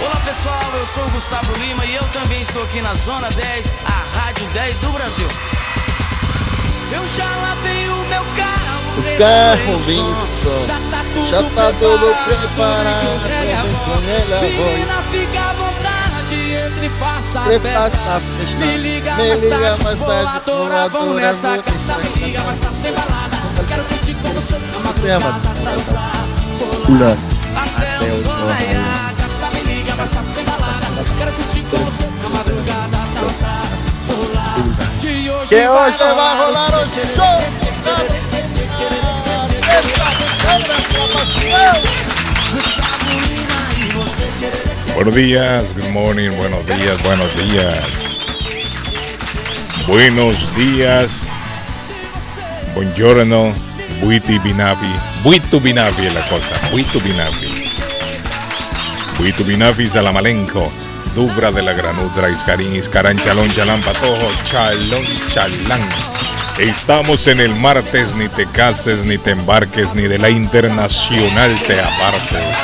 Olá pessoal, eu sou o Gustavo Lima e eu também estou aqui na Zona 10, a Rádio 10 do Brasil. Eu já lavei o meu carro, O carro som, já tá tudo já tá tudo preparado, preparado, voz. Menina, fica à vontade, entre e faça a festa. Me liga mais tarde, vou vamos nessa carta. Me liga mais tarde, tem balada. Quero curtir com você na madrugada, dançar, Pula. até o sol raiar. Que rolar o show. Buenos días, good morning, buenos días, buenos días. Buenos días. Buongiorno, buiti binavi. Buitu binavi es la cosa, buitu binavi. Buitu binavi salamalenco. Dubra de la granudra, iscarín, iscarán, chalón, chalán, patojo, chalón, chalán. Estamos en el martes, ni te cases, ni te embarques, ni de la internacional te apartes.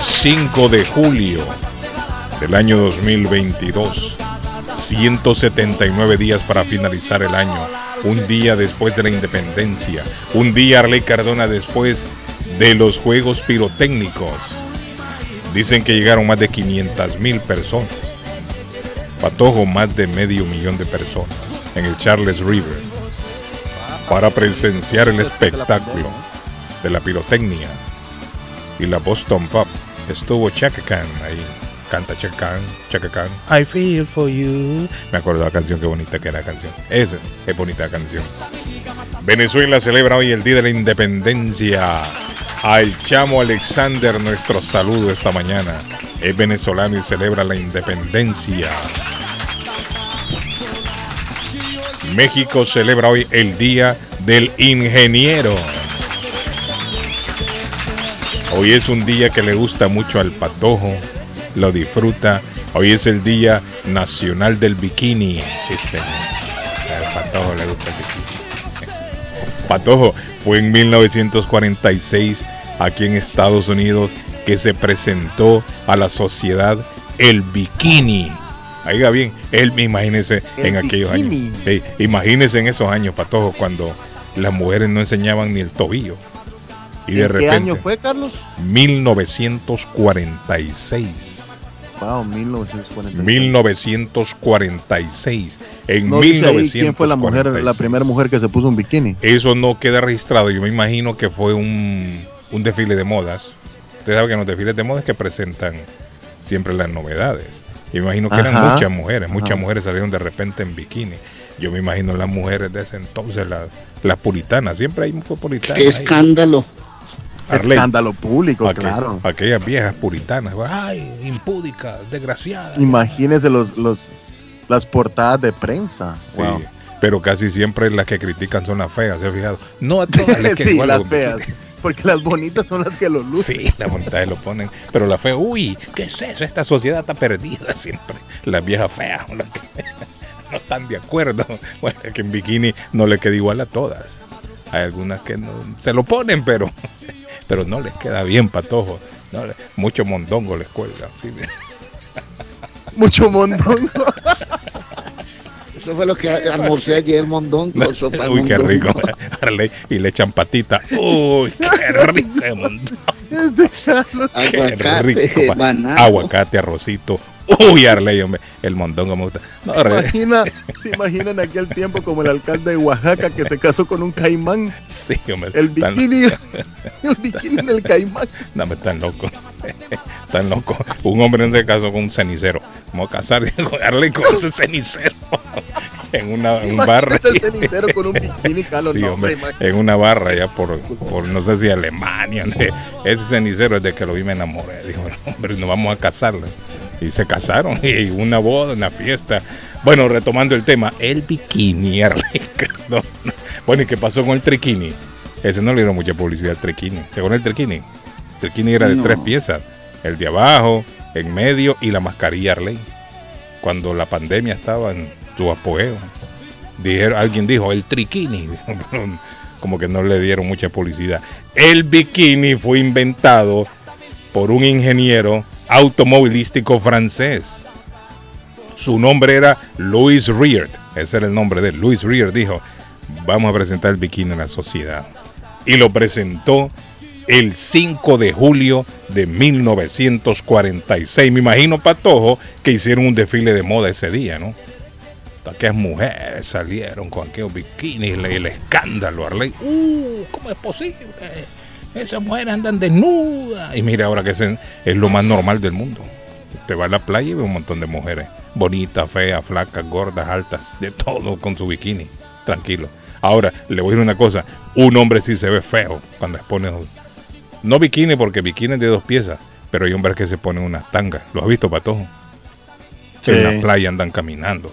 5 de julio del año 2022. 179 días para finalizar el año. Un día después de la independencia. Un día Arley Cardona después de los Juegos Pirotécnicos. Dicen que llegaron más de 500 mil personas. Patojo más de medio millón de personas en el Charles River para presenciar el espectáculo de la pirotecnia y la Boston Pop. Estuvo Chaka Khan ahí. Canta Chaka Khan, Chaka Khan. I feel for you. Me acuerdo la canción, qué bonita que era la canción. Esa es bonita la canción. Venezuela celebra hoy el Día de la Independencia. Al chamo Alexander, nuestro saludo esta mañana. Es venezolano y celebra la independencia. México celebra hoy el Día del Ingeniero. Hoy es un día que le gusta mucho al patojo, lo disfruta. Hoy es el Día Nacional del Bikini. Ese, al patojo le gusta el bikini. Patojo, fue en 1946 aquí en Estados Unidos que se presentó a la sociedad el bikini. Oiga bien, él imagínese El en aquellos años. Ey, imagínese en esos años, Patojo, cuando las mujeres no enseñaban ni el tobillo. Y de ¿En qué repente, año fue, Carlos? 1946. Wow, 1946. 1946. En No dice ahí 1946. quién fue la mujer, la primera mujer que se puso un bikini. Eso no queda registrado. Yo me imagino que fue un, un desfile de modas. Usted sabe que en los desfiles de modas que presentan siempre las novedades. Yo me imagino que eran muchas mujeres. Muchas ajá. mujeres salieron de repente en bikini. Yo me imagino las mujeres de ese entonces, las, las puritanas. Siempre hay fue puritanas. Qué ahí. Escándalo. Arley. Escándalo público, claro. Aquellas viejas puritanas. Ay, impúdicas, desgraciadas. Imagínese los, los, las portadas de prensa. Sí, Wow. Pero casi siempre las que critican son las feas, ¿se ha fijado? No a todas les queda sí, igual las feas. Porque las bonitas son las que lo lucen. Sí, las bondades lo ponen. Pero la fea, uy, ¿qué es eso? Esta sociedad está perdida siempre. Las viejas feas, las que no están de acuerdo. Bueno, es que en bikini no le queda igual a todas. Hay algunas que no, se lo ponen, pero, pero no les queda bien, patojo. No, mucho mondongo les cuelga. sí. Mucho montón. Eso fue lo que almorcé ayer, mondongo, sopa Uy, qué mondongo. rico. Y le echan patita. Uy, qué rico de mondongo. Este Carlos. Qué Aguacate, rico, banano. Aguacate, arrocito. Uy, Arley, hombre, el mondongo me gusta. No, ¿Se, imagina, se imagina en aquel tiempo como el alcalde de Oaxaca que se casó con un caimán. sí, hombre. El bikini, el bikini del caimán. No, me están loco. Tan loco. Un hombre en ese caso con un cenicero. Vamos a casar con Arley con ese cenicero. en una un barra. El cenicero con un bikini. Sí, no, hombre, en una barra ya por, por no sé si Alemania. ¿no? Ese cenicero es de que lo vi me enamoré. Dijo, no, hombre, nos vamos a casar. Y se casaron, y una boda, una fiesta. Bueno, retomando el tema, el bikini, Arley Cardona. Bueno, ¿y qué pasó con el triquini? Ese no le dieron mucha publicidad al triquini. Según el triquini, el triquini era de No. tres piezas. El de abajo, en medio y la mascarilla Arley. Cuando la pandemia estaba en su apogeo. Dijeron, alguien dijo, el triquini. Como que no le dieron mucha publicidad. El bikini fue inventado por un ingeniero automovilístico francés. Su nombre era Louis Reard. Ese era el nombre de él. Louis Reard dijo, vamos a presentar el bikini en la sociedad. Y lo presentó el 5 de julio de 1946. Me imagino, Patojo, que hicieron un desfile de moda ese día, ¿no? Aquellas mujeres salieron con aquellos bikinis, el, el escándalo, Arley. Uh, ¿cómo es posible? Esas mujeres andan desnudas. Y mira, ahora que es, es lo más normal del mundo. Usted va a la playa y ve un montón de mujeres. Bonitas, feas, flacas, gordas, altas, de todo con su bikini. Tranquilo. Ahora, le voy a decir una cosa. Un hombre sí se ve feo cuando se pone... No bikini, porque bikini es de dos piezas. Pero hay hombres que se ponen unas tangas. ¿Lo has visto, Patojo? Sí. En la playa andan caminando.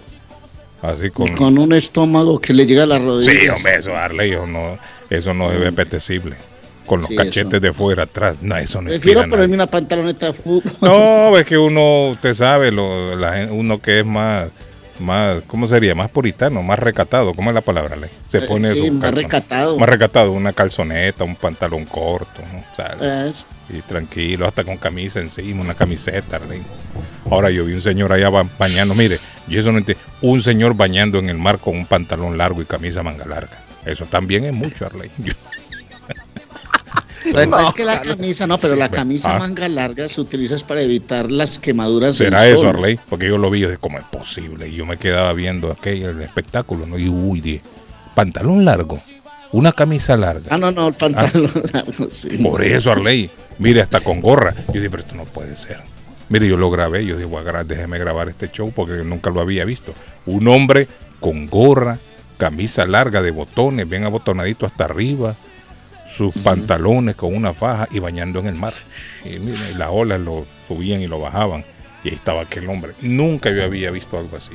Así con... Y con un estómago que le llega a la rodilla. Sí, hombre, eso, Arley, eso no, eso no ve apetecible. Con los Sí, cachetes eso. de fuera atrás, no, eso no Prefiero ponerme una pantaloneta de fútbol. No, es que uno, usted sabe, lo, la uno que es más, más, ¿cómo sería? Más puritano, más recatado, ¿cómo es la palabra? Ley? Se Eh, pone sí, su más recatado. Más recatado, una calzoneta, un pantalón corto, ¿no? Sale, Es- y tranquilo, hasta con camisa encima, una camiseta. Ley. Ahora yo vi un señor allá ba- bañando, mire, yo eso no entiendo, un señor bañando en el mar con un pantalón largo y camisa manga larga. Eso también es mucho, Arley. Yo- Lo que pasa es que la camisa, no, pero Sí, la bueno, camisa ah. manga larga se utiliza es para evitar las quemaduras del ¿Será eso, sol. Arley? Porque yo lo vi, yo dije, ¿cómo es posible? Y yo me quedaba viendo aquello, el espectáculo, ¿no? Y uy, dije, pantalón largo, una camisa larga. Ah, no, no, el pantalón largo, sí. Por eso, Arley, mire, hasta con gorra. Yo dije, pero esto no puede ser. Mire, yo lo grabé, yo gra- déjeme grabar este show porque nunca lo había visto. Un hombre con gorra, camisa larga de botones, bien abotonadito hasta arriba, sus pantalones con una faja y bañando en el mar. Y mire, y las olas lo subían y lo bajaban. Y ahí estaba aquel hombre. Nunca yo había visto algo así.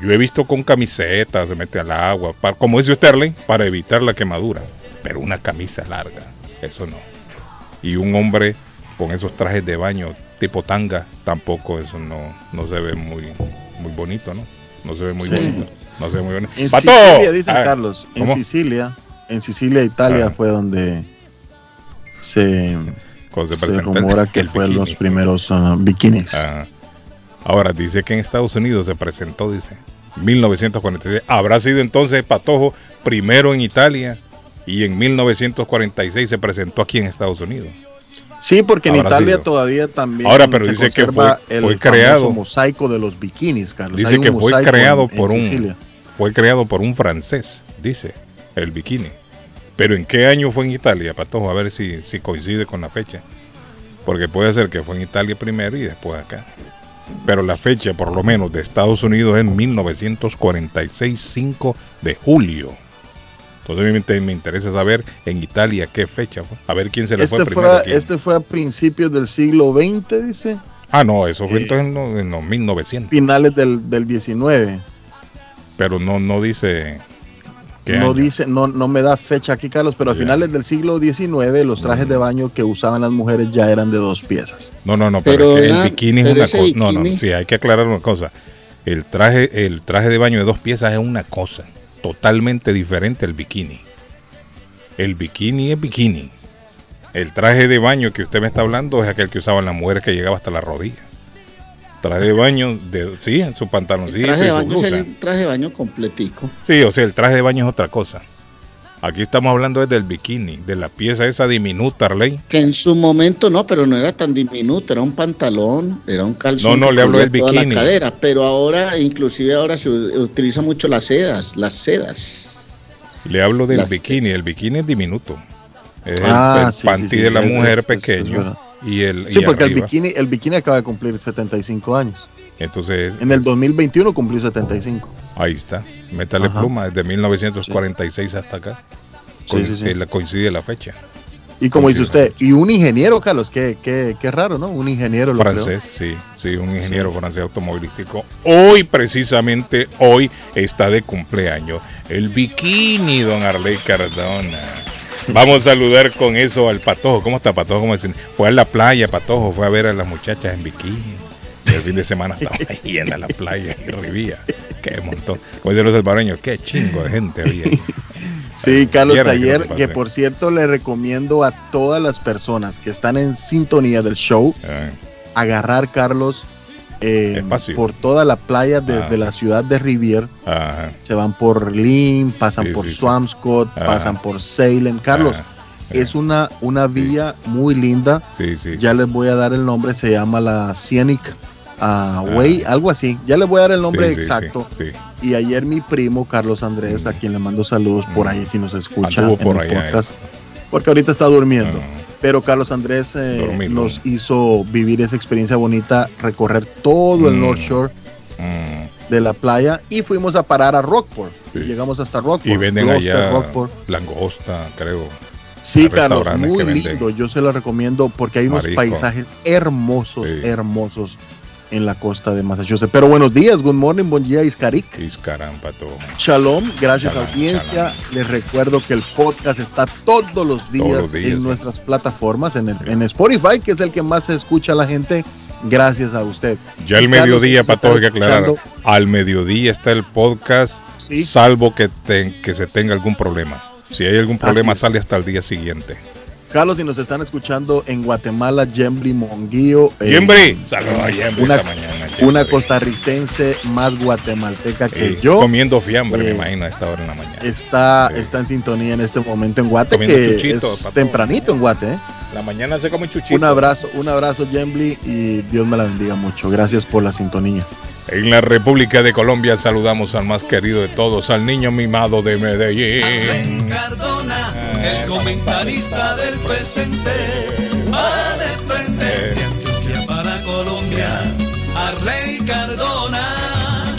Yo he visto con camiseta, se mete al agua, pa- como dice Arley, para evitar la quemadura. Pero una camisa larga, eso no. Y un hombre con esos trajes de baño tipo tanga, tampoco eso no, no se ve muy, muy bonito, ¿no? No se ve muy Sí. bonito. No se ve muy bonito. En ¡Pato! Sicilia, dicen Ah, Carlos, en. Sicilia, en Sicilia, Italia Ah. fue donde se, rumora que el fue bikini. los primeros ah, bikinis. Ah. Ahora dice que en Estados Unidos se presentó, dice, 1946. Habrá sido entonces Patojo primero en Italia y en 1946 se presentó aquí en Estados Unidos. Sí, porque en Habrá Italia sido. todavía también Ahora, pero se dice que fue- el fue creado- mosaico de los bikinis, Carlos. Dice que fue creado por un Sicilia. fue creado por un francés, dice, el bikini. Pero ¿en qué año fue en Italia, Patojo? A ver si, si coincide con la fecha. Porque puede ser que fue en Italia primero y después acá. Pero la fecha, por lo menos, de Estados Unidos es 1946, 5 de julio. Entonces me, inter- me interesa saber en Italia qué fecha fue. A ver quién se le fue Este primero. fue, quién. este fue a principios del siglo XX, dice. Ah, no, eso fue Eh, entonces en los, en los 1900. Finales del, del 19. Pero no, no dice. Qué No año. dice, no, no me da fecha aquí, Carlos, pero a finales del siglo XIX los trajes de baño que usaban las mujeres ya eran de dos piezas. No, no, no, pero, Pero es que el bikini es una cosa. No, no, sí, hay que aclarar una cosa. El traje, el traje de baño de dos piezas es una cosa totalmente diferente al bikini. El bikini es bikini. El traje de baño que usted me está hablando es aquel que usaban las mujeres que llegaba hasta la rodilla. Traje de baño, de, sí, en su El pantaloncito traje de baño es el traje de baño completico. Sí, o sea, el traje de baño es otra cosa. Aquí estamos hablando es del bikini, de la pieza esa diminuta, Arley. Que en su momento no, pero no era tan diminuto, era un pantalón, era un calzón. No, no, le hablo del toda la bikini. cadera, pero ahora, inclusive ahora se utiliza mucho las sedas, las sedas. Le hablo del Las- bikini, el bikini es diminuto. Es el- Ah, el, sí, panty sí, sí, de la es- mujer es- es- es pequeño. Y el Sí, y porque el bikini, el bikini acaba de cumplir 75 años. Entonces, En el 2021 cumplió 75. ahí está. Métale Ajá. pluma desde 1946 hasta acá. Sí, sí, sí. Coincide- la fecha. Y como dice usted, y un ingeniero, Carlos, qué, qué, qué raro, ¿no? Un ingeniero lo francés, sí, sí, un ingeniero francés automovilístico. Hoy, precisamente, hoy está de cumpleaños el bikini, don Arley Cardona. Vamos a saludar con eso al Patojo. ¿Cómo está Patojo? ¿Cómo dicen? Fue a la playa, Patojo, fue a ver a las muchachas en bikini. El fin de semana estaba llena la playa y Rivía. Qué montón. Como dicen los salvadoreños, qué chingo de gente había. Sí, Carlos, ayer, que, por cierto le recomiendo a todas las personas que están en sintonía del show, ah. agarrar, Carlos, eh, por toda la playa desde ah. la ciudad de Rivier. Se van por Lynn, pasan por Swampscott, pasan por Salem. Carlos, es una, una vía muy linda. Ya les voy a dar el nombre, se llama la Scenic Way, algo así. Ya les voy a dar el nombre exacto. Y ayer mi primo Carlos Andrés, a quien le mando saludos por ahí si nos escucha en por el podcast, porque ahorita está durmiendo. Pero Carlos Andrés eh, nos hizo vivir esa experiencia bonita, recorrer todo el mm. North Shore mm. de la playa y fuimos a parar a Rockport. llegamos hasta Rockport. Y venden allá langosta, creo. Sí, Carlos, muy lindo. Yo se lo recomiendo porque hay unos paisajes hermosos, hermosos en la costa de Massachusetts. Pero buenos días, good morning, buen día, Iscarik. Iscaram todo. Shalom, gracias audiencia. Les recuerdo que el podcast está todos los días, en nuestras plataformas, en, el, en Spotify, que es el que más se escucha a la gente. Gracias a usted. Ya el mediodía, Pato, hay que aclarar. Al mediodía está el podcast, salvo que, que se tenga algún problema. Si hay algún problema, sale hasta el día siguiente. Carlos, si nos están escuchando en Guatemala, Jembri Monguío. Eh, saludos a Jembri una, esta mañana. Una costarricense más guatemalteca que yo. Comiendo fiambre, me eh, imagino, a esta hora en la mañana. Está, está en sintonía en este momento en Guate, que es tempranito en Guate. ¿eh? La mañana se come chuchito. Un abrazo, un abrazo, Jembri, y Dios me la bendiga mucho. Gracias por la sintonía. En la República de Colombia saludamos al más querido de todos, al niño mimado de Medellín. Arley Cardona, el comentarista del presente, va de frente de Antioquia para Colombia. Arley Cardona.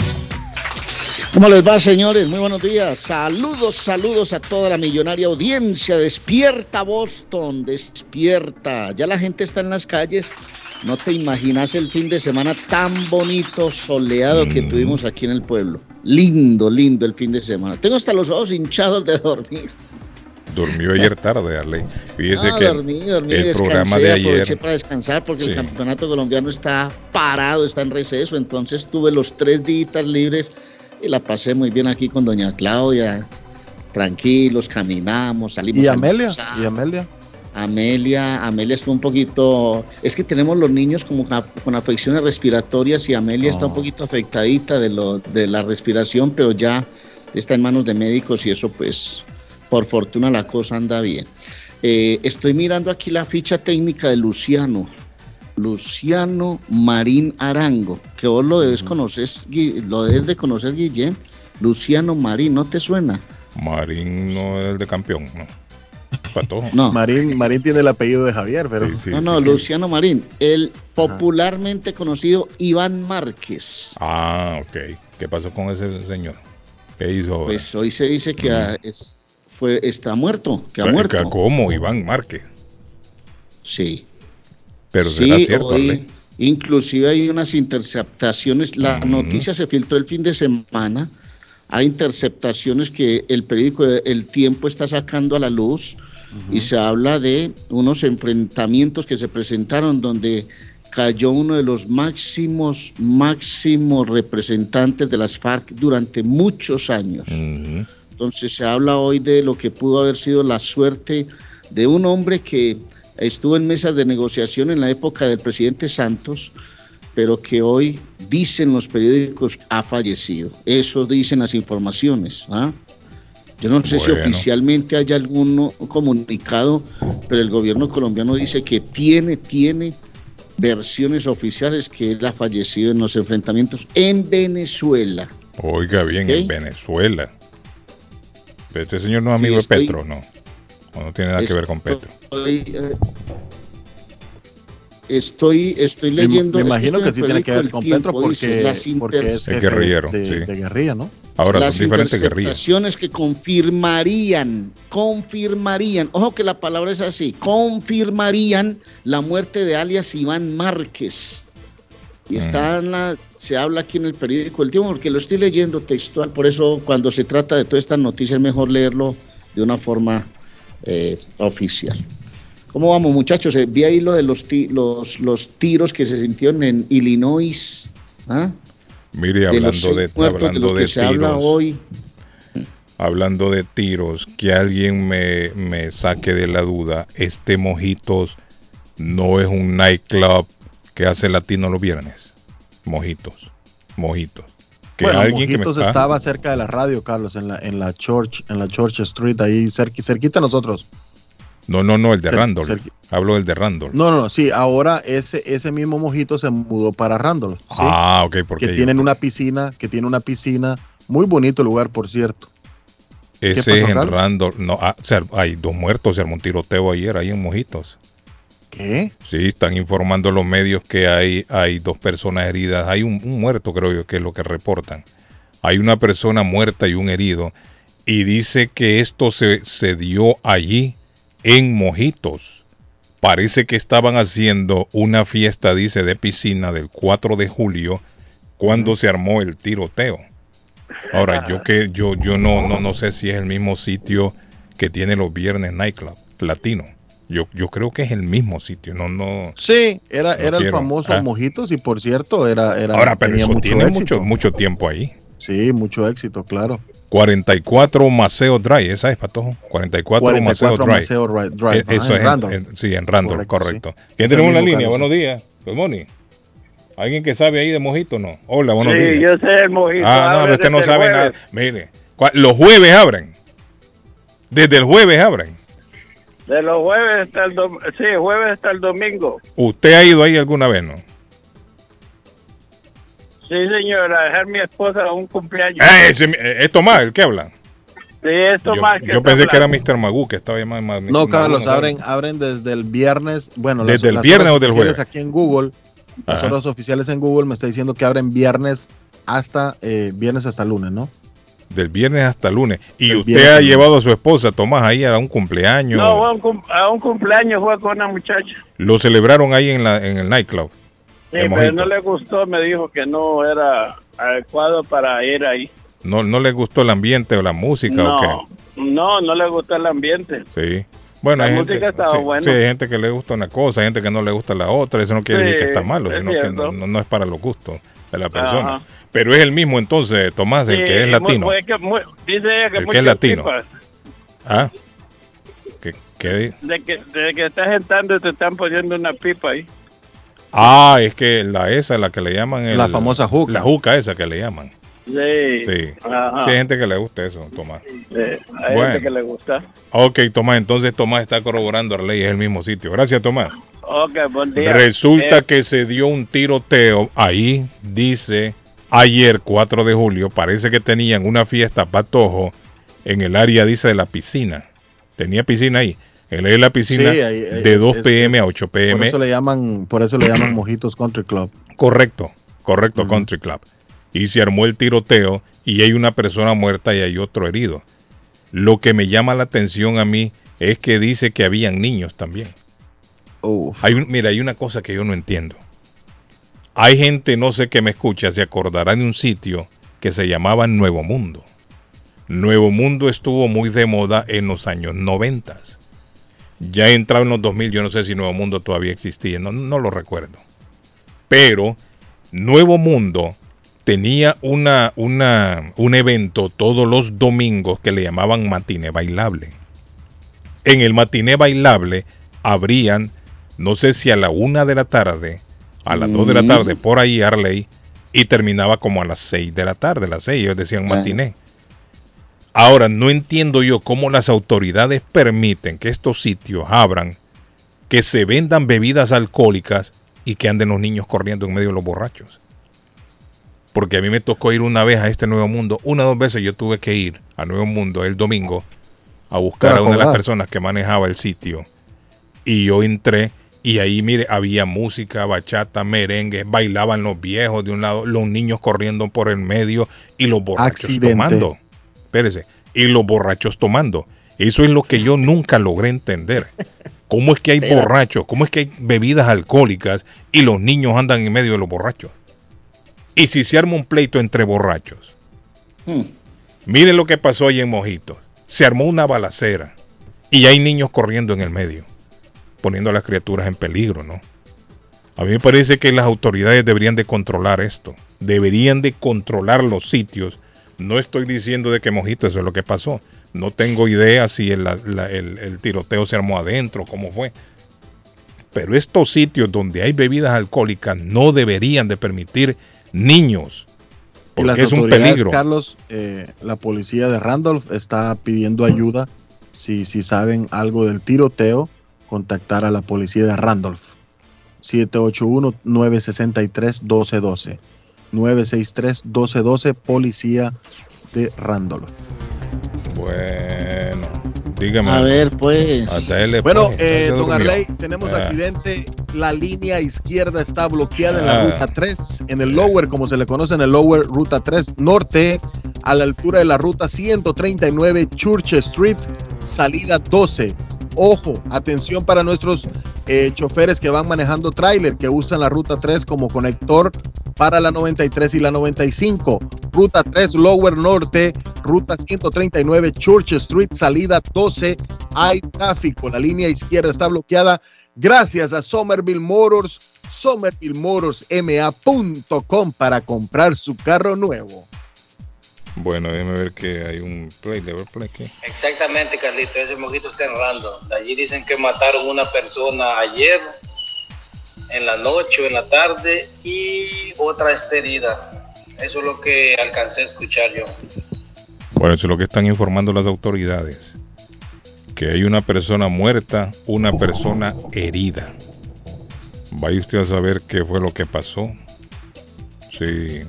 ¿Cómo les va, señores? Muy buenos días. Saludos, saludos a toda la millonaria audiencia. Despierta Boston, despierta. Ya la gente está en las calles no te imaginas el fin de semana tan bonito, soleado que mm. tuvimos aquí en el pueblo. Lindo, lindo el fin de semana. Tengo hasta los ojos hinchados de dormir. Durmió ayer tarde, Arley. Fíjese ah, que dormí, dormí, el programa de ayer. Aproveché para descansar porque el campeonato colombiano está parado, está en receso. Entonces tuve los tres días libres y la pasé muy bien aquí con doña Claudia. Tranquilos, caminamos, salimos. ¿Y Amelia? ¿Y Amelia? Amelia, Amelia estuvo un poquito, es que tenemos los niños como con afecciones respiratorias y Amelia está un poquito afectadita de, lo, de la respiración, pero ya está en manos de médicos y eso pues por fortuna la cosa anda bien. Eh, estoy mirando aquí la ficha técnica de Luciano, Luciano Marín Arango, que vos lo debes conocer, lo debes de conocer Guillén, Luciano Marín, ¿no te suena? Marín no es el de campeón, ¿no? No. Marín, Marín tiene el apellido de Javier, pero. no, no, Luciano Marín. El popularmente conocido Iván Márquez. Ah, ok. ¿Qué pasó con ese señor? ¿Qué hizo? Pues hoy se dice que es, fue, está muerto, que ha muerto. ¿Cómo? Iván Márquez. Sí. Pero será cierto, hoy, Inclusive hay unas interceptaciones. La noticia se filtró el fin de semana hay interceptaciones que el periódico El Tiempo está sacando a la luz y se habla de unos enfrentamientos que se presentaron donde cayó uno de los máximos, máximos representantes de las FARC durante muchos años. Entonces se habla hoy de lo que pudo haber sido la suerte de un hombre que estuvo en mesas de negociación en la época del presidente Santos, pero que hoy dicen los periódicos ha fallecido. Eso dicen las informaciones. ¿ah? Yo no sé si oficialmente hay algún comunicado, pero el gobierno colombiano dice que tiene, tiene versiones oficiales que él ha fallecido en los enfrentamientos en Venezuela. Oiga bien, en Venezuela. Pero este señor no es amigo de Petro, ¿no? O no tiene nada que ver con Petro. Eh, Estoy, estoy leyendo. Me, imagino que sí tiene que ver con Petro porque, es guerrillero. De, guerrilla, ¿no? Ahora las son diferentes que confirmarían, confirmarían, ojo que la palabra es así, confirmarían la muerte de alias Iván Márquez. Y está en la, se habla aquí en el periódico El Tiempo, porque lo estoy leyendo textual, por eso cuando se trata de toda esta noticia es mejor leerlo de una forma eh, oficial. ¿Cómo vamos, muchachos? Eh, vi ahí lo de los, los, los tiros que se sintieron en Illinois. ¿ah? Mire, hablando de, hablando de, tiros, hoy. Hablando de tiros, que alguien me, me saque de la duda, este Mojitos no es un nightclub que hace latino los viernes. Mojitos, Mojitos. Que alguien Mojitos estaba cerca de la radio, Carlos, en la, en la Church, en la Church Street, ahí cerquita de nosotros. No, no, no, el de Randall. Hablo del de Randall. No, no, sí, ahora ese, ese mismo mojito se mudó para Randall. Ah, ok, porque. Que tienen una piscina, que tiene una piscina, muy bonito lugar, por cierto. Ese es en Randall. No, ah, hay dos muertos, se armó un tiroteo ayer ahí en Mojitos. ¿Qué? Sí, están informando los medios que hay, hay dos personas heridas. Hay un, un muerto, creo yo, que es lo que reportan. Hay una persona muerta y un herido. Y dice que esto se, se dio allí en Mojitos. Parece que estaban haciendo una fiesta, dice, de piscina del 4 de julio cuando se armó el tiroteo. Ahora, yo que yo yo no, no no sé si es el mismo sitio que tiene los viernes nightclub latino. Yo, yo creo que es el mismo sitio, no no. Sí, era era el famoso ah. Mojitos y por cierto era era Ahora, pero eso tiene mucho mucho tiempo ahí. Sí, mucho éxito, claro. 44 Maceo Drive, esa es, Patojo. 44, 44 Maceo Drive. E, eso es, en, sí, en Randall, correcto. ¿Quién tenemos en la línea? Buenos días. Good morning. ¿Alguien que sabe ahí de mojito no? Hola, buenos días. Sí, yo sé el mojito. Ah, no, usted no sabe nada. Mire, los jueves abren. Desde el jueves abren. De los jueves hasta el domingo. Sí, jueves hasta el domingo. ¿Usted ha ido ahí alguna vez, no? Sí, señora, dejar mi esposa a un cumpleaños. Eh, eh, ¿Es Tomás el que habla? Sí, es Tomás. Yo, yo pensé que era Mr. Magoo que estaba más, más No, Carlos, abren, abren desde el viernes. Bueno, desde el viernes o del jueves. Aquí en Google, las horas oficiales en Google me está diciendo que abren viernes hasta eh, viernes hasta lunes, ¿no? Del viernes hasta lunes. ¿Y usted ha llevado a su esposa, Tomás, ahí a un cumpleaños? No, a un, a un cumpleaños fue con una muchacha. ¿Lo celebraron ahí en, la, en el nightclub? Sí, pero no le gustó, me dijo que no era adecuado para ir ahí. ¿No, no le gustó el ambiente o la música o qué? No, no le gustó el ambiente. Sí. Bueno, hay gente, sí, hay gente que le gusta una cosa, hay gente que no le gusta la otra, eso no quiere decir que está malo, sino que no, es para los gustos de la persona. Pero es el mismo entonces, Tomás, el que es latino. dice ella que el que es latino. ¿Ah? ¿Qué, De, que, de que estás entrando te están poniendo una pipa ahí. Ah, es que la esa, la que le llaman. la famosa juca. La juca esa que le llaman. Sí. Sí. hay gente que le gusta eso, Tomás. Sí, hay gente que le gusta. Ok, Tomás, entonces Tomás está corroborando la ley, es el mismo sitio. Gracias, Tomás. Ok, buen día. Resulta eh, que se dio un tiroteo ahí, dice, ayer 4 de julio, parece que tenían una fiesta patojo en el área, dice, de la piscina. Tenía piscina ahí. Él es la piscina de 2 pm a 8 pm. Por eso le llaman, por eso le llaman Mojitos Country Club. Correcto, correcto, Country Club. Y se armó el tiroteo y hay una persona muerta y hay otro herido. Lo que me llama la atención a mí es que dice que habían niños también. Hay, mira, hay una cosa que yo no entiendo. Hay gente, no sé qué me escucha, se acordará de un sitio que se llamaba Nuevo Mundo. Nuevo Mundo estuvo muy de moda en los años 90 ya he entrado en los 2000, yo no sé si Nuevo Mundo todavía existía, no, no lo recuerdo. Pero Nuevo Mundo tenía una, una, un evento todos los domingos que le llamaban matiné bailable. En el matiné bailable habrían, no sé si a la una de la tarde, a las dos de la tarde, por ahí Arley, y terminaba como a las seis de la tarde, las seis, ellos decían matiné. Ahora, no entiendo yo cómo las autoridades permiten que estos sitios abran, que se vendan bebidas alcohólicas y que anden los niños corriendo en medio de los borrachos. Porque a mí me tocó ir una vez a este Nuevo Mundo, una o dos veces yo tuve que ir a Nuevo Mundo el domingo a buscar a una de las personas que manejaba el sitio. Y yo entré Y ahí, mire, había música, bachata, merengue, bailaban los viejos de un lado, los niños corriendo por el medio y los borrachos tomando. Espérese, y los borrachos tomando. Eso es lo que yo nunca logré entender. ¿Cómo es que hay borrachos? ¿Cómo es que hay bebidas alcohólicas y los niños andan en medio de los borrachos? Y si se arma un pleito entre borrachos. Hmm. Miren lo que pasó ahí en Mojito. Se armó una balacera y hay niños corriendo en el medio poniendo a las criaturas en peligro, ¿no? A mí me parece que las autoridades deberían de controlar esto, deberían de controlar los sitios. No estoy diciendo de que Mojito eso es lo que pasó. No tengo idea si el, tiroteo se armó adentro, cómo fue. Pero estos sitios donde hay bebidas alcohólicas no deberían de permitir niños. Porque es un peligro. Carlos, eh, la policía de Randolph está pidiendo ayuda si, si saben algo del tiroteo contactar a la policía de Randolph. 781-963-1212. 963-1212, policía de Randolph. Bueno, dígame. A ver, pues. bueno, pues, eh, don Arley, tenemos ah. accidente. La línea izquierda está bloqueada en la ah. ruta 3, en el lower, como se le conoce en el lower, ruta 3 norte, a la altura de la ruta 139 Church Street, salida 12 Ojo, atención para nuestros eh, choferes que van manejando tráiler, que usan la ruta 3 como conector para la 93 y la 95. Ruta 3 Lower Norte, ruta 139 Church Street, salida 12. Hay tráfico, la línea izquierda está bloqueada. Gracias a Somerville Motors, somervillemotorsma.com para comprar su carro nuevo. Bueno, déjeme ver que hay un play, de play aquí. Exactamente, Carlito, ese mojito está enrando. De allí dicen que mataron una persona ayer, en la noche o en la tarde, y otra está herida. Eso es lo que alcancé a escuchar yo. Bueno, eso es lo que están informando las autoridades. Que hay una persona muerta, una persona herida. Vaya usted a saber qué fue lo que pasó. Sí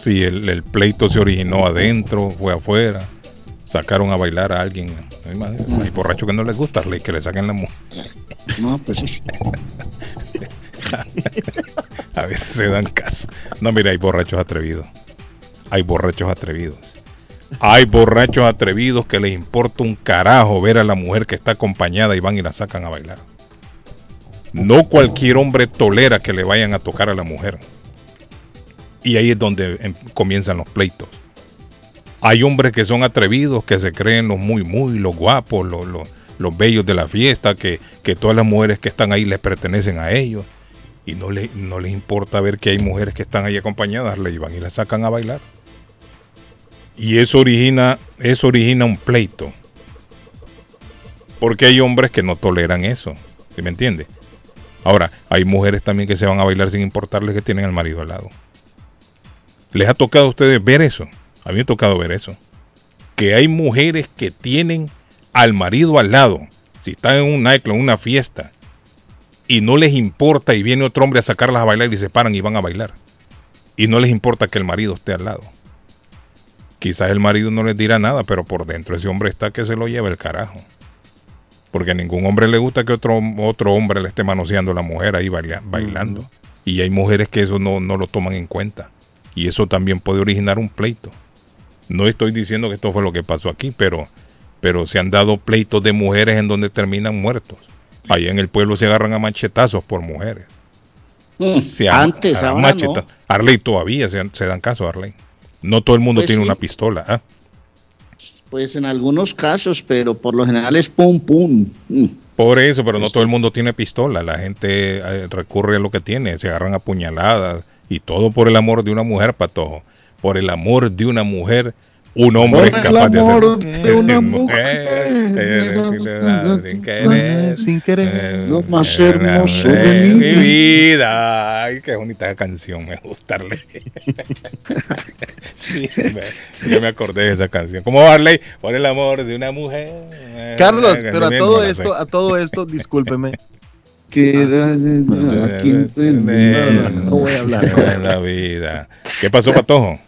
si el, pleito se originó adentro, fue afuera, sacaron a bailar a alguien. Hay borrachos que no les gusta que le saquen la mujer. No, pues sí. a veces se dan caso. No, mira, hay borrachos atrevidos. Hay borrachos atrevidos. Hay borrachos atrevidos que les importa un carajo ver a la mujer que está acompañada y van y la sacan a bailar. No cualquier hombre tolera que le vayan a tocar a la mujer. Y ahí es donde em, comienzan los pleitos. Hay hombres que son atrevidos, que se creen los muy, muy, los guapos, los, los, bellos de la fiesta, que, todas las mujeres que están ahí les pertenecen a ellos. Y no, le, no les importa ver que hay mujeres que están ahí acompañadas, le iban y las sacan a bailar. Y eso origina, eso origina un pleito. Porque hay hombres que no toleran eso. ¿Sí me entiende? Ahora, hay mujeres también que se van a bailar sin importarles que tienen al marido al lado. ¿Les ha tocado a ustedes ver eso? A mí me ha tocado ver eso. Que hay mujeres que tienen al marido al lado. Si están en un nightclub, en una fiesta, y no les importa y viene otro hombre a sacarlas a bailar y se paran y van a bailar. Y no les importa que el marido esté al lado. Quizás el marido no les dirá nada, pero por dentro ese hombre está que se lo lleva el carajo. Porque a ningún hombre le gusta que otro, otro hombre le esté manoseando a la mujer ahí bailando. Y hay mujeres que eso no, no lo toman en cuenta y eso también puede originar un pleito. No estoy diciendo que esto fue lo que pasó aquí, pero, pero se han dado pleitos de mujeres en donde terminan muertos. Ahí en el pueblo se agarran a machetazos por mujeres. Mm, se antes, ahora no. Arley todavía se, dan caso, Arley. No todo el mundo pues tiene una pistola. ¿ah? Pues en algunos casos, pero por lo general es pum pum. Mm. Por eso, pero no todo el mundo tiene pistola. La gente eh, recurre a lo que tiene, se agarran a puñaladas y todo por el amor de una mujer, Patojo. Por el amor de una mujer, un hombre es capaz de hacer. De una mujer, sin querer, sin querer. Lo más hermoso de mi vida. Ay, qué bonita canción, me gusta. sí, yo me acordé de esa canción. ¿Cómo Barley? Por el amor de una mujer. Carlos, pero a todo esto, a todo esto, discúlpeme que no, voy a hablar. la vida. ¿Qué pasó, Patojo?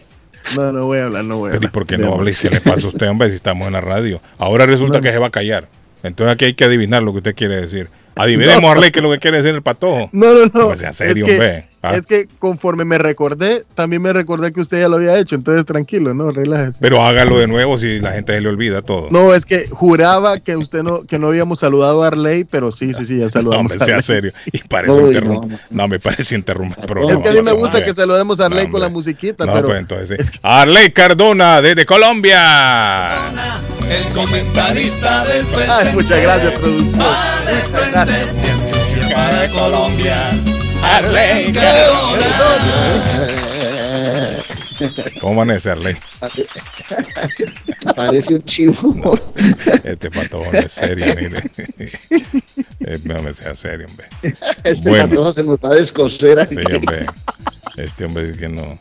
No, no voy a hablar, no voy a hablar. ¿Y por qué no hablé? ¿Qué le pasa a usted, hombre, si estamos en la radio? Ahora resulta que se va a callar. Entonces aquí hay que adivinar lo que usted quiere decir. Adivinemos, Arley, qué es lo que quiere decir el patojo. No, no, no. Pues serio, es, que, ah. es que conforme me recordé, también me recordé que usted ya lo había hecho, entonces tranquilo, ¿no? Relájese. Pero hágalo de nuevo si la gente se le olvida todo. No, es que juraba que usted no, que no habíamos saludado a Arley, pero sí, sí, sí, ya saludamos no, a Arley. sea serio. Y parece interrumpir. No, me parece interrumpir Es que a mí me gusta que saludemos a Arley con la musiquita, pero. Pues entonces, Arley Cardona, desde Colombia. El comentarista del presente. muchas gracias, productor. Para Colombia, Arley Cardona. ¿Cómo amanece, Arley? Parece un chivo. Este patojón es serio, mire. No me sea serio, hombre. Este bueno. patojo se nos va a descoser aquí. Sí, hombre. Este hombre dice que no.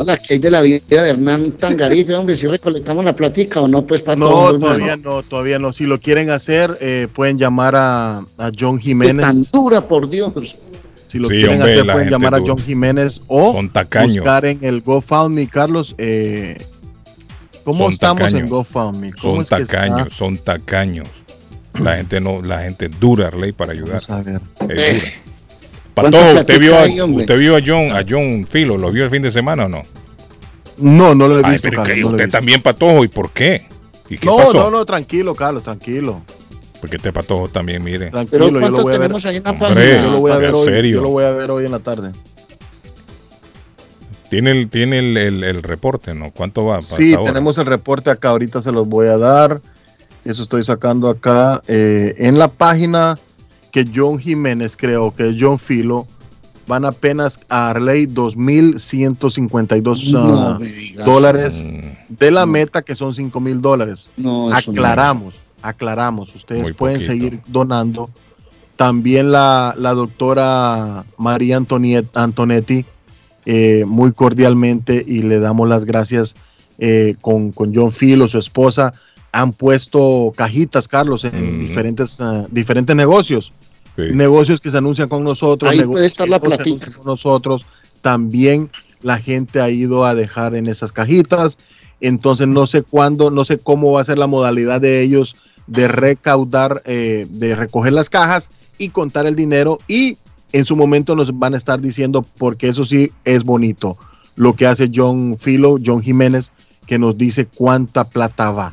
Hola, ¿qué hay de la vida de Hernán Tangarife, hombre? ¿Si recolectamos la plática o no? Pues para No, todavía no, todavía no. Si lo quieren hacer, eh, pueden llamar a, a John Jiménez. Tan dura, por Dios. Si lo quieren hacer, pueden llamar a John Jiménez o buscar en el GoFundMe, Carlos. Eh, ¿Cómo estamos en GoFundMe? son tacaños, son tacaños. La gente no, la gente dura, ley para ayudar. Vamos a ver. Es dura. Usted vio, a, usted vio a John, a John Filo, ¿lo vio el fin de semana o no? No, no lo he visto. pero que usted también patojo, ¿y por qué? ¿Y qué no, pasó? no, no, tranquilo, Carlos, tranquilo. Porque este patojo también, mire. Tranquilo, yo lo voy a ver. Ahí en la Hombre, yo lo voy a ver hoy. Yo lo voy a ver hoy en la tarde. Tiene el, tiene el, el, reporte, ¿no? ¿Cuánto va? Sí, tenemos el reporte acá. Ahorita se los voy a dar. Eso estoy sacando acá. Eh, en la página que John Jiménez creó, que es John Filo, van apenas a Arley 2.152 uh, dólares mm. de la meta, que son 5.000 dólares. No, Aclaramos aclaramos, ustedes pueden seguir donando. También la, doctora María Antonetti, eh, muy cordialmente, y le damos las gracias eh, con, John Filo, su esposa, han puesto cajitas, Carlos, en diferentes, ah, diferentes negocios. Negocios que se anuncian con nosotros. Ahí puede estar la platita. Con nosotros. También la gente ha ido a dejar en esas cajitas. Entonces no sé cuándo, no sé cómo va a ser la modalidad de ellos de recaudar, eh, de recoger las cajas y contar el dinero y en su momento nos van a estar diciendo, porque eso sí es bonito, lo que hace John Filo, John Jiménez, que nos dice cuánta plata va.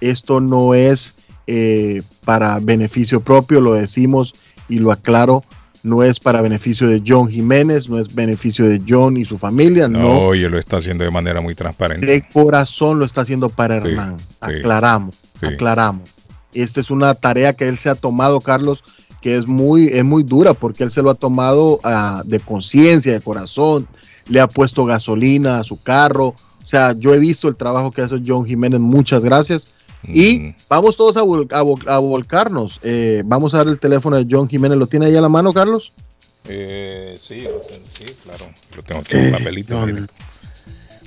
Esto no es eh, para beneficio propio, lo decimos y lo aclaro, no es para beneficio de John Jiménez, no es beneficio de John y su familia, no. No, oye, lo está haciendo de manera muy transparente. De corazón lo está haciendo para Hernán. aclaramos, aclaramos. Esta es una tarea que él se ha tomado, Carlos, que es muy, es muy dura porque él se lo ha tomado ah, de conciencia, de corazón, le ha puesto gasolina a su carro. O sea, yo he visto el trabajo que hace John Jiménez, muchas gracias. Y vamos todos a, volcarnos. Eh, vamos a dar el teléfono de John Jiménez. ¿Lo tiene ahí a la mano, Carlos? Eh, sí, sí, claro. Lo tengo aquí en un papelito.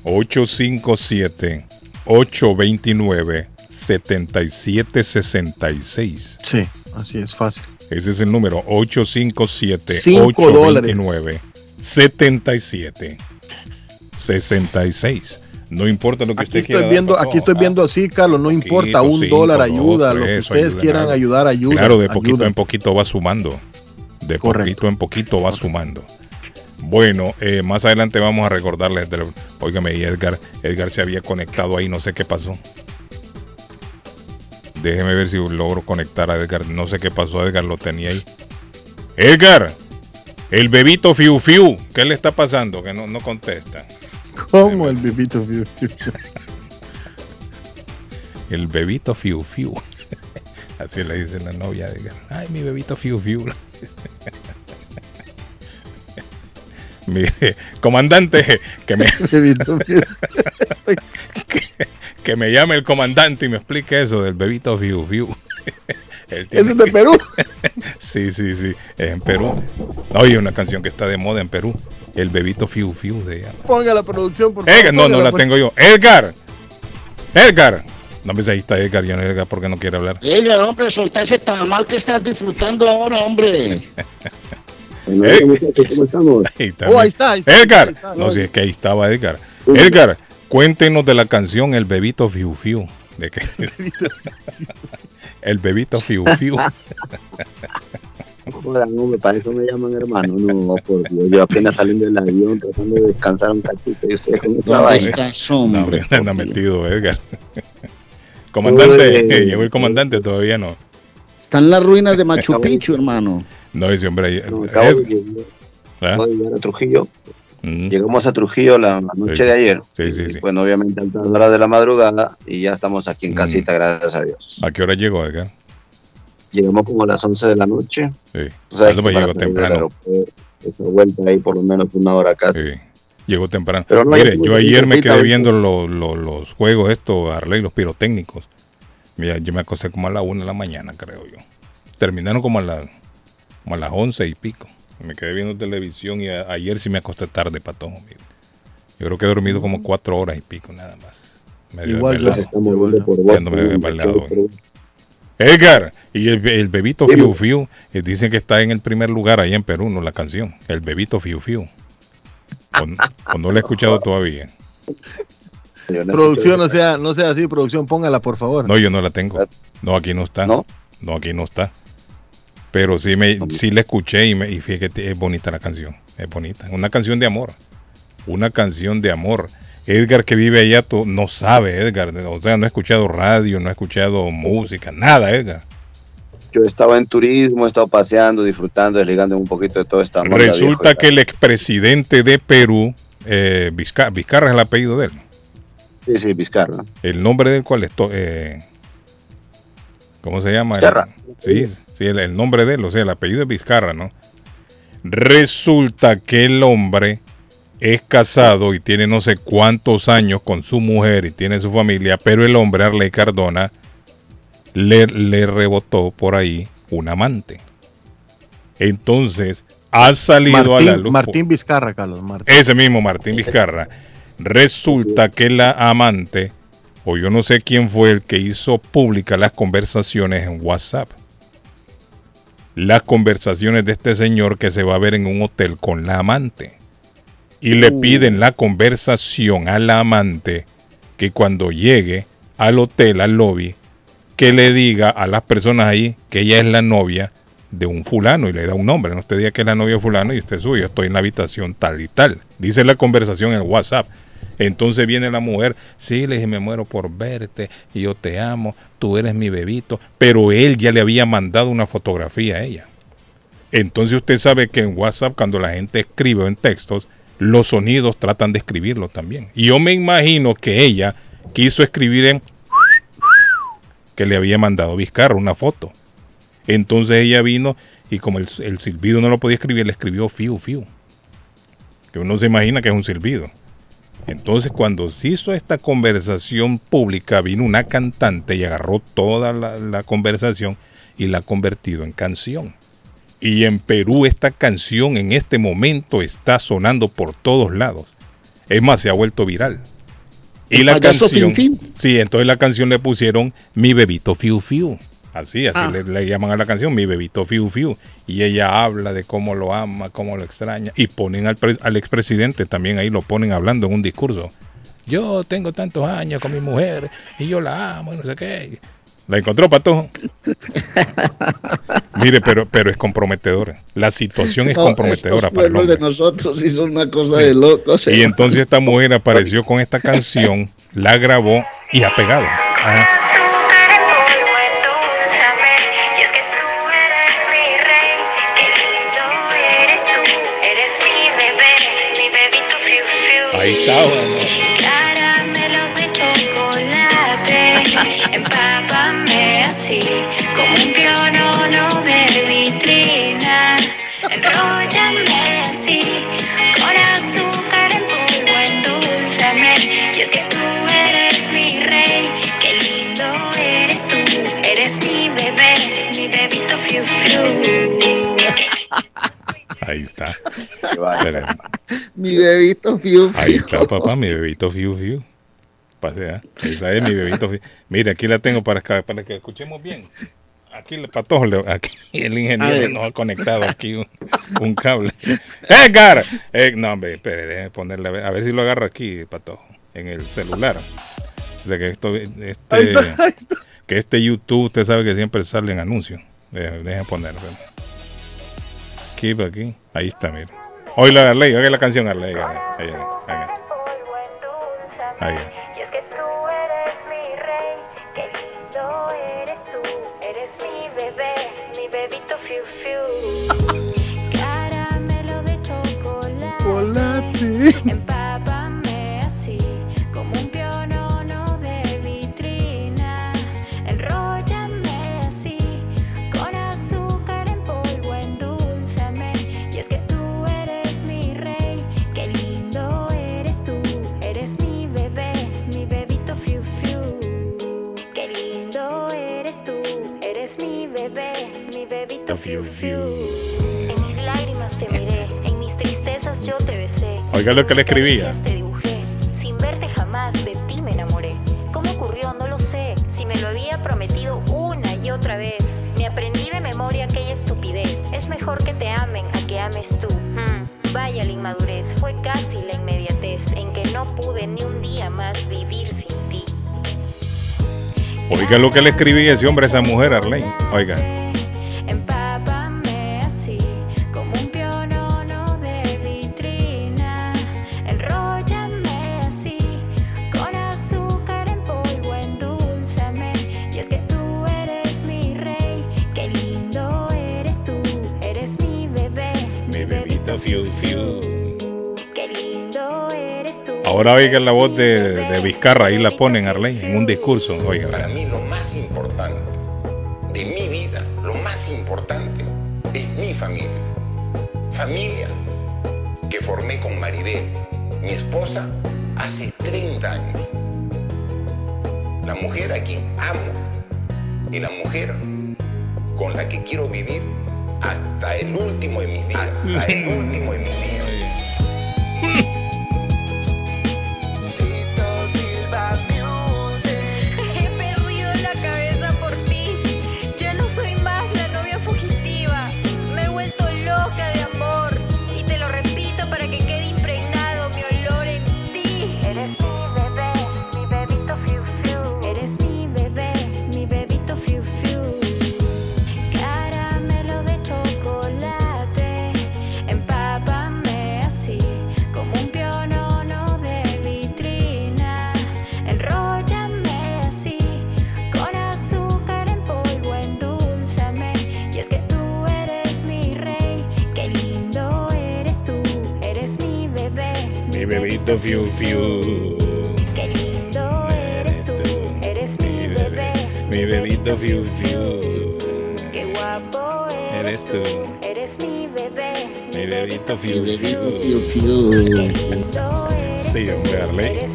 857 829 7766. Sí, así es fácil. Ese es el número 857-829-7766. 66. No importa lo que aquí usted estoy Viendo, aquí estoy viendo, sí, Carlos, no importa, un dólar ayuda, lo que ustedes quieran ayudar, ayuda. Claro, de poquito en poquito va sumando. De poquito en poquito va sumando. Bueno, eh, más adelante vamos a recordarles. De, óigame, Edgar, Edgar se había conectado ahí, no sé qué pasó. Déjeme ver si logro conectar a Edgar. No sé qué pasó, Edgar lo tenía ahí. Edgar, el bebito Fiu Fiu, ¿qué le está pasando? Que no, no contesta. ¿Cómo el bebito Fiu Fiu? el bebito Fiu Fiu. Así le dice la novia de Edgar. Ay, mi bebito Fiu Fiu. Mire, comandante, que me. que me llame el comandante y me explique eso del bebito Fiu Fiu. ¿Es de Perú? sí, sí, sí, es en Perú. Oye, una canción que está de moda en Perú. El bebito Fiu Fiu se llama. Ponga la producción, por favor. no, no la tengo yo. Edgar. Edgar. No me ahí está Edgar, ya no Edgar porque no quiere hablar. Edgar, hombre, solta ese tamal que estás disfrutando ahora, hombre. ¿cómo estamos? Ahí está, oh, ahí está, ahí está Edgar. no, si es que ahí estaba Edgar. Edgar, Cuéntenos de la canción El Bebito Fiu Fiu. ¿De qué? El Bebito Fiu Fiu. No, para eso me llaman hermano. No, por Dios, yo apenas saliendo del avión tratando de descansar un cachito. Y ustedes con esta está No, anda metido, Edgar. comandante, llegó el comandante, todavía no. Están las ruinas de Machu Picchu, hermano. No, ese hombre. No, acabo, de, ¿Ah? llegar a Trujillo. Mm. Llegamos a Trujillo la noche de ayer. Sí, sí, sí. Bueno, obviamente a altas horas de la madrugada y ya estamos aquí en mm. casita, gracias a Dios. ¿A qué hora llegó, Edgar? Llegamos como a las 11 de la noche. Sí. O sea, me llegó temprano. Esa vuelta ahí por lo menos una hora acá. Sí. Llegó temprano. Pero Mire, yo ayer me quedé viendo los, los, los juegos estos, Arley, los pirotécnicos. Mira, yo me acosté como a las 1 de la mañana, creo yo. Terminaron como a, las como a las 11 y pico. Me quedé viendo televisión y ayer sí me acosté tarde, patojo. Yo creo que he dormido como 4 horas y pico, nada más. Igual los estamos por Edgar, y el, bebito Fiu Fiu, eh, dicen que está en el primer lugar ahí en Perú, no la canción. El bebito Fiu Fiu. O, no lo he escuchado todavía. producción, no sea, no sea así, producción, póngala por favor. No, yo no la tengo. No, aquí no está. No, no aquí no está. Pero sí, me, sí la escuché y, me, y fíjate, es bonita la canción. Es bonita. Una canción de amor. Una canción de amor. Edgar que vive allá no sabe, Edgar. O sea, no ha escuchado radio, no ha escuchado música, nada, Edgar. Yo estaba en turismo, he estado paseando, disfrutando, desligando un poquito de todo esta Resulta que el expresidente de Perú, eh, Vizcarra, es el apellido de él. Sí, sí, Vizcarra. El nombre del cual es. Eh, ¿Cómo se llama? Vizcarra. sí, sí el, nombre de él, o sea, el apellido es Vizcarra, ¿no? Resulta que el hombre es casado y tiene no sé cuántos años con su mujer y tiene su familia, pero el hombre, Arley Cardona, le, le rebotó por ahí un amante. Entonces, ha salido a la luz. Martín Vizcarra, Carlos. Martín. Ese mismo Martín Vizcarra. Resulta que la amante, o yo no sé quién fue el que hizo pública las conversaciones en WhatsApp. Las conversaciones de este señor que se va a ver en un hotel con la amante y le uh. piden la conversación a la amante que cuando llegue al hotel, al lobby, que le diga a las personas ahí que ella es la novia de un fulano y le da un nombre. No usted diga que es la novia de fulano y usted suyo, estoy en la habitación tal y tal. Dice la conversación en WhatsApp. Entonces viene la mujer, sí, le dije, me muero por verte, y yo te amo, tú eres mi bebito, pero él ya le había mandado una fotografía a ella. Entonces usted sabe que en WhatsApp, cuando la gente escribe en textos, los sonidos tratan de escribirlo también. Y yo me imagino que ella quiso escribir en que le había mandado Vizcarra una foto. Entonces ella vino y como el, silbido no lo podía escribir, le escribió fiu fiu. Que uno se imagina que es un silbido. Entonces cuando se hizo esta conversación pública, vino una cantante y agarró toda la, la conversación y la ha convertido en canción. Y en Perú esta canción en este momento está sonando por todos lados. Es más, se ha vuelto viral. Y la canción... Sí, entonces la canción le pusieron Mi bebito Fiu Fiu. Así, así ah. le, llaman a la canción Mi bebito Fiu Fiu. Y ella habla de cómo lo ama, cómo lo extraña. Y ponen al, al expresidente también ahí, lo ponen hablando en un discurso. Yo tengo tantos años con mi mujer y yo la amo, no sé qué. ¿La encontró, Pato? Mire, pero, pero es comprometedora. La situación es comprometedora para el de nosotros hizo una cosa de locos. Y entonces esta mujer apareció con esta canción, la grabó y ha pegado. Ahí está, como Ahí está. mi bebito fiu fiu. Ahí está, papá, mi bebito fiu fiu. Esa es mi bebito. Mire, aquí la tengo para, para que escuchemos bien. Aquí, para todos, aquí el ingeniero nos ha conectado aquí un, cable. ¡Edgar! Eh, no, hombre, espere, déjeme ponerle, a ver, si lo agarro aquí, Patojo, en el celular. De que esto, este, que este YouTube, usted sabe que siempre salen anuncios. Déjeme ponerlo. por aquí. Ahí está, mira. Oye, Arley, oiga la canción, Arley. Ahí, ahí, ahí. ahí. Empápame En mis lágrimas te miré, en mis tristezas yo te besé. Oiga lo que le escribía. Te dibujé, sin verte jamás de ti me enamoré. ¿Cómo ocurrió? No lo sé. Si me lo había prometido una y otra vez. Me aprendí de memoria aquella estupidez. Es mejor que te amen a que ames tú. Hmm, Vaya la inmadurez, fue casi la inmediatez en que no pude ni un día más vivir sin ti. Oiga lo que le escribía ese hombre a esa mujer, Arlene. Oiga. Ahora oigan la voz de, de Vizcarra, ahí la ponen, Arlene, en un discurso. Oiga, Para mí lo más importante de mi vida, lo más importante es mi familia. Familia que formé con Maribel, mi esposa, hace 30 años. La mujer a quien amo y la mujer con la que quiero vivir hasta el último de mis días. Hasta el último bebito fiu Mi bebito fiu. fiu fiu. Sí, hombre, Arlene.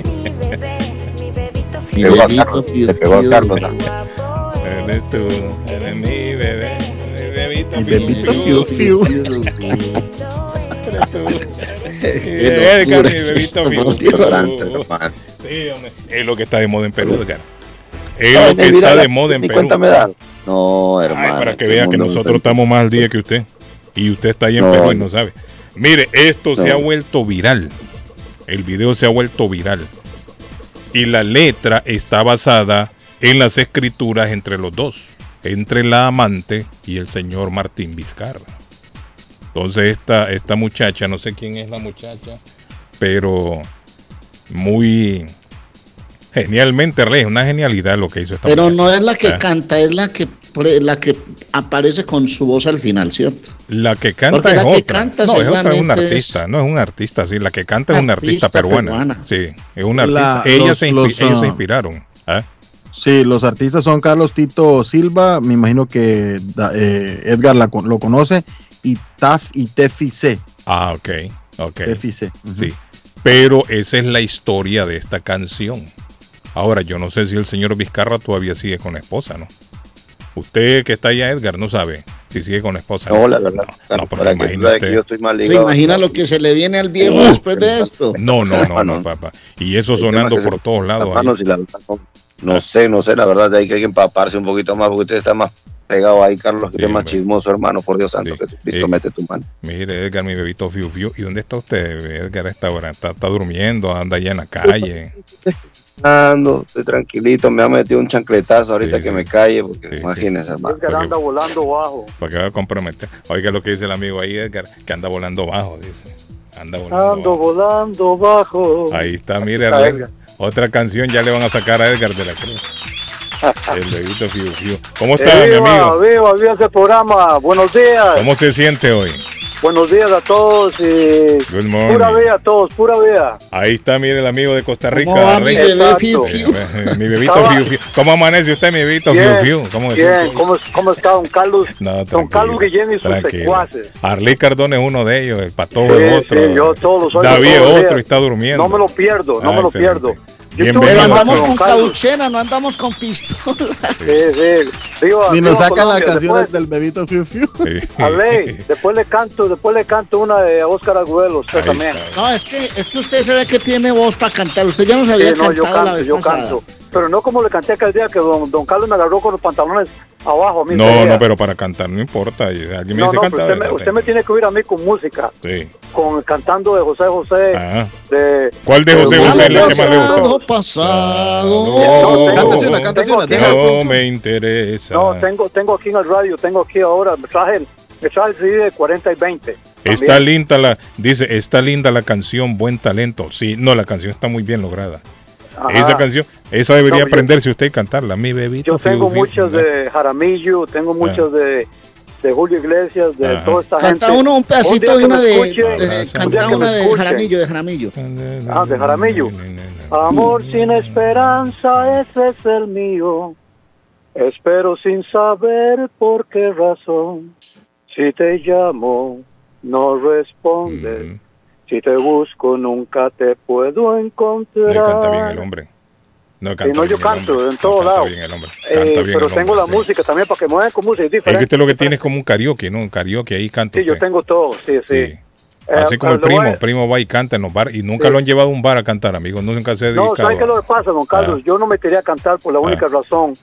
Mi bebito fiu le pegó a fiu. Carlos. Eres tú, eres mi bebé. Mi bebito Mi fiu bebito fiu. fiu. Eres tú. Es bebito esto, fiu por fiu. Ignorante, hermano. Sí, hombre. Es lo que está de moda en Perú, Edgar. Es lo que está de moda en Perú. cuenta me da. No, Ay, hermano. para que este vea que nosotros no- estamos más al día que usted. Y usted está ahí en No, Perú y no sabe. Mire, esto se ha vuelto viral. El video se ha vuelto viral. Y la letra está basada en las escrituras entre los dos. Entre la amante y el señor Martín Vizcarra. Entonces esta, esta muchacha, no sé quién es la muchacha, pero muy genialmente, Rey, una genialidad lo que hizo esta Pero no es la que Ah. canta, es la que la que aparece con su voz al final, ¿cierto? La que canta Porque es la que otra. canta no, es otra, es es- artista, no es un artista, sí, la que canta es una artista Artista peruana. peruana. Sí, es una La- artista. Ellas, los- se, ah, inspiraron. ¿ah? Sí, los artistas son Carlos Tito Silva, me imagino que eh, Edgar la lo conoce, y Taf y Tefi C. Ah, ok, ok. Tefi C. Sí, pero esa es la historia de esta canción. Ahora, yo no sé si el señor Vizcarra todavía sigue con la esposa, ¿no? Usted que está allá, Edgar, no sabe si sigue con la esposa. No, la verdad. No, no, porque que yo estoy ¿Se ligado. imagina lo que se le viene al viejo Uh, después de esto? No, no, no, no, papá. Y eso El sonando se- por todos lados. ahí. Hermano, si la verdad no, no sé, no sé, la verdad hay que, hay que empaparse un poquito más porque usted está más pegado ahí, Carlos, que Sí, usted es más hombre. chismoso, hermano, por Dios santo, Sí, que Cristo sí. mete tu mano. Mire, Edgar, mi bebito Fiu Fiu. ¿Y dónde está usted, Edgar, a esta hora? ¿Está, está durmiendo? ¿Anda allá en la calle? Ando, estoy tranquilito, me ha metido un chancletazo ahorita que me calle, porque imagínese, hermano. Edgar anda volando bajo. Para que va a comprometer. Oiga lo que dice el amigo ahí, Edgar, que anda volando bajo, dice. Anda volando Ando bajo. volando bajo. Ahí está, mire, otra canción ya le van a sacar a Edgar de la Cruz. El bebito Fiu Fiu. ¿Cómo está, mi amigo? Viva, viva ese programa. Buenos días. ¿Cómo se siente hoy? Buenos días a todos y pura vida a todos, pura vida. Ahí está, mire el amigo de Costa Rica. mi, bebito Fiu Fiu. ¿Cómo amanece usted, mi bebito Fiu Fiu? ¿Cómo, bien, ¿Cómo, ¿Cómo, está don Carlos? don Carlos Guillén y sus secuaces. Arlí Cardón es uno de ellos, el Pato es otro. Sí, yo todos David es otro y está durmiendo. No me lo pierdo, no me lo pierdo. Pero andamos con cauchena, no andamos con pistola. Sí, sí. Ni nos sacan las canciones del bebito Fiu Fiu. después le canto, después le canto una de Oscar Agüelo, usted también. No, es que, es que usted se ve que tiene voz para cantar. Usted ya nos había cantado yo canto, la vez yo canto pero no como le canté aquel día que don, don Carlos me agarró con los pantalones abajo. A mí no, no, pero para cantar no importa. Alguien me dice cantar. Usted, me, usted me, tiene que oír a mí con música. Sí. Con, cantando de José José. Ah. De, ¿Cuál de José José es la que más le gusta? pasado. No, no me interesa. No, tengo, tengo aquí en el radio, tengo aquí ahora, me traje, me traje el CD de 40 y 20. Está linda la, dice, está linda la canción, buen talento. Sí, no, la canción está muy bien lograda. Esa canción, esa debería aprenderse usted y cantarla, mi bebito. Yo tengo muchas de Jaramillo, tengo muchas de, de Julio Iglesias, de toda esta canta gente. uno un pedacito de una de, canta una de Jaramillo, de Jaramillo. Ah, de Jaramillo. Amor sin esperanza, ese es el mío. Espero sin saber por qué razón. Si te llamo, no respondes. Si te busco, nunca te puedo encontrar. Le canta bien el hombre. No, canta no yo canto en todos lados. Eh, pero tengo la música también para que muevan con música. Es, diferente. es que usted lo que tiene es como un karaoke, ¿no? Un karaoke ahí canta. Sí, yo tengo todo, sí, sí. sí. Así eh, como el primo, el primo va y canta en los bares y nunca lo han llevado a un bar a cantar, amigo. Nunca se ha dedicado. No, ¿sabes qué lo que pasa, don Carlos? Ah. Yo no me quería cantar por la única ah. razón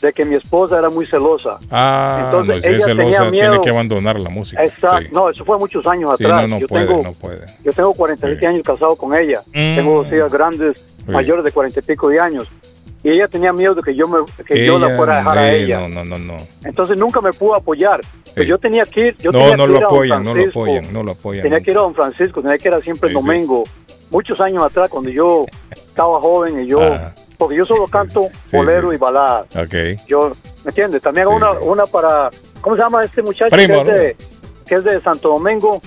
de que mi esposa era muy celosa. Ah, Entonces, no, ella celosa, tenía miedo. tiene que abandonar la música. Exacto, no, eso fue muchos años atrás. No, yo puede, tengo, no puede. Yo tengo 47 años casado con ella. Mm. Tengo dos hijas grandes, mayores de 40 y pico de años. Y ella tenía miedo de que yo me que yo la fuera a dejar a ella. No, no, no, no. Entonces nunca me pudo apoyar. Pero yo tenía que ir, yo no, tenía no que lo ir apoyan, a don Francisco, no lo apoyan, no lo apoyan. Tenía que ir a Don Francisco, tenía que ir siempre el domingo. Muchos años atrás, cuando yo estaba joven y yo porque yo solo canto bolero y balada. Okay. Yo, ¿me entiendes? También hago una, una para, ¿cómo se llama este muchacho que, es de, que, es de, Santo Domingo?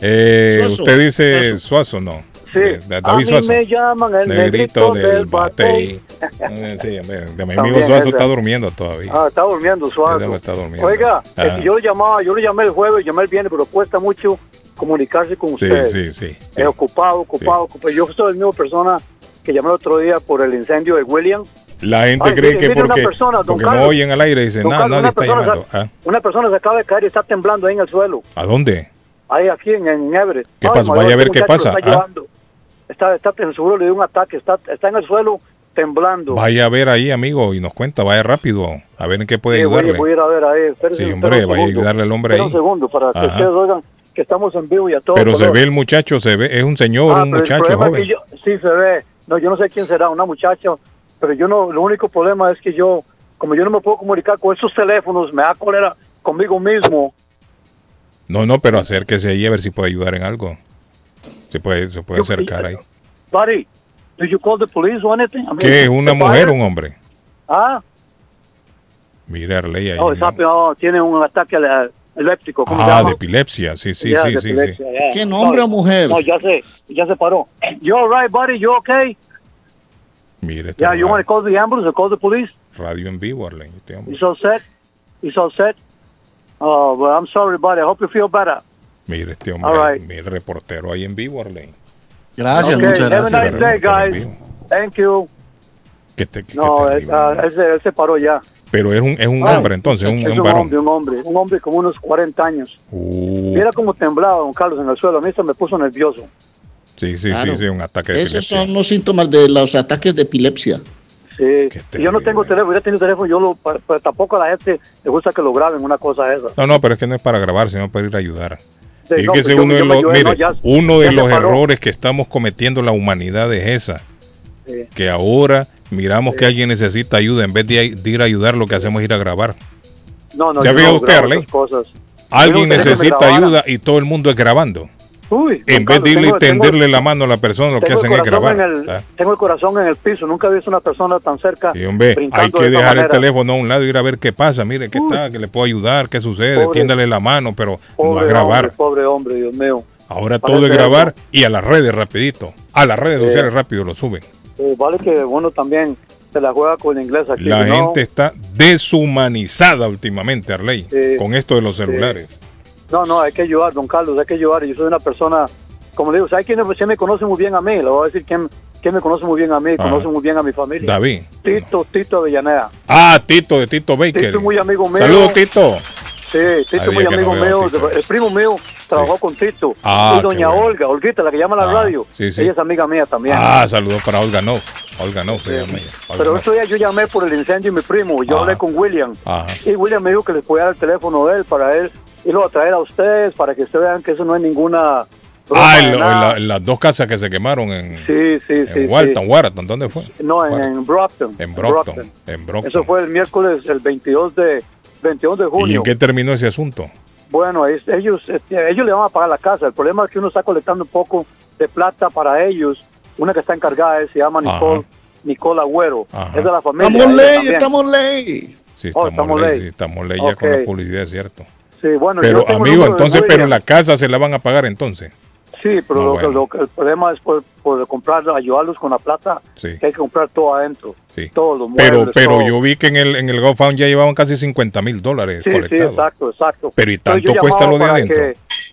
Eh, usted dice Suazo, ¿no? Sí, de, a mí me llaman el negrito, del batey. Eh, sí, de mi amigo Suazo está durmiendo todavía. Ah, está durmiendo Suazo. Está durmiendo. Oiga, es que yo le llamaba, yo le llamé el jueves, llamé el viernes, pero cuesta mucho comunicarse con usted. Sí, sí, sí. Es ocupado, ocupado, ocupado. Yo soy la misma persona que llamé el otro día por el incendio de William. La gente cree que porque, persona, porque no oyen al aire dicen, nada, nadie está llamando. Ah. Una persona se acaba de caer y está temblando ahí en el suelo. ¿A dónde? Ahí, aquí en, en Everett. ¿Qué pasa? Vaya a ver qué pasa. Está, ah. Está, está, seguro le dio un ataque, está, está en el suelo temblando. Vaya a ver ahí, amigo, y nos cuenta, vaya rápido, a ver en qué puede sí, ayudarle. Voy, a ir a ver ahí. sí, hombre, vaya a ayudarle al hombre ahí. un segundo para que ustedes oigan que estamos en vivo y a todos. Pero se ve el muchacho, se ve, es un señor, ah, un muchacho joven. sí, se ve no, yo no sé quién será, una muchacha, pero yo no, lo único problema es que yo, como yo no me puedo comunicar con esos teléfonos, me da cólera conmigo mismo. No, no, pero acérquese ahí a ver si puede ayudar en algo. Se puede, se puede acercar ahí. Buddy, did you call the police or anything? ¿Qué? ¿Una mujer o un hombre? Ah. Mira, Arley ahí. Oh, no, tiene un ataque eléctrico. ¿cómo ah, de epilepsia, sí, sí, sí, sí, sí. ¿Quién, hombre o mujer? No, ya sé, ya se paró. You all right, buddy? You okay? Mire, yeah, you want to call the ambulance or call the police? Radio en vivo, Arlen. Este He's all set? He's all set? Oh, well, I'm sorry, buddy. I hope you feel better. Mire, este hombre, right. mire, reportero ahí en vivo, Arlen. Gracias, okay. muchas gracias. Have a nice day, guys. Thank you. Que te, no, te, uh, ese, ese paró ya. Pero es un, es un hombre entonces, un, es un, un hombre, un hombre, un hombre como unos 40 años. Uh. Mira cómo temblaba don Carlos en el suelo, a mí se me puso nervioso. Sí, sí, sí, sí, un ataque de Esos son los síntomas de los ataques de epilepsia. Sí, yo no tengo teléfono, yo tengo teléfono, yo lo, pero, tampoco a la gente le gusta que lo graben, una cosa esa. No, no, pero es que no es para grabar, sino para ir a ayudar. Y que uno de los, mire, uno de los errores que estamos cometiendo la humanidad es esa que ahora miramos que alguien necesita ayuda, en vez de, ir a ayudar, lo que hacemos es ir a grabar. No, no, ¿Ya vio usted? Alguien necesita ayuda y todo el mundo es grabando. Uy, en vez de irle tenderle la mano a la persona, lo que hacen es grabar. Tengo el corazón en el piso, nunca he visto una persona tan cerca. Sí, hombre, hay que dejar el teléfono a un lado y ir a ver qué pasa. Mire, qué está, que le puedo ayudar, qué sucede, tiéndale la mano, pero no a grabar. pobre hombre, Dios mío. Ahora todo es grabar y a las redes rapidito. A las redes sociales rápido lo suben. vale que bueno también se la juega con inglés aquí. La gente está deshumanizada últimamente, Arley, con esto de los celulares. No, no, hay que ayudar, don Carlos, hay que ayudar. Yo soy una persona, como le digo, ¿sabe quién, me conoce muy bien a mí? Le voy a decir quién, quién me conoce muy bien a mí, conoce muy bien a mi familia. David. Tito, Tito Avellaneda. Ah, Tito, de Tito Baker. Tito es muy amigo mío. Saludos, Tito. Sí, Tito es muy amigo mío. El primo mío trabajó con Tito. Ah, y doña Olga, Olguita, la que llama a la ah, radio. Sí, sí. Ella es amiga mía también. Ah, saludos para Olga, no. Olga no, se llama Pero otro día yo llamé por el incendio y mi primo. Yo hablé con William. Y William me dijo que les podía dar el teléfono de él para él y lo a traer a ustedes para que ustedes vean que eso no es ninguna Ah, en, las dos casas que se quemaron en, sí, sí, en Walton, Warton, ¿dónde fue? No, en, Brockton. En Brockton, en Brockton. Eso fue el miércoles, el 22 de, 22 de junio. ¿Y en qué terminó ese asunto? Bueno, ellos, este, ellos le van a pagar la casa. El problema es que uno está colectando un poco de plata para ellos. Una que está encargada se llama Nicole, Nicole Agüero. Es de la familia. Estamos ley, estamos ley. Sí, oh, estamos, ley, estamos ley ya con la publicidad, es cierto. Sí, bueno, pero amigo, entonces, pero la casa se la van a pagar entonces. Sí, pero lo, el problema es por, comprar, ayudarlos con la plata, que hay que comprar todo adentro. Sí. Todos los pero pero yo vi que en el, en el GoFund ya llevaban casi 50 mil dólares sí, Sí, exacto, exacto. Pero ¿y tanto cuesta lo de adentro?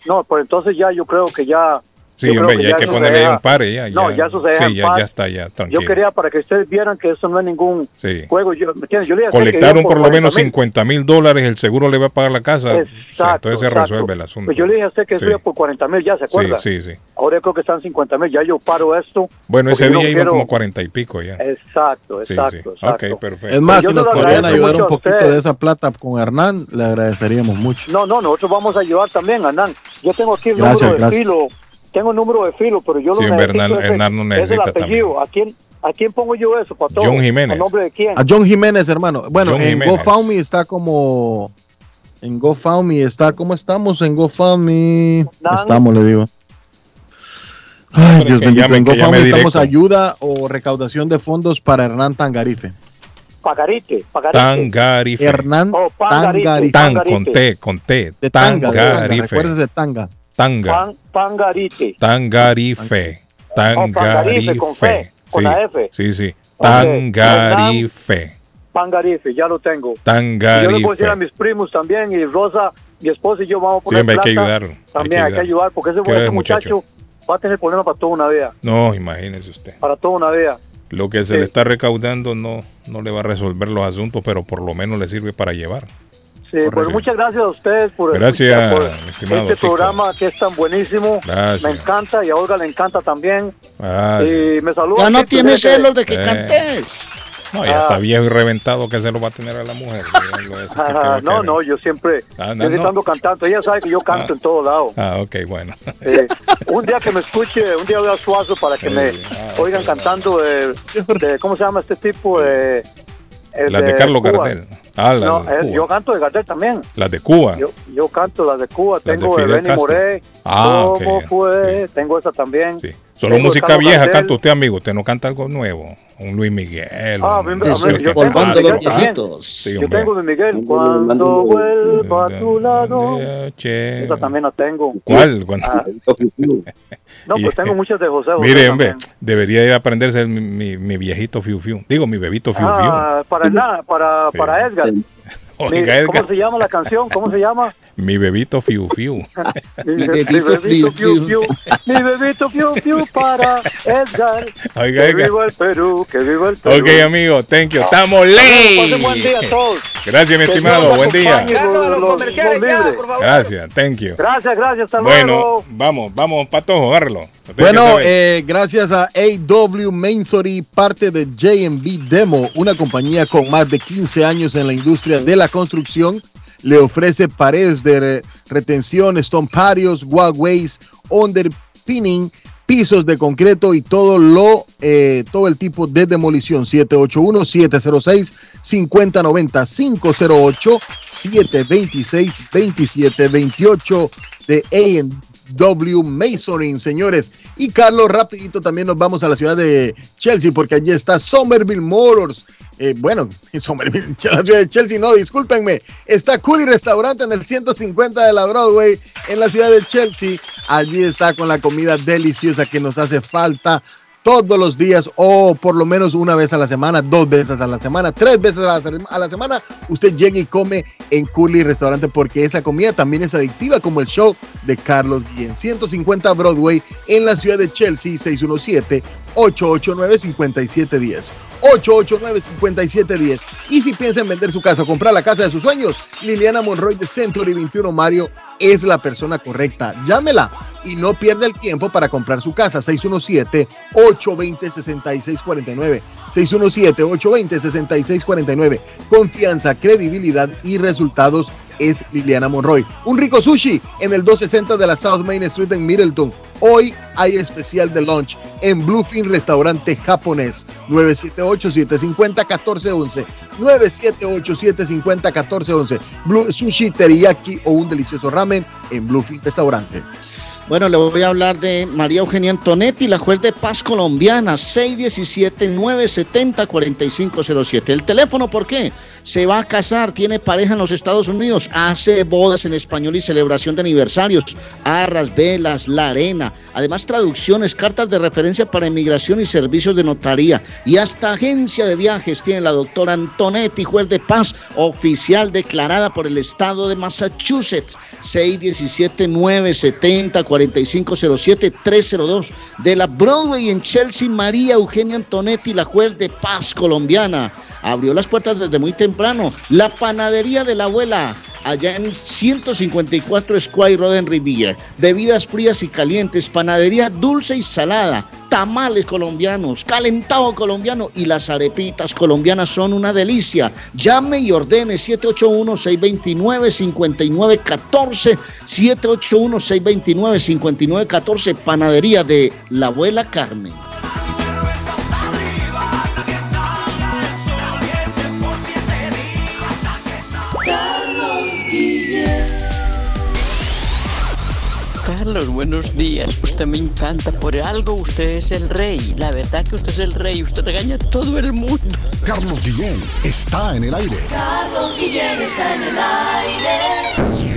no, pues entonces ya yo creo que ya Sí, hombre, ya hay que ponerle un par. Ya, no, ya, eso se sí, ya, ya, está, ya, tranquilo. Yo quería para que ustedes vieran que eso no es ningún juego. Yo, yo le Colectaron por, lo menos 50 mil dólares, el seguro le va a pagar la casa. Exacto. entonces se resuelve el asunto. Pues yo le dije a usted que eso iba por 40 mil, ya se acuerda. Sí, sí, sí. Ahora creo que están 50 mil, ya yo paro esto. Bueno, ese día iba como 40 y pico ya. Exacto, exacto. Ok, perfecto. Es más, si nos podrían ayudar un poquito de esa plata con Hernán, le agradeceríamos mucho. No, no, nosotros vamos a ayudar también, Hernán. Yo tengo aquí el número de filo tengo el número de filo, pero yo lo necesito. Hernán no necesita es el apellido. ¿A quién, ¿A quién pongo yo eso, para John Jiménez. ¿A nombre de quién? A John Jiménez, hermano. Bueno, en GoFundMe está como... En GoFundMe está... ¿Cómo estamos en GoFundMe? Estamos, le digo. Ay, Dios bendito. en GoFundMe estamos ayuda o recaudación de fondos para Hernán Tangarife. Pagarite, Pagarite. Tangarife. Hernán oh, Tangarife. Tan, con T, con T. De Tanga, Tangarife. de Tanga. Tanga. Tangarite. Tangarife. Tangarife. con fe, con la F. Sí, sí. Tangarife. Tangarife, ya lo tengo. Tangarife. yo le puedo decir a mis primos también y Rosa, mi esposa y yo vamos a poner Siempre hay que ayudarlo. También hay que, ayudar porque ese, ese muchacho va a tener problemas para toda una vida. No, imagínese usted. Para toda una vida. Lo que se le está recaudando no, no le va a resolver los asuntos, pero por lo menos le sirve para llevar. Sí, pues muchas gracias a ustedes por, gracias, este programa que es tan buenísimo. Me encanta y a Olga le encanta también. Y me saluda. Ya no tiene celos de que eh. cantes. No, ya está ah. viejo y reventado que se lo va a tener a la mujer. no, no, yo siempre ah, estoy estando cantando. Ella sabe que yo canto en todo lado. Ah, ok, bueno. Eh, un día que me escuche, un día voy a Suazo para que me ah, oigan cantando de, ¿cómo se llama este tipo? Eh, las de, Carlos Gardel. Ah, no, yo canto de Gardel también. Las de Cuba. Yo, yo canto las de Cuba. Tengo de, Benny Moré. Ah, ¿Cómo fue? Tengo esa también. Sí. Solo música vieja canta usted, amigo. Usted no canta algo nuevo. Un Luis Miguel. Ah, un... yo, tengo los viejitos. Sí, yo tengo Luis Miguel. Cuando vuelva a tu lado. Esa también la tengo. ¿Cuál? Ah. No, pues tengo muchas de José. José Mire, hombre, debería ir a aprenderse mi, mi, viejito Fiu Fiu. Digo, mi bebito Fiu Fiu. Ah, para nada, para, para Edgar. ¿Cómo se llama la canción? ¿Cómo se llama? Mi bebito Fiu Fiu. mi, bebito, Fiu Fiu. Mi bebito Fiu Fiu para Edgar. Oiga, que viva el Perú, que viva el Perú. Ok, amigo, thank you. Estamos ley. Buen día a todos. Gracias, mi estimado. Buen día. Gracias, thank you. Gracias, gracias. Hasta bueno, vamos, vamos, Patojo, agárralo. Bueno, eh, gracias a AW Mainsory, parte de JB Demo, una compañía con más de 15 años en la industria de la construcción le ofrece paredes de retención, stone patios, walkways, underpinning pisos de concreto y todo lo, eh, todo el tipo de demolición. 781-706-5090, 508-726-2728 de A&W Masoning, señores. Y Carlos, rapidito también nos vamos a la ciudad de Chelsea porque allí está Somerville Motors eh, bueno, en la ciudad de Chelsea, no, discúlpenme. Está Cooley Restaurante en el 150 de la Broadway, en la ciudad de Chelsea. Allí está con la comida deliciosa que nos hace falta todos los días o por lo menos una vez a la semana, dos veces a la semana, tres veces a la, semana, usted llega y come en Curly Restaurante porque esa comida también es adictiva como el show de Carlos Guillén. 150 Broadway en la ciudad de Chelsea, 617 889-5710. 889-5710. Y si piensa en vender su casa o comprar la casa de sus sueños, Liliana Monroy de Century 21 Mario es la persona correcta. Llámela y no pierda el tiempo para comprar su casa. 617-820-6649. 617-820-6649. Confianza, credibilidad y resultados es Liliana Monroy. Un rico sushi en el 260 de la South Main Street en Middleton. Hoy hay especial de lunch en Bluefin Restaurante Japonés. 978-750-1411. 978-750-1411. Blue Sushi Teriyaki o un delicioso ramen en Bluefin Restaurante. Bueno, le voy a hablar de María Eugenia Antonetti, la juez de paz colombiana, 617-970-4507. El teléfono, ¿por qué? Se va a casar, tiene pareja en los Estados Unidos, hace bodas en español y celebración de aniversarios, arras, velas, la arena, además traducciones, cartas de referencia para inmigración y servicios de notaría. Y hasta agencia de viajes tiene la doctora Antonetti, juez de paz, oficial declarada por el estado de Massachusetts, 617 970 4507-302 de la Broadway en Chelsea, María Eugenia Antonetti, la juez de paz colombiana. Abrió las puertas desde muy temprano. La panadería de la abuela allá en 154 Square Road en Riviera. Bebidas frías y calientes, panadería dulce y salada, tamales colombianos, calentado colombiano y las arepitas colombianas son una delicia. Llame y ordene 781-629-5914, 781-629-5914, panadería de la abuela Carmen. Carlos, buenos días. Usted me encanta. Por algo usted es el rey. La verdad que usted es el rey. Usted regaña a todo el mundo. Carlos Guillén está en el aire. Carlos Guillén está en el aire.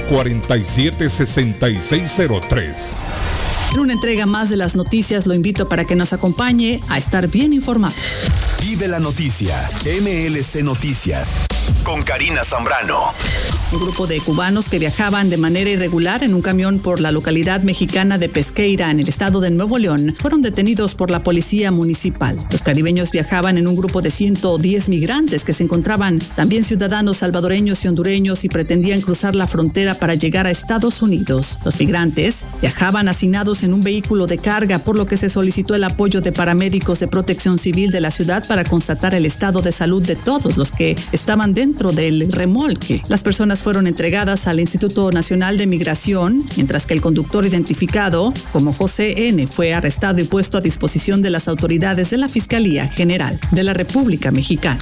47 6603 En una entrega más de las noticias, lo invito para que nos acompañe a estar bien informados. Vive la noticia, MLC Noticias con Karina Zambrano. Un grupo de cubanos que viajaban de manera irregular en un camión por la localidad mexicana de Pesqueira, en el estado de Nuevo León, fueron detenidos por la policía municipal. Los caribeños viajaban en un grupo de 110 migrantes que se encontraban también ciudadanos salvadoreños y hondureños y pretendían cruzar la frontera para llegar a Estados Unidos. Los migrantes viajaban asignados en un vehículo de carga, por lo que se solicitó el apoyo de paramédicos de protección civil de la ciudad para constatar el estado de salud de todos los que dentro del remolque. Las personas fueron entregadas al Instituto Nacional de Migración, mientras que el conductor identificado como José N fue arrestado y puesto a disposición de las autoridades de la Fiscalía General de la República Mexicana.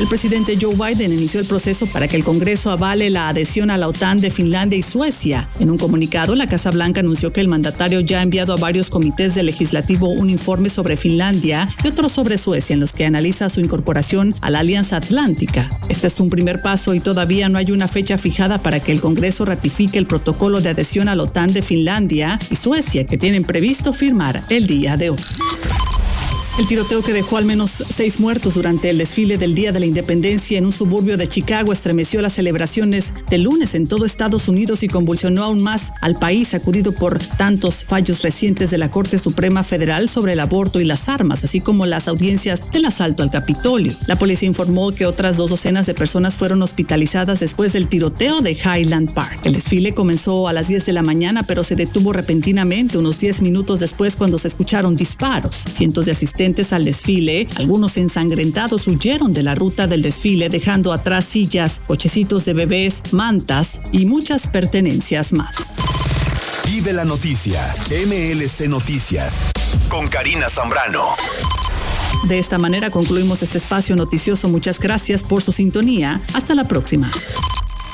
El presidente Joe Biden inició el proceso para que el Congreso avale la adhesión a la OTAN de Finlandia y Suecia. En un comunicado, la Casa Blanca anunció que el mandatario ya ha enviado a varios comités del legislativo un informe sobre Finlandia y otro sobre Suecia en los que analiza su incorporación a la Alianza Atlántica. Este es un primer paso y todavía no hay una fecha fijada para que el Congreso ratifique el protocolo de adhesión a la OTAN de Finlandia y Suecia que tienen previsto firmar el día de hoy. El tiroteo que dejó al menos seis muertos durante el desfile del Día de la Independencia en un suburbio de Chicago estremeció las celebraciones del lunes en todo Estados Unidos y convulsionó aún más al país sacudido por tantos fallos recientes de la Corte Suprema Federal sobre el aborto y las armas, así como las audiencias del asalto al Capitolio. La policía informó que otras dos docenas de personas fueron hospitalizadas después del tiroteo de Highland Park. El desfile comenzó a las 10 de la mañana, pero se detuvo repentinamente unos 10 minutos después cuando se escucharon disparos. Cientos de asistentes al desfile, algunos ensangrentados, huyeron de la ruta del desfile dejando atrás sillas, cochecitos de bebés, mantas y muchas pertenencias más. De la noticia, MLC Noticias, con Karina Zambrano. De esta manera concluimos este espacio noticioso. Muchas gracias por su sintonía. Hasta la próxima.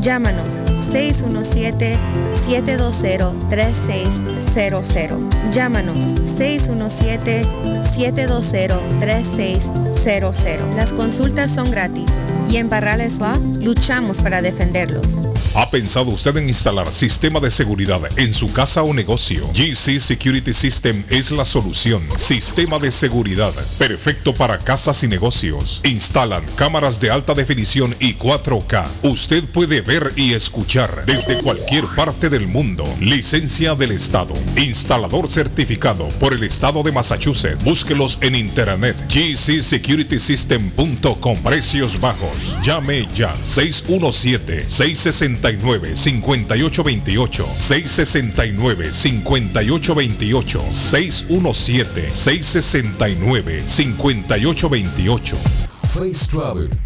Llámanos 617-720-3600. Llámanos 617-720-3600. Las consultas son gratis y en Barrales Law luchamos para defenderlos. ¿Ha pensado usted en instalar sistema de seguridad en su casa o negocio? GC Security System es la solución. Sistema de seguridad perfecto para casas y negocios. Instalan cámaras de alta definición y 4K. Usted puede ver y escuchar desde cualquier parte del mundo. Licencia del Estado. Instalador certificado por el Estado de Massachusetts. Búsquelos en internet. gcsecuritysystem.com. Precios bajos. Llame ya. 617 660 669-5828. 669-5828. 617-669-5828. Face Travel.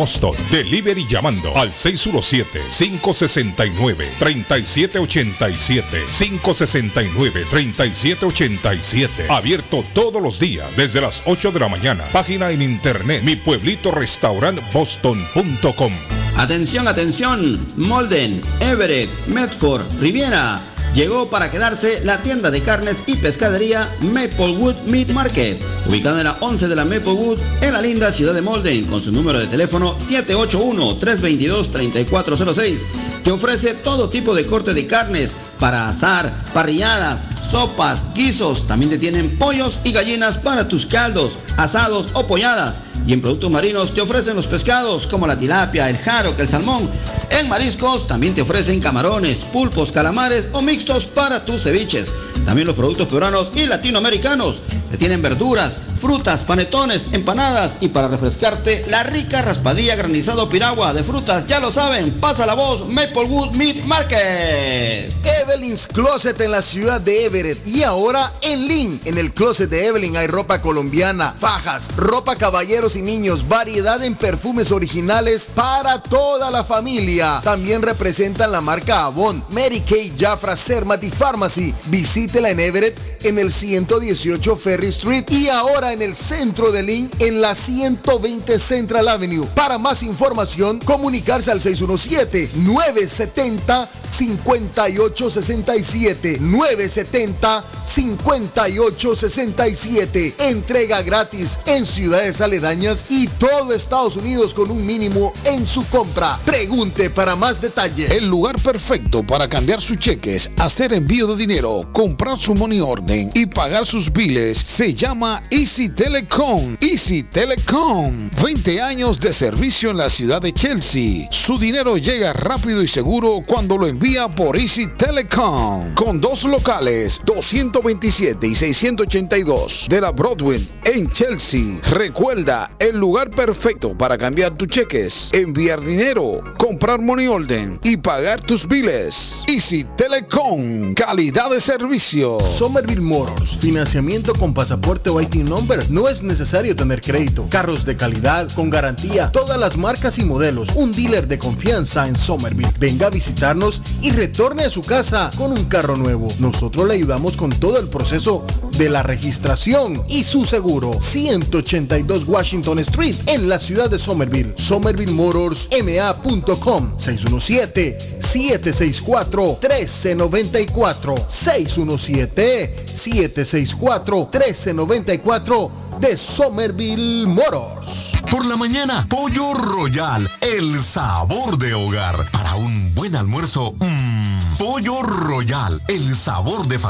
Boston. Delivery llamando al 617-569-3787. 569-3787. Abierto todos los días desde las 8 de la mañana. Página en internet mi pueblito boston.com. Atención, atención. Molden, Everett, Medford, Riviera llegó para quedarse la tienda de carnes y pescadería Maplewood Meat Market, ubicada en la 11 de la Maplewood, en la linda ciudad de Molden, con su número de teléfono 781-322-3406, que ofrece todo tipo de corte de carnes para asar, parrilladas, sopas, guisos, también te tienen pollos y gallinas para tus caldos, asados o polladas y en productos marinos te ofrecen los pescados como la tilapia, el jaro, el salmón. En mariscos también te ofrecen camarones, pulpos, calamares o mixtos para tus ceviches. También los productos peruanos y latinoamericanos. Te tienen verduras, frutas, panetones, empanadas y para refrescarte, la rica raspadilla granizado piragua de frutas. Ya lo saben, pasa la voz Maplewood Meat Market. Evelyn's Closet en la ciudad de Y ahora en Lynn. En el closet de Evelyn hay ropa colombiana, fajas, ropa caballeros y niños, variedad en perfumes originales para toda la familia. También representan la marca Avon, Mary Kay, Jafra, Sermati Pharmacy. Visítela en Everett en el 118 Ferry Street y ahora en el centro de Lynn en la 120 Central Avenue. Para más información, comunicarse al 617-970-5867. 970-5867. Entrega gratis en ciudades aledañas y todo Estados Unidos con un mínimo en su compra. Pregunte para más detalles. El lugar perfecto para cambiar sus cheques, hacer envío de dinero, comprar su money order y pagar sus biles se llama Easy Telecom. Easy Telecom. 20 años de servicio en la ciudad de Chelsea. Su dinero llega rápido y seguro cuando lo envía por Easy Telecom. Con dos locales, 227 y 682 de la Broadway en Chelsea. Recuerda, el lugar perfecto para cambiar tus cheques, enviar dinero, comprar money order y pagar tus biles. Easy Telecom. Calidad de servicio. Somerville Motors. Financiamiento con pasaporte o IT number. No es necesario tener crédito. Carros de calidad, con garantía, todas las marcas y modelos. Un dealer de confianza en Somerville. Venga a visitarnos y retorne a su casa con un carro nuevo. Nosotros le ayudamos con todo el proceso de la registración y su seguro. 182 Washington Street en la ciudad de Somerville. SomervilleMotorsMA.com 617-764-1394. 617-764-1394 de Somerville Motors. Por la mañana, Pollo Royal, el sabor de hogar. Para un buen almuerzo, mmm, Pollo Royal, el sabor de familia.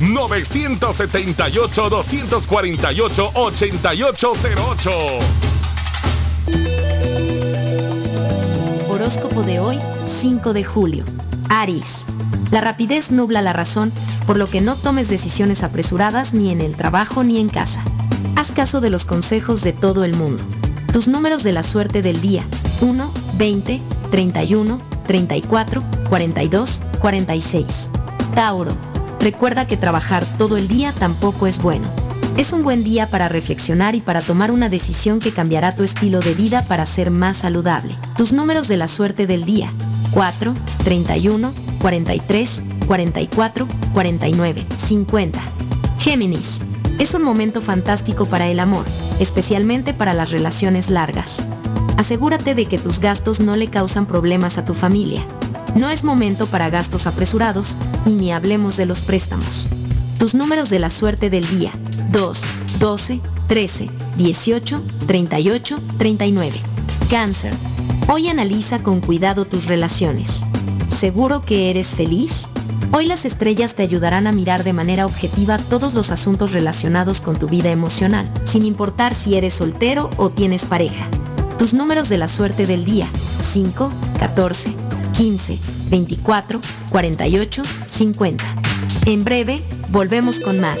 978 248 8808 Horóscopo de hoy, 5 de julio. Aries. La rapidez nubla la razón, por lo que no tomes decisiones apresuradas ni en el trabajo ni en casa. Haz caso de los consejos de todo el mundo. Tus números de la suerte del día. 1, 20, 31, 34, 42, 46. Tauro. Recuerda que trabajar todo el día tampoco es bueno. Es un buen día para reflexionar y para tomar una decisión que cambiará tu estilo de vida para ser más saludable. Tus números de la suerte del día. 4, 31, 43, 44, 49, 50. Géminis. Es un momento fantástico para el amor, especialmente para las relaciones largas. Asegúrate de que tus gastos no le causan problemas a tu familia. No es momento para gastos apresurados y ni hablemos de los préstamos. Tus números de la suerte del día. 2, 12, 13, 18, 38, 39. Cáncer. Hoy analiza con cuidado tus relaciones. ¿Seguro que eres feliz? Hoy las estrellas te ayudarán a mirar de manera objetiva todos los asuntos relacionados con tu vida emocional, sin importar si eres soltero o tienes pareja. Tus números de la suerte del día. 5, 14, 15, 24, 48, 50. En breve, volvemos con más.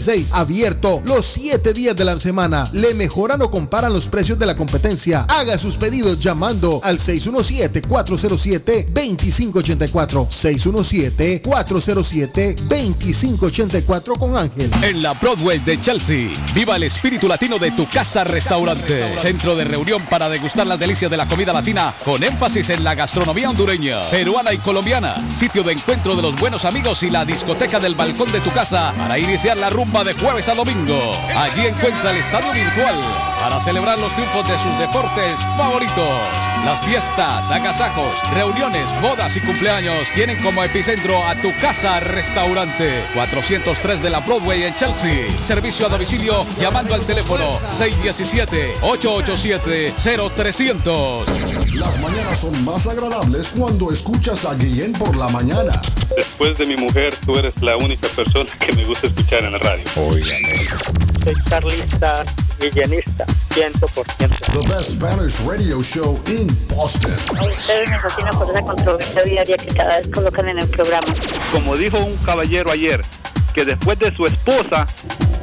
abierto los 7 días de la semana. Le mejoran o comparan los precios de la competencia. Haga sus pedidos llamando al 617-407-2584. 617-407-2584 con Ángel. En la Broadway de Chelsea, viva el espíritu latino de tu casa restaurante. Centro de reunión para degustar las delicias de la comida latina con énfasis en la gastronomía hondureña, peruana y colombiana. Sitio de encuentro de los buenos amigos y la discoteca del balcón de tu casa para iniciar la rumba de jueves a domingo. Allí encuentra el estadio virtual para celebrar los triunfos de sus deportes favoritos. Las fiestas, agasajos, reuniones, bodas y cumpleaños tienen como epicentro a tu casa restaurante 403 de la Broadway en Chelsea. Servicio a domicilio llamando al teléfono 617-887-0300. Las mañanas son más agradables cuando escuchas a Guillén por la mañana. Después de mi mujer, tú eres la única persona que me gusta escuchar en la radio. Oigan. Soy carlista, guillenista, 100%. The best Spanish radio show in Boston. A ustedes me fascina por esa controversia diaria que cada vez colocan en el programa. Como dijo un caballero ayer, que después de su esposa,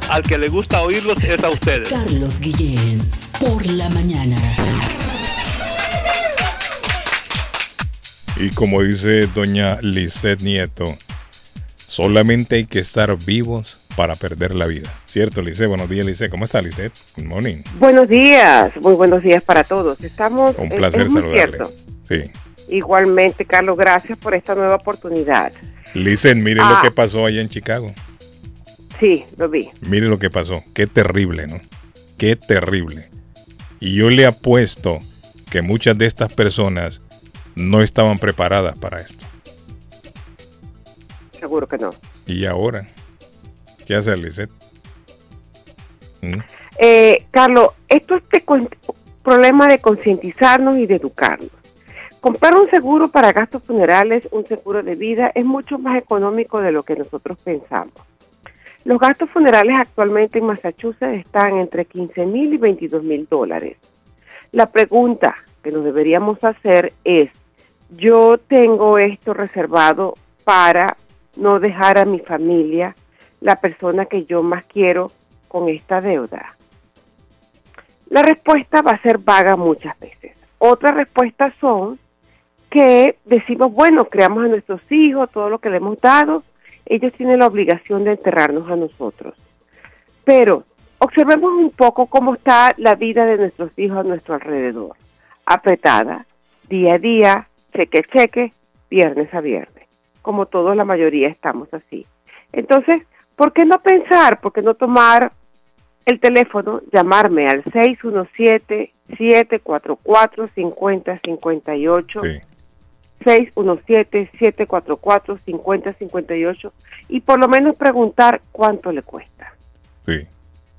al que le gusta oírlos es a ustedes. Carlos Guillén, por la mañana. Y como dice doña Lisette Nieto, solamente hay que estar vivos para perder la vida. ¿Cierto, Lisette? Buenos días, Lisette. ¿Cómo está, Lisette? Good morning. Buenos días, muy buenos días para todos. Estamos. Un eh, placer es saludarle. Sí. Igualmente, Carlos, gracias por esta nueva oportunidad. Lisette, mire Ah. lo que pasó allá en Chicago. Sí, lo vi. Mire lo que pasó. Qué terrible, ¿no? Qué terrible. Y yo le apuesto que muchas de estas personas no estaban preparadas para esto. Seguro que no. ¿Y ahora? ¿Qué hace Lisette? ¿Mm? Eh, Carlos, esto es cuen- problema de concientizarnos y de educarnos. Comprar un seguro para gastos funerales, un seguro de vida, es mucho más económico de lo que nosotros pensamos. Los gastos funerales actualmente en Massachusetts están entre 15 mil y 22 mil dólares. La pregunta que nos deberíamos hacer es, yo tengo esto reservado para no dejar a mi familia, la persona que yo más quiero, con esta deuda. La respuesta va a ser vaga muchas veces. Otras respuestas son que decimos, bueno, creamos a nuestros hijos, todo lo que le hemos dado, ellos tienen la obligación de enterrarnos a nosotros. Pero observemos un poco cómo está la vida de nuestros hijos a nuestro alrededor. Apretada, día a día, cheque a cheque, viernes a viernes. Como todos, la mayoría estamos así. Entonces, ¿por qué no pensar? ¿Por qué no tomar el teléfono, llamarme al 617-744-5058? 617-744-5058 y por lo menos preguntar cuánto le cuesta. Sí.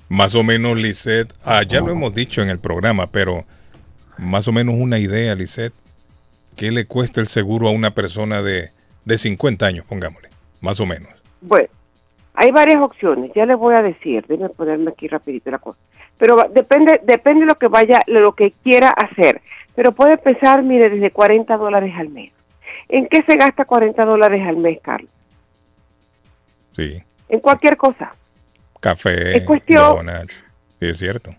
Más o menos, Lisette, ah, ya lo hemos dicho en el programa, pero más o menos una idea, Lisette. ¿Qué le cuesta el seguro a una persona de, de 50 años, pongámosle? Más o menos. Bueno, hay varias opciones, ya les voy a decir, déjenme ponerme aquí rapidito la cosa. Pero depende, depende de lo que vaya, lo que quiera hacer. Pero puede empezar, mire, desde 40 dólares al mes. ¿En qué se gasta 40 dólares al mes, Carlos? Sí. En cualquier cosa. Café, Es cuestión- donuts. Sí, es cierto.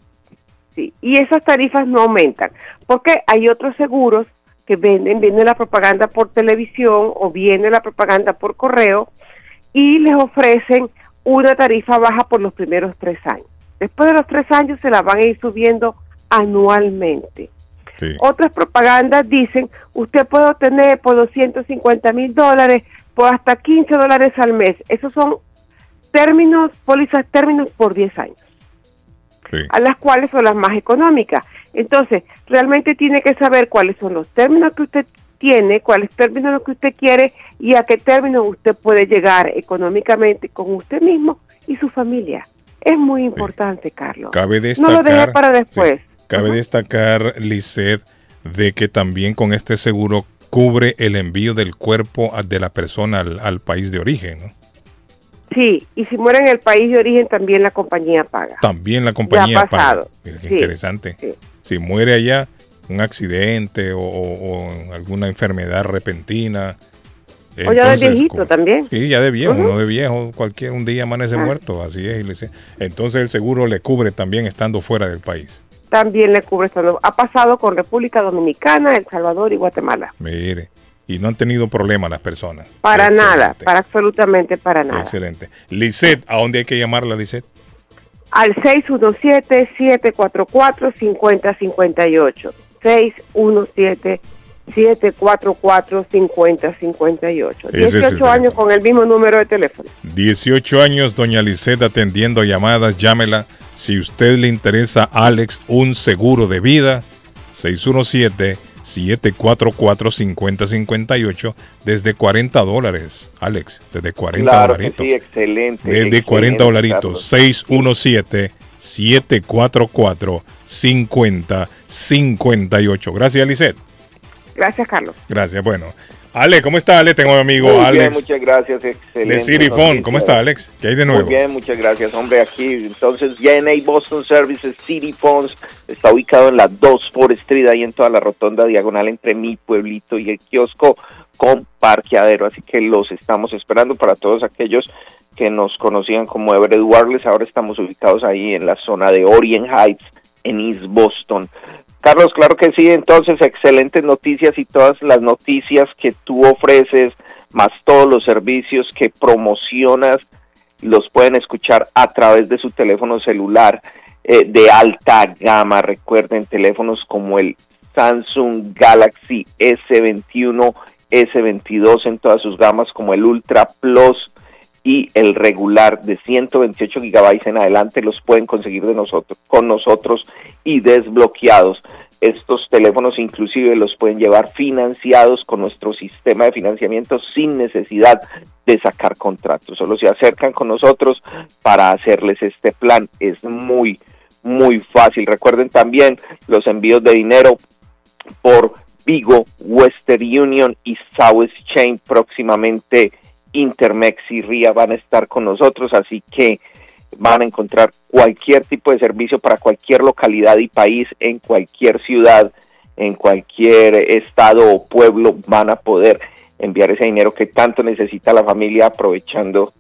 Sí, y esas tarifas no aumentan, porque hay otros seguros que venden, viene la propaganda por televisión o viene la propaganda por correo y les ofrecen una tarifa baja por los primeros tres años. Después de los tres años se la van a ir subiendo anualmente. Otras propagandas dicen, usted puede obtener por 250 mil dólares, por hasta 15 dólares al mes. Esos son términos, pólizas términos por 10 años a las cuales son las más económicas. Entonces, realmente tiene que saber cuáles son los términos que usted tiene, cuáles términos que usted quiere y a qué términos usted puede llegar económicamente con usted mismo y su familia. Es muy importante, Carlos. Cabe no lo deje para después. sí, cabe destacar, Lisette, de que también con este seguro cubre el envío del cuerpo de la persona al, al país de origen. ¿no? Sí, y si muere en el país de origen también la compañía paga. También la compañía Ya ha pasado. paga. Mira qué Sí, interesante. Si muere allá un accidente o alguna enfermedad repentina. O ya de viejito también. Sí, ya de viejo, uh uno de viejo, cualquier un día amanece ah. muerto, así es. Entonces el seguro le cubre también estando fuera del país. También le cubre estando. Ha pasado con República Dominicana, El Salvador y Guatemala. Mire, y no han tenido problemas las personas. Para nada, para absolutamente para nada. Excelente. Lisette, ¿a dónde hay que llamarla, Lisette? Al 617-744-5058. 617 744-5058. 18 años con el mismo número de teléfono. 18 años, doña Lisette, atendiendo llamadas. Llámela. Si usted le interesa, Alex, un seguro de vida. 617-744-5058. Desde 40 dólares, Alex. Desde 40 claro dolaritos. Sí, excelente. Desde excelente, 40 dolaritos. 617 744 5058. Gracias, Lisette. Gracias, Carlos. Gracias. Bueno, Ale, ¿cómo está, Ale? Tengo a mi amigo Muy bien, Alex muchas gracias, excelente. de City Phone. ¿Cómo está, Alex? ¿Qué hay de nuevo? Muy bien, muchas gracias, hombre. Aquí, entonces, JNA Boston Services City Phones está ubicado en la 2 Ford Street, ahí en toda la rotonda diagonal entre mi pueblito y el kiosco con parqueadero. Así que los estamos esperando para todos aquellos que nos conocían como Everett Wireless. Ahora estamos ubicados ahí en la zona de Orient Heights, en East Boston. Carlos, claro que sí, entonces excelentes noticias y todas las noticias que tú ofreces, más todos los servicios que promocionas, los pueden escuchar a través de su teléfono celular eh, de alta gama. Recuerden, teléfonos como el Samsung Galaxy S21, S22 en todas sus gamas, como el Ultra Plus y el regular de 128 gigabytes en adelante los pueden conseguir de nosotros con nosotros y desbloqueados. Estos teléfonos inclusive los pueden llevar financiados con nuestro sistema de financiamiento sin necesidad de sacar contratos. Solo se acercan con nosotros para hacerles este plan. Es muy, muy fácil. Recuerden también los envíos de dinero por Vigo, Western Union y South Chain próximamente Intermex y RIA van a estar con nosotros, así que van a encontrar cualquier tipo de servicio para cualquier localidad y país, en cualquier ciudad, en cualquier estado o pueblo, van a poder enviar ese dinero que tanto necesita la familia, aprovechando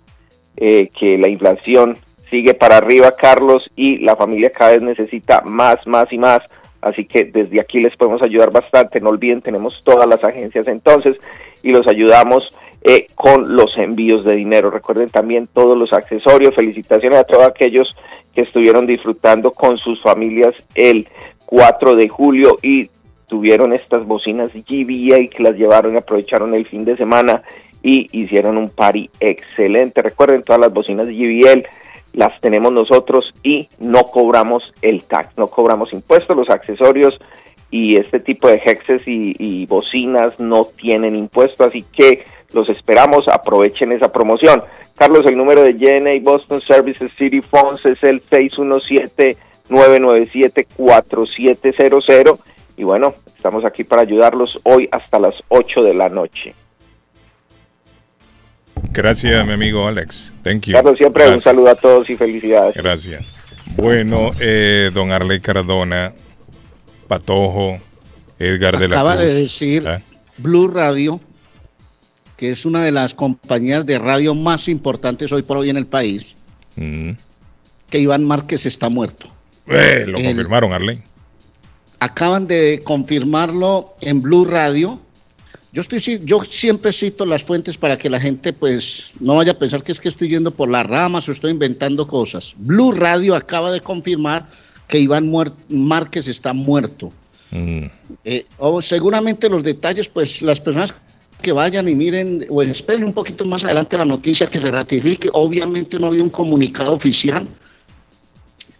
eh, que la inflación sigue para arriba, Carlos, y la familia cada vez necesita más, más y más. Así que desde aquí les podemos ayudar bastante. No olviden, tenemos todas las agencias entonces y los ayudamos eh, con los envíos de dinero. Recuerden también todos los accesorios. Felicitaciones a todos aquellos que estuvieron disfrutando con sus familias el 4 de julio y tuvieron estas bocinas GBA que las llevaron y aprovecharon el fin de semana y hicieron un party excelente. Recuerden todas las bocinas GBL las tenemos nosotros y no cobramos el tax, no cobramos impuestos, los accesorios y este tipo de hexes y, y bocinas no tienen impuesto, así que los esperamos, aprovechen esa promoción. Carlos, el número de JNA Boston Services City Phones es el 617-997-4700 y bueno, estamos aquí para ayudarlos hoy hasta las 8 de la noche. Gracias, mi amigo Alex. Thank you. Carlos, siempre un saludo a todos y felicidades. Gracias. Bueno, eh, don Arley Cardona, Patojo, Edgar de la Acaba Cruz. de decir ¿Ah? Blue Radio, que es una de las compañías de radio más importantes hoy por hoy en el país, Mm. que Iván Márquez está muerto. Eh, lo El- confirmaron, Arley. Acaban de confirmarlo en Blue Radio. Yo estoy yo siempre cito las fuentes para que la gente pues no vaya a pensar que es que estoy yendo por las ramas o estoy inventando cosas. Blue Radio acaba de confirmar que Iván Muer- Márquez está muerto. Mm. Eh, o seguramente los detalles, pues las personas que vayan y miren o esperen un poquito más adelante la noticia que se ratifique. Obviamente no había un comunicado oficial,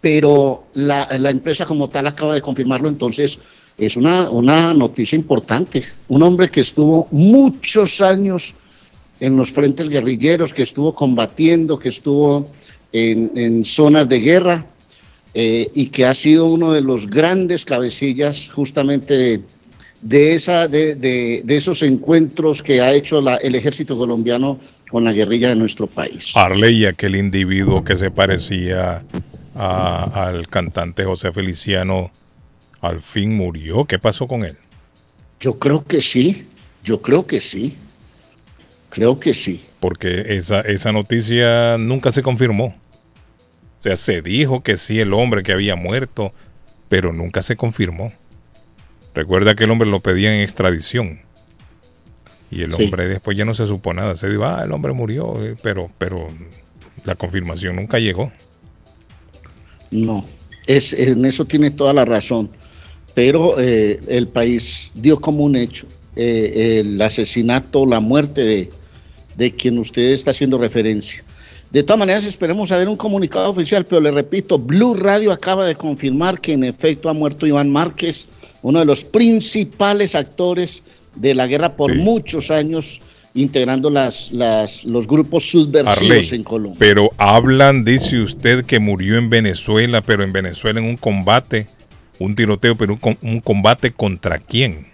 pero la, empresa como tal acaba de confirmarlo, entonces es una, una noticia importante. Un hombre que estuvo muchos años en los frentes guerrilleros, que estuvo combatiendo, que estuvo en, en zonas de guerra eh, y que ha sido uno de los grandes cabecillas justamente de, de esa, de, de- de esos encuentros que ha hecho la- el ejército colombiano con la guerrilla de nuestro país. Arley, aquel individuo que se parecía a- al cantante José Feliciano, al fin murió. ¿Qué pasó con él? Yo creo que sí, yo creo que sí, creo que sí. Porque esa, esa noticia nunca se confirmó. O sea, se dijo que sí el hombre que había muerto, pero nunca se confirmó. Recuerda que el hombre lo pedía en extradición. Y el Sí. hombre después ya no se supo nada. Se dijo, ah, el hombre murió, eh, pero, pero la confirmación nunca llegó. No, es, en eso tiene toda la razón. Pero eh, el país dio como un hecho eh, el asesinato, la muerte de, de quien usted está haciendo referencia. De todas maneras, esperemos a ver un comunicado oficial, pero le repito, Blue Radio acaba de confirmar que en efecto ha muerto Iván Márquez, uno de los principales actores de la guerra por muchos años, integrando las, las, los grupos subversivos Arley, en Colombia. Pero hablan, dice usted, que murió en Venezuela, pero en Venezuela en un combate, un tiroteo, pero un combate contra quién.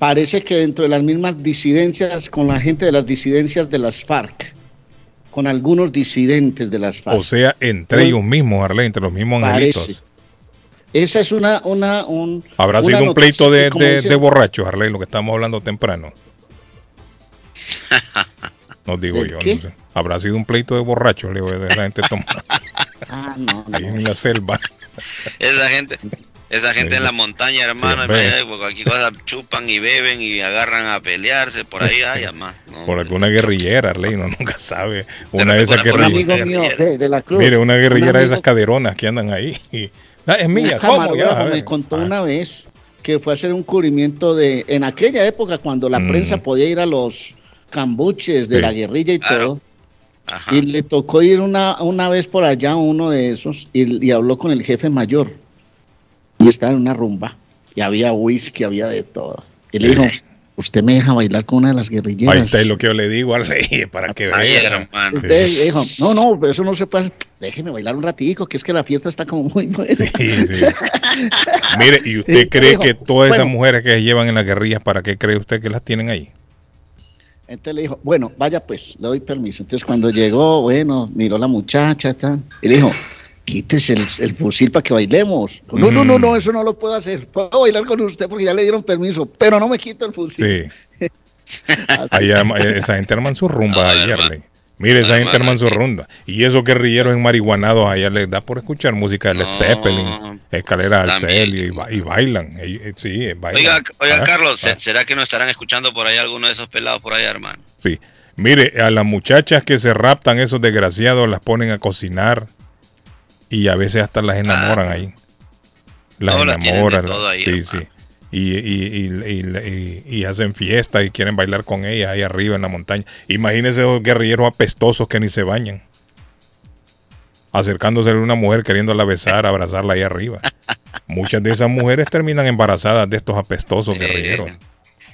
Parece que dentro de las mismas disidencias, con la gente de las disidencias de las FARC, con algunos disidentes de las FARC. O sea, entre ellos mismos, Arley, entre los mismos angelitos. Parece. Esa es una, una, un, Habrá una sido un pleito de, de, dice- de borrachos, Arley, lo que estamos hablando temprano. No digo ¿Del yo, no sé. Habrá sido un pleito de borrachos, le digo, de la gente tomando Ah, no, ahí en la selva. Esa gente, esa gente en la montaña, hermano, imagínate, por cualquier cosa chupan y beben y agarran a pelearse por ahí, ay, además. No, Por alguna guerrera, Arley, uno nunca sabe. Una de esas guerrilleras. amigo mío de, de la Cruz. Mire, una un guerrillera de esas caderonas que andan ahí. y- Ah, es mía, ¿cómo? Ya, me contó una vez que fue a hacer un cubrimiento de, en aquella época cuando la Mm. prensa podía ir a los cambuches de Sí. la guerrilla y todo. Y le tocó ir una, una vez por allá a uno de esos y, y habló con el jefe mayor. Y estaba en una rumba. Y había whisky, había de todo. Y le dijo, usted me deja bailar con una de las guerrilleras. Ahí está es lo que yo le digo al rey, para que vea. Usted dijo, no, no, pero eso no se puede hacer. Déjeme bailar un ratico, que es que la fiesta está como muy buena. Sí, sí. Mire, ¿y usted cree dijo, que todas esas mujeres que se llevan en las guerrillas, para qué cree usted que las tienen ahí? Entonces le dijo, bueno, vaya pues, le doy permiso. Entonces cuando llegó, bueno, miró la muchacha, tal, y le dijo, quítese el, el fusil para que bailemos. No, no, no, Mm. no, eso no lo puedo hacer. Puedo bailar con usted porque ya le dieron permiso, pero no me quito el fusil. Sí. Ahí arma- esa gente arman su rumba ahí, Arley. Mire, esa gente arman su rumba. Y esos guerrilleros en marihuanados allá les da por escuchar música de Led Zeppelin, escalera al celio y, ba- y bailan. Eh, sí, eh, bailan. Oiga, oiga Ah, Carlos, ¿se- ah. ¿será que no estarán escuchando por ahí alguno de esos pelados por ahí, hermano? Sí. Mire, a las muchachas que se raptan, esos desgraciados, las ponen a cocinar y a veces hasta las enamoran ahí. Las No, enamoran. ahí, sí, sí. Y, y, y, y- y- y hacen fiesta y quieren bailar con ellas ahí arriba en la montaña. Imagínense esos guerrilleros apestosos que ni se bañan. Acercándose a una mujer queriéndola besar, abrazarla ahí arriba. Muchas de esas mujeres terminan embarazadas de estos apestosos guerrilleros.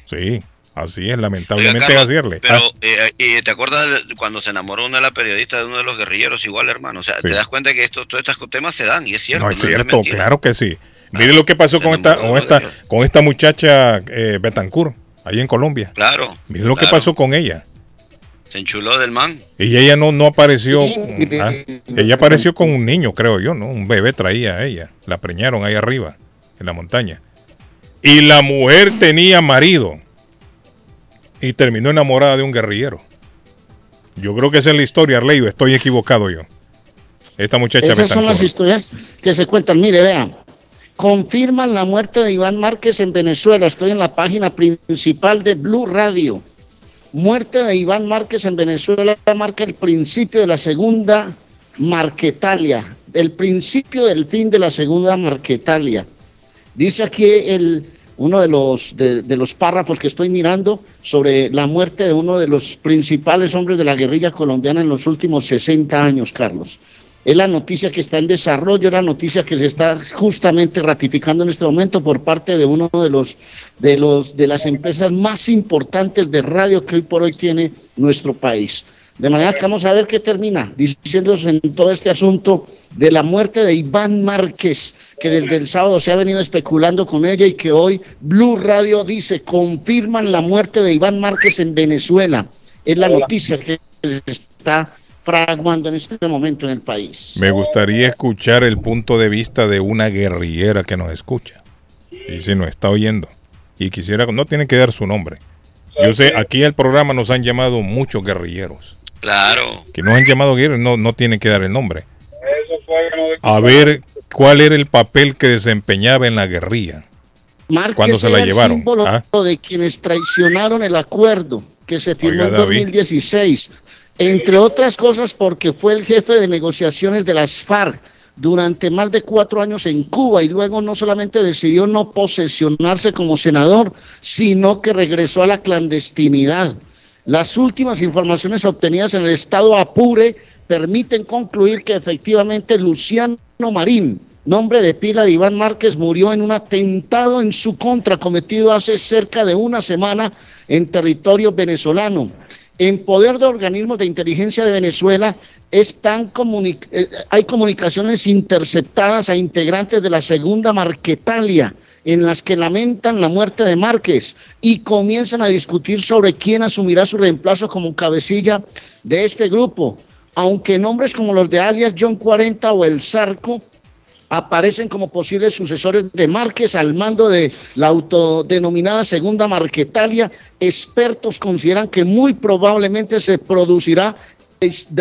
Sí, así es, lamentablemente Oiga, es así. Pero, eh, eh, ¿te acuerdas de cuando se enamoró una de las periodistas de uno de los guerrilleros? Igual, hermano. O sea, Sí. te das cuenta que estos, todos estos temas se dan, y es cierto. No es no cierto, claro que sí. Mire lo que pasó con esta, con esta, con esta muchacha eh, Betancourt, ahí en Colombia. Claro. Mire lo que pasó con ella. Se enchuló del man. Y ella no, no apareció. ah, Ella apareció con un niño, creo yo, ¿no? Un bebé traía a ella. La preñaron ahí arriba, en la montaña. Y la mujer tenía marido. Y terminó enamorada de un guerrillero. Yo creo que esa es la historia, Arley. o Estoy equivocado yo. Esta muchacha Esas son las historias que se cuentan. Mire, vean. Confirman la muerte de Iván Márquez en Venezuela. Estoy en la página principal de Blue Radio. Muerte de Iván Márquez en Venezuela marca el principio de la segunda Marquetalia, el principio del fin de la segunda Marquetalia. Dice aquí el, uno de los, de, los párrafos que estoy mirando sobre la muerte de uno de los principales hombres de la guerrilla colombiana en los últimos 60 años, Carlos. Es la noticia que está en desarrollo, es la noticia que se está justamente ratificando en este momento por parte de uno de los de los de las empresas más importantes de radio que hoy por hoy tiene nuestro país. De manera que vamos a ver qué termina diciéndose en todo este asunto de la muerte de Iván Márquez, que desde el sábado se ha venido especulando con ella y que hoy Blue Radio dice, confirman la muerte de Iván Márquez en Venezuela. Es la noticia que se está fraguando en este momento en el país. Me gustaría escuchar el punto de vista de una guerrillera que nos escucha. Y si nos está oyendo. Y quisiera, no tiene que dar su nombre. Yo sé, aquí al programa nos han llamado muchos guerrilleros. Claro. Que nos han llamado guerrilleros, no, no tienen que dar el nombre. A ver cuál era el papel que desempeñaba en la guerrilla. Márquez cuando se la el llevaron. símbolo ¿ah? de quienes traicionaron el acuerdo que se firmó Oiga, en David. 2016, entre otras cosas porque fue el jefe de negociaciones de las FARC durante más de cuatro años en Cuba y luego no solamente decidió no posesionarse como senador, sino que regresó a la clandestinidad. Las últimas informaciones obtenidas en el estado Apure permiten concluir que efectivamente Luciano Marín, nombre de pila de Iván Márquez, murió en un atentado en su contra cometido hace cerca de una semana en territorio venezolano. En poder de organismos de inteligencia de Venezuela están eh, hay comunicaciones interceptadas a integrantes de la segunda Marquetalia en las que lamentan la muerte de Márquez y comienzan a discutir sobre quién asumirá su reemplazo como cabecilla de este grupo. Aunque nombres como los de alias John 40 o El Zarco aparecen como posibles sucesores de Márquez al mando de la autodenominada Segunda Marquetalia, expertos consideran que muy probablemente se producirá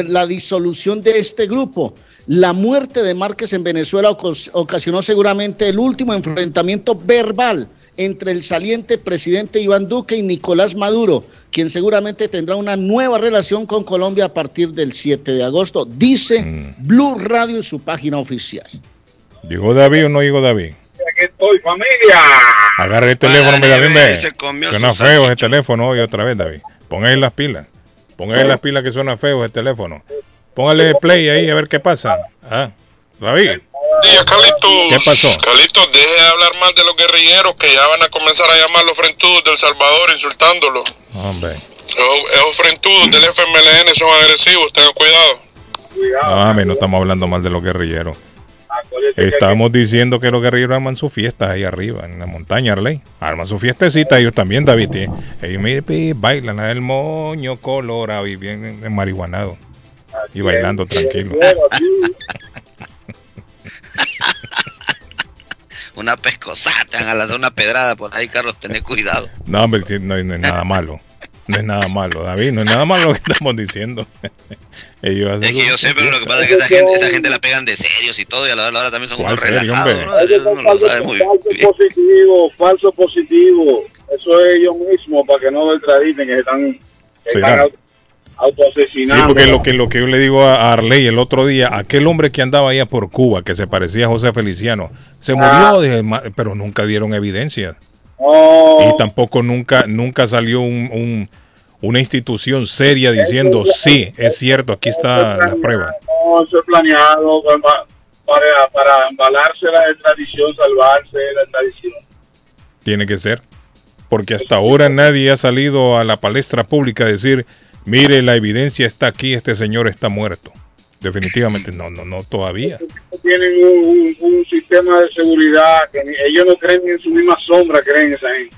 la disolución de este grupo. La muerte de Márquez en Venezuela ocasionó seguramente el último enfrentamiento verbal entre el saliente presidente Iván Duque y Nicolás Maduro, quien seguramente tendrá una nueva relación con Colombia a partir del 7 de agosto, dice Blue Radio en su página oficial. ¿Llegó David o no llegó David? Aquí estoy, familia. Agarre el teléfono, mi David. ve. se comió Suena su feo ese teléfono hoy otra vez, David. Póngale las pilas. Póngale las pilas que suena feo ese teléfono. Póngale play ahí a ver qué pasa. Ah, David. Día, Carlitos. ¿Qué pasó? Carlitos, deje de hablar mal de los guerrilleros que ya van a comenzar a llamar los frentudos del Salvador insultándolos. Hombre. Esos, esos frentudos del FMLN son agresivos, tengan cuidado. No, mami, no estamos hablando mal de los guerrilleros. Estamos diciendo que los guerrilleros arman sus fiestas ahí arriba, en la montaña, Arley. Arman su fiestecita ellos también, David. Ellos bailan el moño colorado y bien marihuanado. Y bailando tranquilo. Una pescosada, te van a lanzar una pedrada por ahí, Carlos, tenés cuidado. No, hombre, no, no es nada malo. No es nada malo, David. No es nada malo lo que estamos diciendo. Ellos hacen Es que yo sé, pero lo que pasa es que esa gente, esa gente la pegan de serios y todo, y a la hora, la también son unos ¿Cuál serio, relajados, falso, sabe muy falso bien. positivo, falso positivo. Eso es ellos mismos para que no extraditen que están, que Sí, están ah. au- Sí, porque lo que, lo que yo le digo a Arley el otro día, aquel hombre que andaba allá por Cuba, que se parecía a José Feliciano, se Ah. murió, dije, "Ma- pero nunca dieron evidencia. Y tampoco nunca, nunca salió un, un- una institución seria diciendo, sí, es cierto, aquí está la prueba. No, eso es planeado para, para, para embalarse la extradición, salvarse la extradición. Tiene que ser. Porque hasta ahora nadie ha salido a la palestra pública a decir, mire, la evidencia está aquí, este señor está muerto. Definitivamente, no, no, no, todavía. Tienen un, un- un sistema de seguridad que ni- ellos no creen ni en su misma sombra, creen esa gente.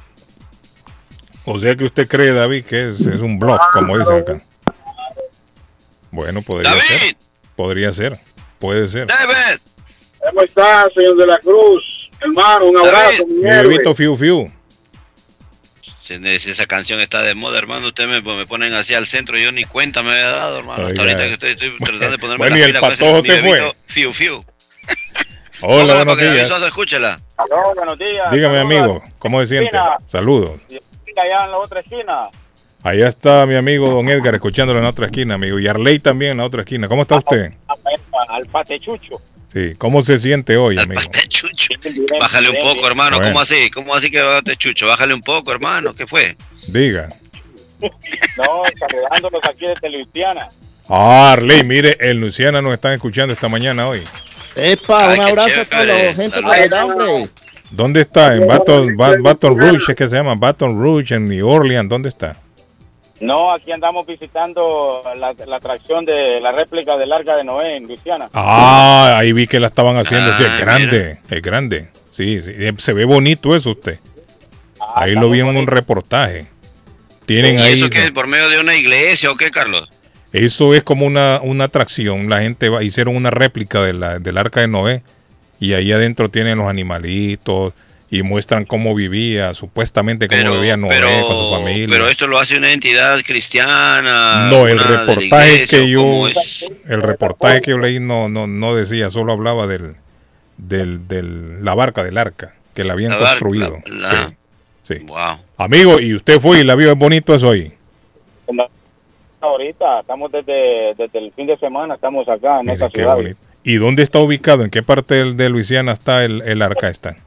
O sea que usted cree, David, que es, es un bluff, como dicen acá. Bueno, podría ser. Podría ser. Puede ser. ¿Cómo está, señor de la Cruz? Hermano, un abrazo, mi Fiu Fiu. Si esa canción está de moda, hermano, ustedes me, me ponen así al centro, yo ni cuenta me había dado, hermano. Hasta ahorita que estoy, estoy tratando de ponerme Bueno, la y el pila con ese patojo se fue. Fiu, fiu. Hola, buenos días. Escúchela. Aló, buenos días. Dígame, Saludos. amigo, ¿cómo se siente? Saludos. Allá en la otra esquina. Allá está mi amigo Don Edgar escuchándolo en la otra esquina, amigo. Y Arley también en la otra esquina. ¿Cómo está usted? Al patechucho. Sí, ¿cómo se siente hoy, amigo? Bájale un poco, hermano. Bueno. ¿Cómo así? ¿Cómo así que va te chucho? Bájale un poco, hermano. ¿Qué fue? Diga. No, saludándolos aquí desde Luisiana. Ah, Arley, mire, el Luciana nos están escuchando esta mañana hoy. Epa, Ay, un abrazo a toda la chévere. gente por allá, hombre. ¿Dónde está? En Baton, Ba- Baton Rouge, es que se llama Baton Rouge, en New Orleans. ¿Dónde está? No, aquí andamos visitando la, la atracción de la réplica del Arca de Noé en Luisiana. Ah, ahí vi que la estaban haciendo. sí, Ah, es grande, es grande. Sí, sí, eh, se ve bonito eso usted. Ahí lo vi en un reportaje. Tienen ¿Y ahí. eso qué es? ¿Por medio de una iglesia o qué, Carlos? Eso es como una, una atracción. La gente va, hicieron una réplica de la, del arca de Noé y ahí adentro tienen los animalitos y muestran cómo vivía, supuestamente cómo vivía Noé con su familia. Pero esto lo hace una entidad cristiana. no, el reportaje iglesia, que ¿o yo el reportaje que yo leí no, no, no decía, solo hablaba del, del, del la barca del arca que la habían La barca, construido. la- la- Sí, sí. Wow. Amigo, y usted fue y la vio, es bonito eso ahí. Ahorita estamos desde, desde el fin de semana, estamos acá en esta Qué ciudad. bonito. ¿Y dónde está ubicado? ¿En qué parte del- de Luisiana está el, el arca? Está?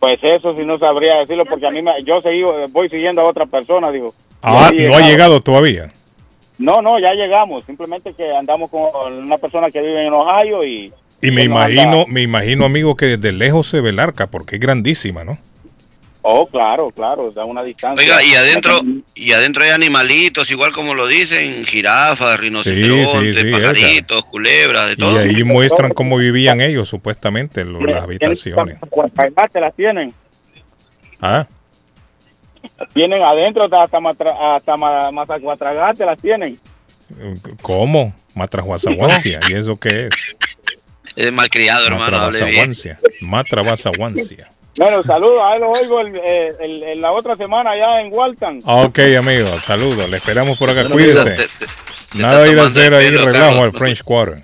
Pues eso sí no sabría decirlo porque a mí me- yo seguí, voy siguiendo a otra persona, digo. Ah, no ha llegado todavía. No, no, ya llegamos. Simplemente que andamos con una persona que vive en Ohio y Y me imagino, anda- me imagino, amigo, que desde lejos se ve el arca, porque es grandísima, ¿no? Oh, claro, claro, da una distancia. Oiga, y adentro, y adentro hay animalitos, igual como lo dicen, jirafas, rinocerontes, sí, sí, pajaritos, culebras, de Y todo. ahí muestran cómo vivían ellos, supuestamente, en las habitaciones. Guatragate las tienen. Ah, Tienen adentro hasta, hasta, matra- hasta ma- mazacuatragate las tienen. ¿cómo? Matrahuazahuancia. ¿Y eso qué es? Es malcriado, hermano. Matrahuazahuancia. Matrahuazahuancia. Bueno, saludos, ahí lo oigo el, eh, el- el- la otra semana allá en Walton. Ok, amigo, saludos. Le esperamos por acá. Bueno, Cuídese. te- te- Nada de ir a hacer el ahí pelo, relajo Carlos. al French Quarter.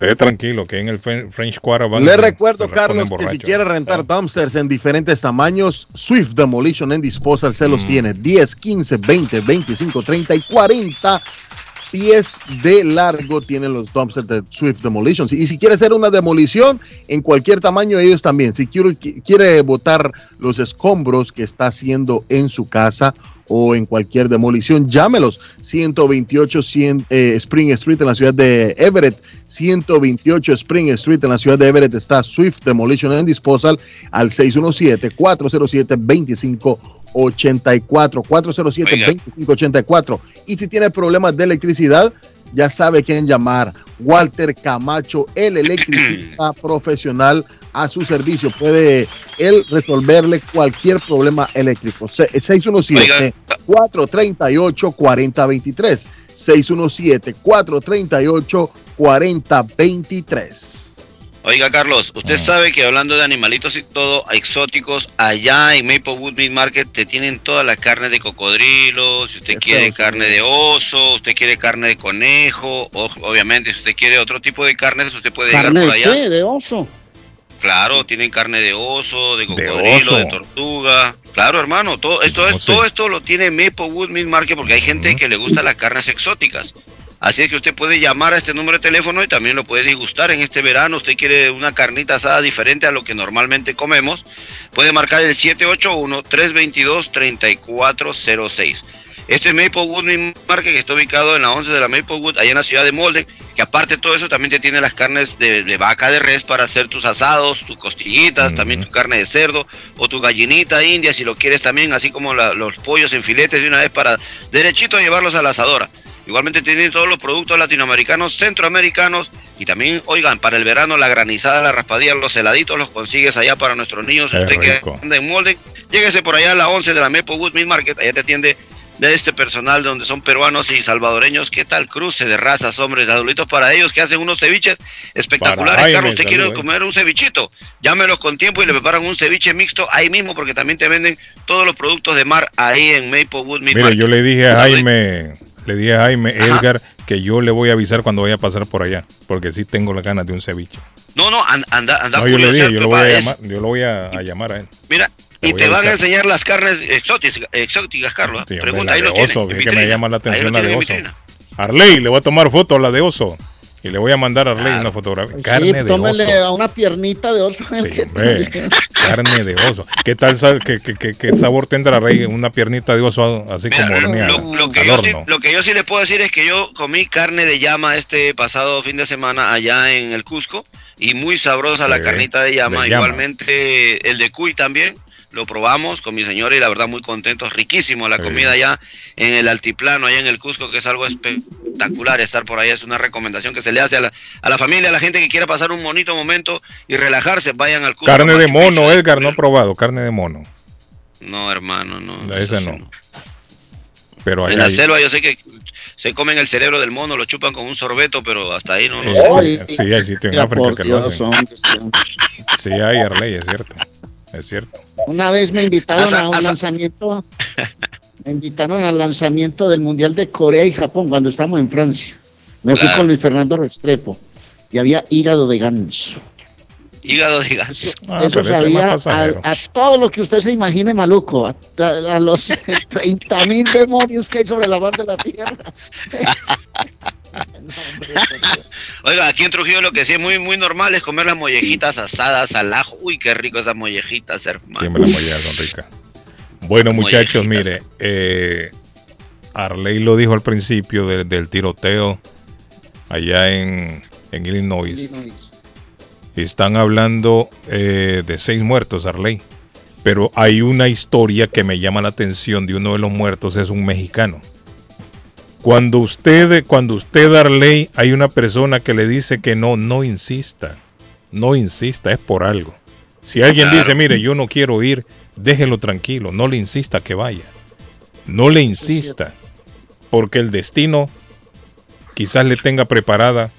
Esté tranquilo, que en el Fren- French Quarter van Le recuerdo, Carlos, que si quiere rentar dumpsters en diferentes tamaños, Swift Demolition and Disposal se Mm. los tiene 10, 15, 20, 25, 30 y 40 pies de largo tienen los dumpsters de Swift Demolition. Y si quiere hacer una demolición en cualquier tamaño, ellos también. Si quiere, quiere botar los escombros que está haciendo en su casa o en cualquier demolición, llámelos. 128 100, eh, Spring Street en la ciudad de Everett. 128 Spring Street en la ciudad de Everett está Swift Demolition and Disposal al 617-407-2584. 407-2584. Y si tiene problemas de electricidad, ya sabe quién llamar. Walter Camacho, el electricista profesional a su servicio. Puede él resolverle cualquier problema eléctrico. Se- 617-438-4023. 617-438-4023. Oiga, Carlos, usted sabe que hablando de animalitos y todo, exóticos, allá en Maplewood Meat Market te tienen toda la carne de cocodrilo, si usted quiere carne de oso, usted quiere carne de conejo, o- obviamente si usted quiere otro tipo de carnes, usted puede ¿Carne llegar por allá. qué? ¿De oso? Claro, tienen carne de oso, de cocodrilo, de, tortuga. Claro, hermano, todo esto es todo esto lo tiene Maplewood Meat Market porque hay gente que le gusta las carnes exóticas. Así es que usted puede llamar a este número de teléfono y también lo puede disgustar en este verano. Usted quiere una carnita asada diferente a lo que normalmente comemos, puede marcar el 781-322-3406. Este es Maplewood Meat Market que está ubicado en la 11 de la Maplewood, allá en la ciudad de Molden, que aparte de todo eso también te tiene las carnes de, de vaca, de res para hacer tus asados, tus costillitas, también tu carne de cerdo o tu gallinita india si lo quieres también, así como la- los pollos en filetes de una vez para derechito llevarlos a la asadora. Igualmente tienen todos los productos latinoamericanos, centroamericanos y también, oigan, para el verano la granizada, la raspadilla, los heladitos los consigues allá para nuestros niños. Qué Usted que rico. anda en Molden, lléguese por allá a la 11 de la Maplewood Meat Market, allá te atiende de este personal donde son peruanos y salvadoreños. ¿Qué tal cruce de razas, hombres? Adultos para ellos que hacen unos ceviches espectaculares. Para Carlos, ¿usted quiere comer un cevichito? Llámelos con tiempo y le preparan un ceviche mixto ahí mismo porque también te venden todos los productos de mar ahí en Maplewood Meat Mire, Market. yo le dije a Jaime, le dije a Jaime Edgar que yo le voy a avisar cuando vaya a pasar por allá, porque sí tengo las ganas de un ceviche. No, no, an- anda, anda No, yo le dije, yo lo voy a es- llamar, yo lo voy a, a llamar a él. Mira, y te a van a enseñar las carnes exóticas, exóticas Carlos. Sí, Pregunta, ahí lo oso, en fíjate que me llama la atención la de oso. Arley, le voy a tomar foto a la de oso. Y le voy a mandar a Arley una fotografía. Carne sí, de tómele oso. a una piernita de oso. que- Hombre, carne de oso. ¿Qué tal sal- qué, qué- qué- sabor tendrá Rey? Una piernita de oso así como horneada Lo que, al yo sí, lo que yo sí les puedo decir es que yo comí carne de llama este pasado fin de semana allá en el Cusco y muy sabrosa la carnita de llama. de llama. Igualmente el de cuy también. Lo probamos con mi señora y la verdad muy contentos. Riquísimo la Sí. comida allá en el altiplano, allá en el Cusco, que es algo espectacular estar por allá. Es una recomendación que se le hace a la, a la familia, a la gente que quiera pasar un bonito momento y relajarse. Vayan al Cusco. Carne de mono, Edgar, no he probado. Carne de mono. No, hermano, no. Ese no. Pero En allá la hay- selva yo sé que se comen el cerebro del mono, lo chupan con un sorbeto, pero hasta ahí no. no sí, sí, hay sitio en África que lo hacen. sí. Sí, hay Arley, es cierto. Es cierto. Una vez me invitaron Asa- a un asa- lanzamiento, me invitaron al lanzamiento del Mundial de Corea y Japón cuando estábamos en Francia. Me fui con Luis Fernando Restrepo y había hígado de ganso. Hígado de ganso. Ah, Eso es sabía a, a todo lo que usted se imagine maluco, a, a- a los 30 mil demonios que hay sobre la faz de la tierra. No, hombre, por Dios. Oiga, aquí en Trujillo lo que sí es muy, muy normal es comer las mollejitas asadas al ajo. Uy, qué rico esas mollejitas, hermano. Siempre las mollejas son ricas. Bueno, muchachos, mire, eh, Arley lo dijo al principio de- del tiroteo allá en, en Illinois. Illinois. Están hablando eh, de seis muertos, Arley. Pero hay una historia que me llama la atención de uno de los muertos, es un mexicano. Cuando usted, cuando usted, Arley, hay una persona que le dice que no, no insista. No insista, es por algo. Si alguien Claro. dice, mire, yo no quiero ir, déjelo tranquilo, no le insista que vaya. No le insista, porque el destino quizás le tenga preparada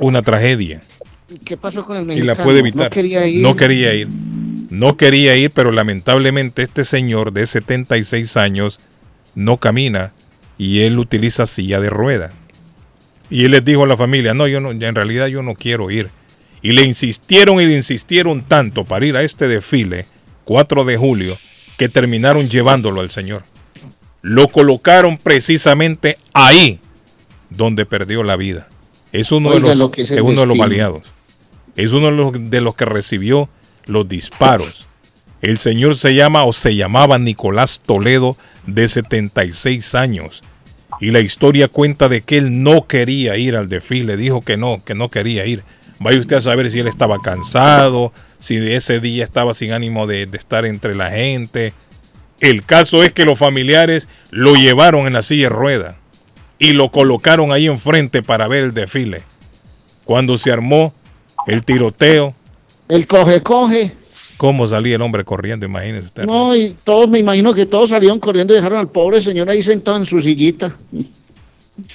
una tragedia ¿Qué pasó con el y mexicano? la puede evitar. No quería ir. No quería ir. No quería ir, pero lamentablemente este señor de 76 años no camina y él utiliza silla de rueda. Y él les dijo a la familia, no, yo no, en realidad yo no quiero ir. Y le insistieron y le insistieron tanto para ir a este desfile, 4 de julio, que terminaron llevándolo al señor. Lo colocaron precisamente ahí donde perdió la vida. Es uno Oiga de lo los, que es uno de los baleados. Es uno de los, de los que recibió los disparos. El señor se llama o se llamaba Nicolás Toledo de 76 años. Y la historia cuenta de que él no quería ir al desfile, dijo que no, que no quería ir. Vaya usted a saber si él estaba cansado, si de ese día estaba sin ánimo de, de estar entre la gente. El caso es que los familiares lo llevaron en la silla de rueda y lo colocaron ahí enfrente para ver el desfile. Cuando se armó el tiroteo, El coge, coge. ¿Cómo salía el hombre corriendo? Imagínese usted. No, y todos, me imagino que todos salieron corriendo y dejaron al pobre señor ahí sentado en su sillita.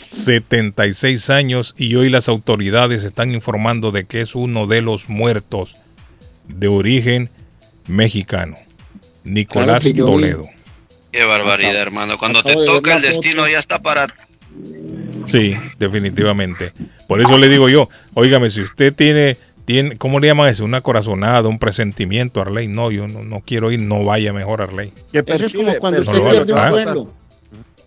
76 años y hoy las autoridades están informando de que es uno de los muertos de origen mexicano, Nicolás Claro vi. Toledo. Qué barbaridad, hermano. Cuando te de toca el foto. destino ya está para... Sí, definitivamente. Por eso le digo yo, óigame, si usted tiene, tiene ¿cómo le llaman eso? Una corazonada, un presentimiento, Arley. No, yo no, no quiero ir, no vaya mejor, Arley. Eso Que es percibe, como cuando percibe usted lo pierde que un va a pasar. vuelo.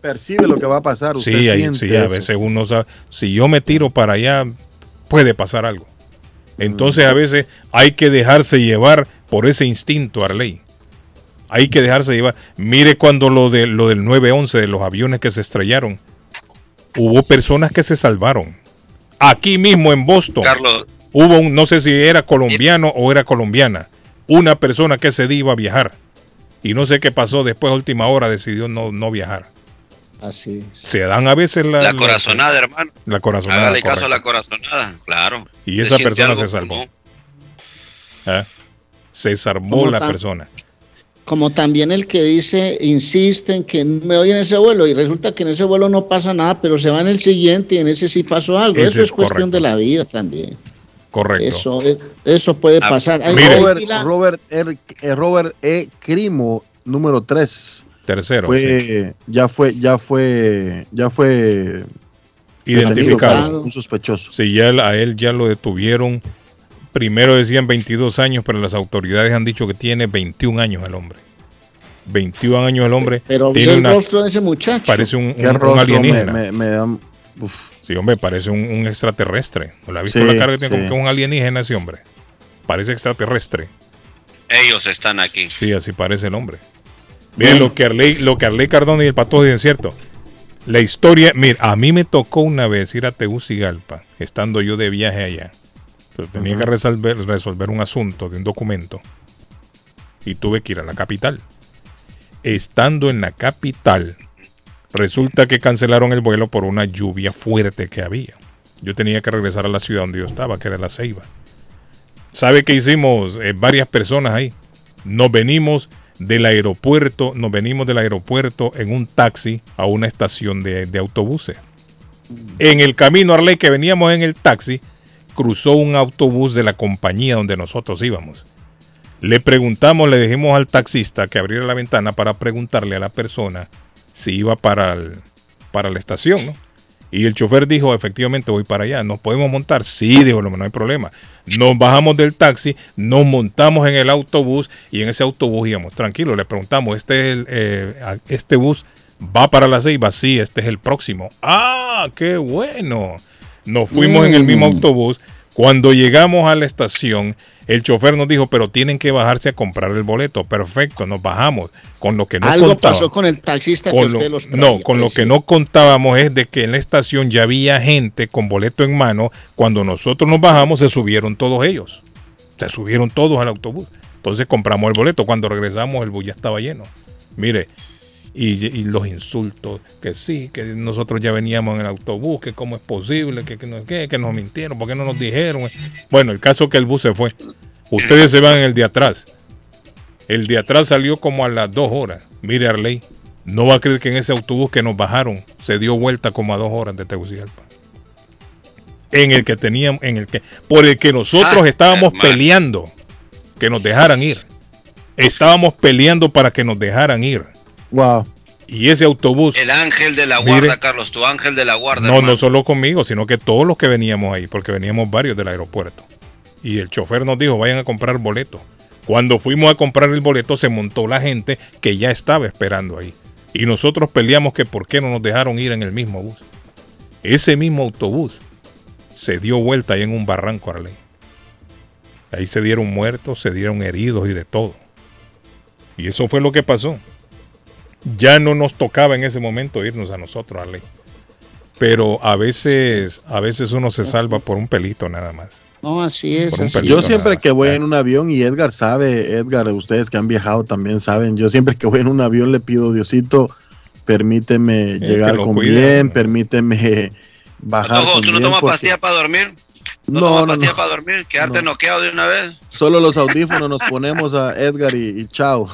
Percibe lo que va a pasar. Usted Sí, ahí- sí, a eso. veces uno sabe, si yo me tiro para allá, puede pasar algo. Entonces a veces hay que dejarse llevar por ese instinto, Arley. Hay que dejarse llevar. Mire cuando lo, de, lo del 911, de los aviones que se estrellaron, hubo personas que se salvaron. Aquí mismo en Boston, Carlos, hubo un, no sé si era colombiano o era colombiana, una persona que se iba a viajar. Y no sé qué pasó después, a última hora, decidió no, no viajar. Así es. Se dan a veces la, la la- corazonada, hermano. la corazonada. Hágale caso a la corazonada, claro. Y esa persona se salvó. ¿Eh? Se salvó ¿Cómo la tan- persona. Como también el que dice, insiste en que me voy en ese vuelo y resulta que en ese vuelo no pasa nada, pero se va en el siguiente y en ese sí pasó algo. Ese Eso es, es cuestión correcto. de la vida también. Correcto. Eso, eh, eso puede Ah, pasar. Hay- mire. Robert, Robert, R- eh, Robert E. Crimo, número 3. Tercero. sí. Ya fue, ya fue, ya fue Identificado. detenido, Un sospechoso. Sí, ya a él ya lo detuvieron. Primero decían 22 años, pero las autoridades han dicho que tiene 21 años el hombre. 21 años el hombre. pero vi tiene el una, rostro de ese muchacho. parece un, un- un me, alienígena. me, me da- uf. Sí, hombre, parece un, un extraterrestre. ¿No la ha visto Sí, la cara que tiene? Como que es un alienígena ese hombre. Parece extraterrestre. Ellos están aquí. Sí, así parece el hombre. Miren lo que Arley, lo que Arley Cardona y el Pato dicen, ¿cierto? La historia, mira, a mí me tocó una vez ir a Tegucigalpa, estando yo de viaje allá. Pero tenía que resolver, resolver un asunto de un documento. Y tuve que ir a la capital. Estando en la capital, resulta que cancelaron el vuelo por una lluvia fuerte que había. Yo tenía que regresar a la ciudad donde yo estaba, que era La Ceiba. ¿Sabe qué hicimos? Eh, varias personas ahí. Nos venimos del aeropuerto, nos venimos del aeropuerto en un taxi a una estación de, autobuses. En el camino Arley que veníamos en el taxi, cruzó un autobús de la compañía donde nosotros íbamos. Le preguntamos, le dijimos al taxista que abriera la ventana para preguntarle a la persona si iba para, el- para la estación, ¿no? Y el chofer dijo, efectivamente voy para allá, ¿nos podemos montar? Sí, dijo, no hay problema. Nos bajamos del taxi, nos montamos en el autobús y en ese autobús íbamos. Tranquilo, le preguntamos, ¿este, es el, eh, ¿este bus va para la Ceiba? Sí, este es el próximo. Ah, qué bueno. Nos fuimos en el mismo Mm. autobús. Cuando llegamos a la estación, el chofer nos dijo, pero tienen que bajarse a comprar el boleto. Perfecto, nos bajamos. Con lo que no Algo contaba- pasó con el taxista que usted lo- los traía, no, con lo pues, que no contábamos es de que en la estación ya había gente con boleto en mano. Cuando nosotros nos bajamos, se subieron todos ellos. Se subieron todos al autobús. Entonces compramos el boleto. Cuando regresamos, el bus ya estaba lleno. Mire, y, y los insultos, que sí, que nosotros ya veníamos en el autobús, que cómo es posible, que, que, que, que nos mintieron, porque no nos dijeron. Bueno, el caso es que el bus se fue. Ustedes se van en el de atrás. El de atrás salió como a las dos horas. Mire, Arley, no va a creer que en ese autobús que nos bajaron se dio vuelta como a dos horas de Tegucigalpa. En el que teníamos, en el que, por el que nosotros Ah, estábamos hermano. peleando que nos dejaran ir. Estábamos peleando para que nos dejaran ir. Wow. Y ese autobús, El ángel de la Mire. guarda, Carlos, tu ángel de la guarda. no, hermano. no solo conmigo, sino que todos los que veníamos ahí, porque veníamos varios del aeropuerto. Y el chofer nos dijo, vayan a comprar boleto. Cuando fuimos a comprar el boleto, se montó la gente que ya estaba esperando ahí. Y nosotros peleamos que por qué no nos dejaron ir en el mismo bus. Ese mismo autobús se dio vuelta ahí en un barranco, Arley. Ahí se dieron muertos, se dieron heridos y de todo. Y eso fue lo que pasó. Ya no nos tocaba en ese momento irnos a nosotros, Arley. Pero a veces, a veces uno se salva por un pelito nada más. No, así es. Así pelito Yo siempre que voy más. en un avión, y Edgar sabe, Edgar, ustedes que han viajado también saben, yo siempre que voy en un avión le pido, Diosito, permíteme que llegar con bien, ¿no? permíteme bajar Ojo, ¿tú no tomas porque- pastillas para dormir? ¿No, No, tomas no, pastillas no. para dormir? ¿Quedarte No. noqueado de una vez? Solo los audífonos nos ponemos a Edgar y, y chao.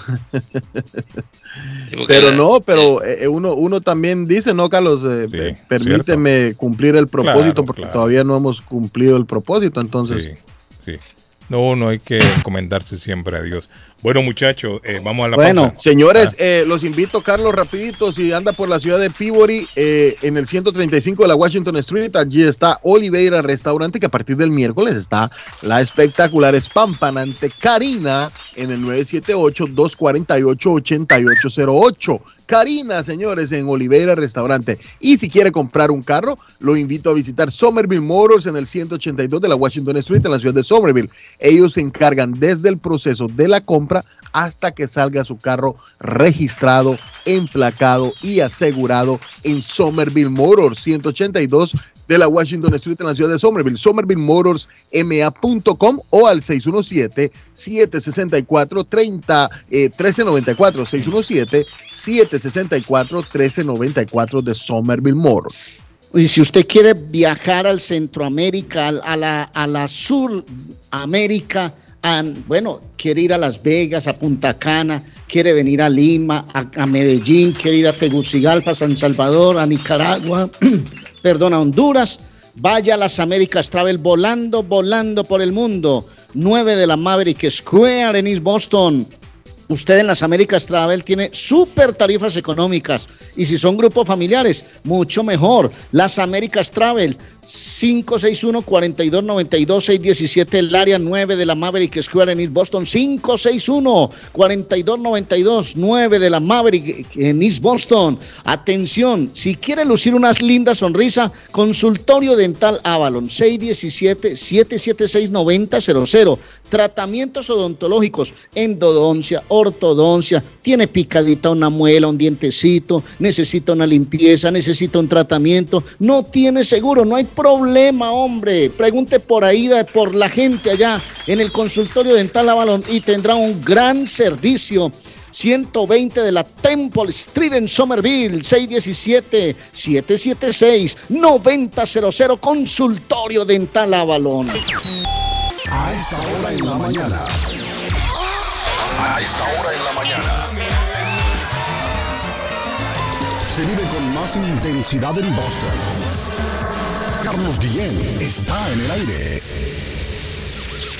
Pero no, pero eh, uno, uno también dice, no, Carlos, eh, Sí, eh, permíteme cumplir el propósito Claro, porque claro. todavía no hemos cumplido el propósito, entonces... Sí, sí. No, no hay que encomendarse siempre a Dios. Bueno, muchachos, eh, vamos a la Bueno, pausa. Señores, Ah. eh, los invito, Carlos, rapidito, si anda por la ciudad de Peabody, eh, en el 135 de la Washington Street, allí está Oliveira Restaurante, que a partir del miércoles está la espectacular espampanante Karina en el 978-248-8808. Karina, señores, en Oliveira Restaurante. Y si quiere comprar un carro, lo invito a visitar Somerville Motors en el 182 de la Washington Street, en la ciudad de Somerville. Ellos se encargan desde el proceso de la compra hasta que salga su carro registrado, emplacado y asegurado en Somerville Motors 182 de la Washington Street en la ciudad de Somerville, somervillemotorsma.com o al 617-764-30, eh, 1394, 617-764-1394 de Somerville Motors. Y si usted quiere viajar al Centroamérica, a la, a la Suramérica, bueno, quiere ir a Las Vegas, a Punta Cana, quiere venir a Lima, a, a Medellín, quiere ir a Tegucigalpa, San Salvador, a Nicaragua, perdón, a Honduras, vaya las Américas Travel volando, volando por el mundo. 9 de la Maverick Square en East Boston. Usted en las Américas Travel tiene súper tarifas económicas. Y si son grupos familiares, mucho mejor. Las Américas Travel, 561-4292-617, el área 9 de la Maverick Square en East Boston. 561-4292, 9 de la Maverick en East Boston. Atención, si quiere lucir una linda sonrisa, consultorio dental Avalon, 617-776-9000. Tratamientos odontológicos, endodoncia, ortodoncia, tiene picadita una muela, un dientecito, necesita una limpieza, necesita un tratamiento, no tiene seguro, no hay problema, hombre. Pregunte por ahí, por la gente allá en el consultorio dental Avalon y tendrá un gran servicio. 120 de la Temple Street en Somerville, 617-776-9000, consultorio dental Avalon. A esta hora en la mañana. A esta hora en la mañana. Se vive con más intensidad en Boston. Carlos Guillén está en el aire.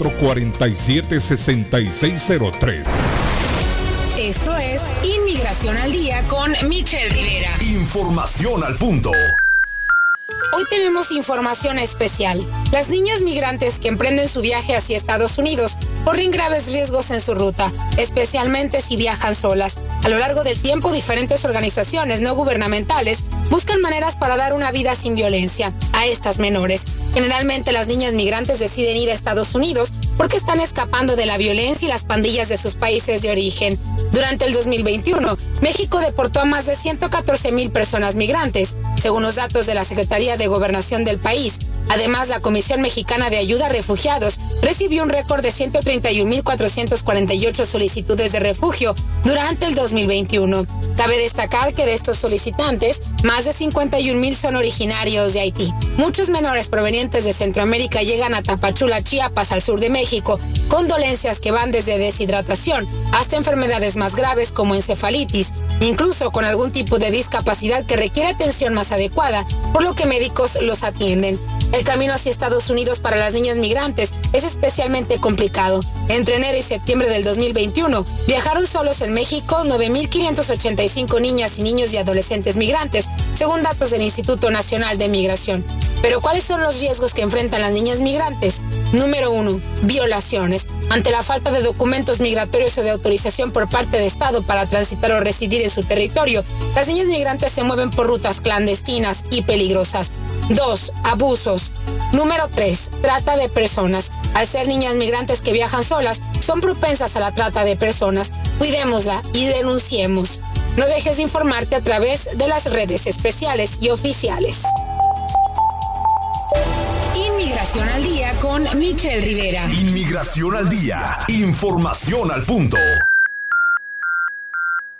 617-447-6603. Esto es Inmigración al Día con Michelle Rivera. Información al punto. Hoy tenemos información especial. Las niñas migrantes que emprenden su viaje hacia Estados Unidos corren graves riesgos en su ruta, especialmente si viajan solas. A lo largo del tiempo, diferentes organizaciones no gubernamentales buscan maneras para dar una vida sin violencia a estas menores. Generalmente las niñas migrantes deciden ir a Estados Unidos porque están escapando de la violencia y las pandillas de sus países de origen. Durante el 2021, México deportó a más de 114 mil personas migrantes, según los datos de la Secretaría de Gobernación del país. Además, la Comisión Mexicana de Ayuda a Refugiados recibió un récord de 131.448 solicitudes de refugio durante el 2021. Cabe destacar que de estos solicitantes, más de 51.000 son originarios de Haití. Muchos menores provenientes de Centroamérica llegan a Tapachula, Chiapas, al sur de México, con dolencias que van desde deshidratación hasta enfermedades más graves como encefalitis, incluso con algún tipo de discapacidad que requiere atención más adecuada, por lo que los atienden. El camino hacia Estados Unidos para las niñas migrantes es especialmente complicado. Entre enero y septiembre del 2021, viajaron solos en México 9.585 niñas y niños y adolescentes migrantes, según datos del Instituto Nacional de Migración. Pero ¿cuáles son los riesgos que enfrentan las niñas migrantes? Número uno, violaciones. Ante la falta de documentos migratorios o de autorización por parte de Estado para transitar o residir en su territorio, las niñas migrantes se mueven por rutas clandestinas y peligrosas. 2. Abusos. Número 3. Trata de personas. Al ser niñas migrantes que viajan solas, son propensas a la trata de personas. Cuidémosla y denunciemos. No dejes de informarte a través de las redes especiales y oficiales. Inmigración al día con Michelle Rivera. Inmigración al día. Información al punto.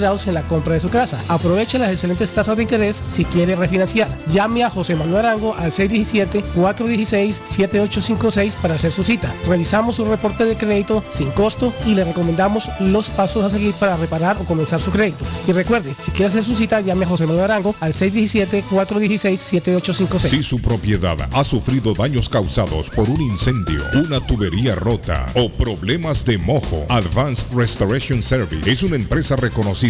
en la compra de su casa. Aproveche las excelentes tasas de interés si quiere refinanciar. Llame a José Manuel Arango al 617-416-7856 para hacer su cita. Revisamos su reporte de crédito sin costo y le recomendamos los pasos a seguir para reparar o comenzar su crédito. Y recuerde, si quiere hacer su cita, llame a José Manuel Arango al 617-416-7856. Si su propiedad ha sufrido daños causados por un incendio, una tubería rota o problemas de mojo, Advanced Restoration Service es una empresa reconocida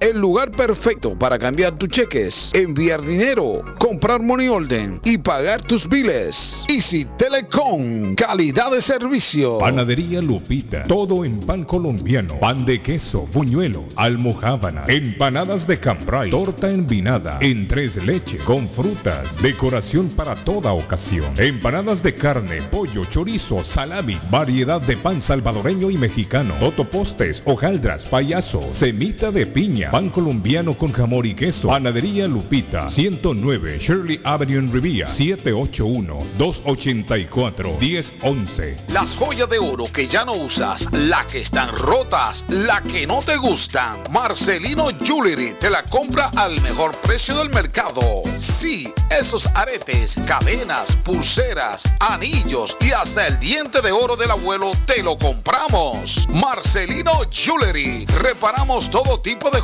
el lugar perfecto para cambiar tus cheques, enviar dinero, comprar money order y pagar tus biles. Easy Telecom, calidad de servicio. Panadería Lupita, todo en pan colombiano, pan de queso, buñuelo, almojábana, empanadas de cambray, torta envinada, en tres leches, con frutas, decoración para toda ocasión, empanadas de carne, pollo, chorizo, salamis, variedad de pan salvadoreño y mexicano, totopostes, hojaldras, payaso, semita de piña, pan colombiano con jamón y queso, panadería Lupita, 109 Shirley Avenue en Rivia, 781-284-1011. Las joyas de oro que ya no usas, las que están rotas, las que no te gustan. Marcelino Jewelry te la compra al mejor precio del mercado. Sí, esos aretes, cadenas, pulseras, anillos y hasta el diente de oro del abuelo te lo compramos. Marcelino Jewelry. Reparamos todo tipo de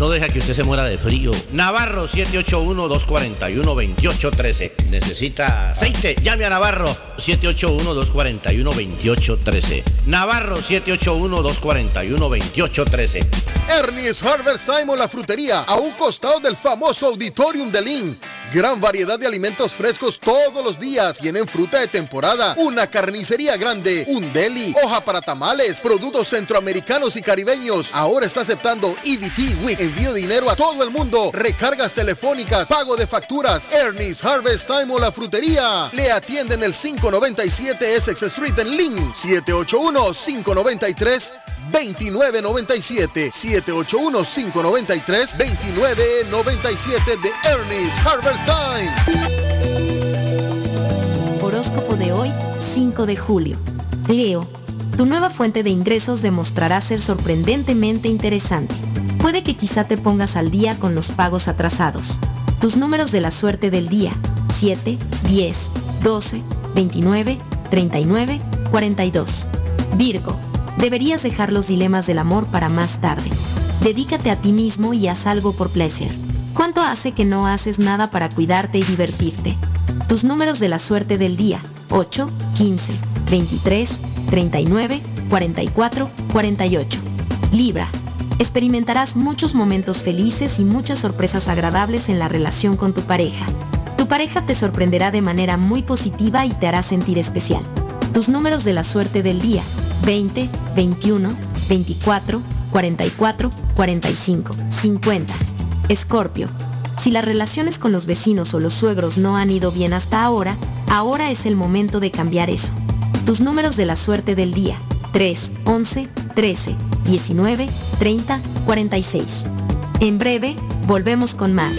no deja que usted se muera de frío. Navarro 781-241-2813. Necesita aceite. Llame a Navarro 781-241-2813. Navarro 781-241-2813. Ernie's Harvest Time o la frutería, a un costado del famoso Auditorium de Lynn. Gran variedad de alimentos frescos todos los días. Tienen fruta de temporada, una carnicería grande, un deli, hoja para tamales, productos centroamericanos y caribeños. Ahora está aceptando EBT Week. Envío dinero a todo el mundo. Recargas telefónicas, pago de facturas. Ernie's Harvest Time o la frutería. Le atienden el 597 Essex Street en Lynn. 781 593 2997 781-593 2997 de Ernest Harberstein. Horóscopo de hoy, 5 de julio. Leo, tu nueva fuente de ingresos demostrará ser sorprendentemente interesante. Puede que quizá te pongas al día con los pagos atrasados. Tus números de la suerte del día, 7, 10, 12, 29, 39, 42. Virgo, deberías dejar los dilemas del amor para más tarde. Dedícate a ti mismo y haz algo por placer. ¿Cuánto hace que no haces nada para cuidarte y divertirte? Tus números de la suerte del día, 8, 15, 23, 39, 44, 48. Libra, experimentarás muchos momentos felices y muchas sorpresas agradables en la relación con tu pareja. Tu pareja te sorprenderá de manera muy positiva y te hará sentir especial. Tus números de la suerte del día, 20, 21, 24, 44, 45, 50. Escorpio. Si las relaciones con los vecinos o los suegros no han ido bien hasta ahora, ahora es el momento de cambiar eso. Tus números de la suerte del día. 3, 11, 13, 19, 30, 46. En breve, volvemos con más.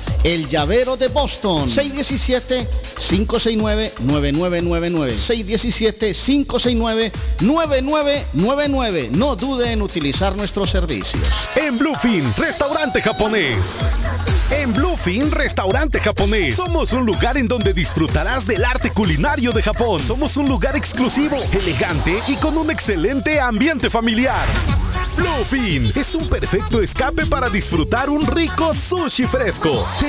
el llavero de Boston. 617-569-9999. 617-569-9999. No dude en utilizar nuestros servicios. En Bluefin, restaurante japonés. En Bluefin, restaurante japonés. Somos un lugar en donde disfrutarás del arte culinario de Japón. Somos un lugar exclusivo, elegante y con un excelente ambiente familiar. Bluefin es un perfecto escape para disfrutar un rico sushi fresco,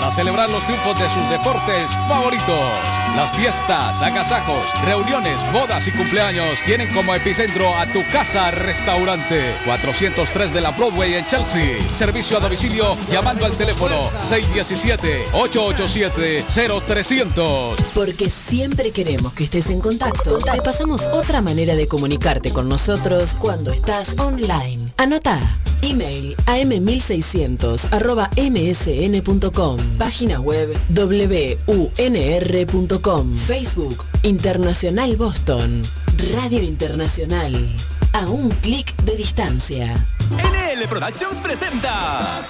para celebrar los triunfos de sus deportes favoritos. Las fiestas, agasajos, reuniones, bodas y cumpleaños tienen como epicentro a tu casa restaurante 403 de la Broadway en Chelsea. Servicio a domicilio llamando al teléfono 617-887-0300. Porque siempre queremos que estés en contacto, te pasamos otra manera de comunicarte con nosotros cuando estás online. Anota. Email am1600 arroba msn.com Página web wunr.com Facebook Internacional Boston. Radio Internacional. A un clic de distancia. NL Productions presenta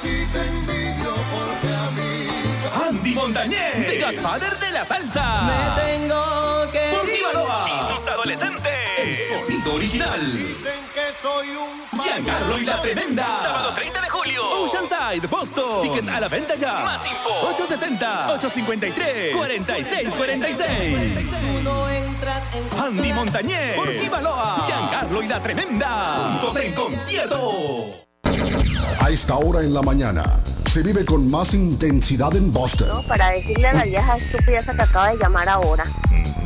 Andy Montañez The Godfather de la salsa. Me tengo que Por y sus adolescentes El sonido original Giancarlo y la Tremenda. Sábado 30 de julio. Oceanside, Boston. Tickets a la venta ya. Más info. 860-853-4646. Andy Montañez. Por Baloa. Giancarlo y la Tremenda. Juntos en concierto. A esta hora en la mañana se vive con más intensidad en Boston. para decirle a la vieja estúpida esa que acaba de llamar ahora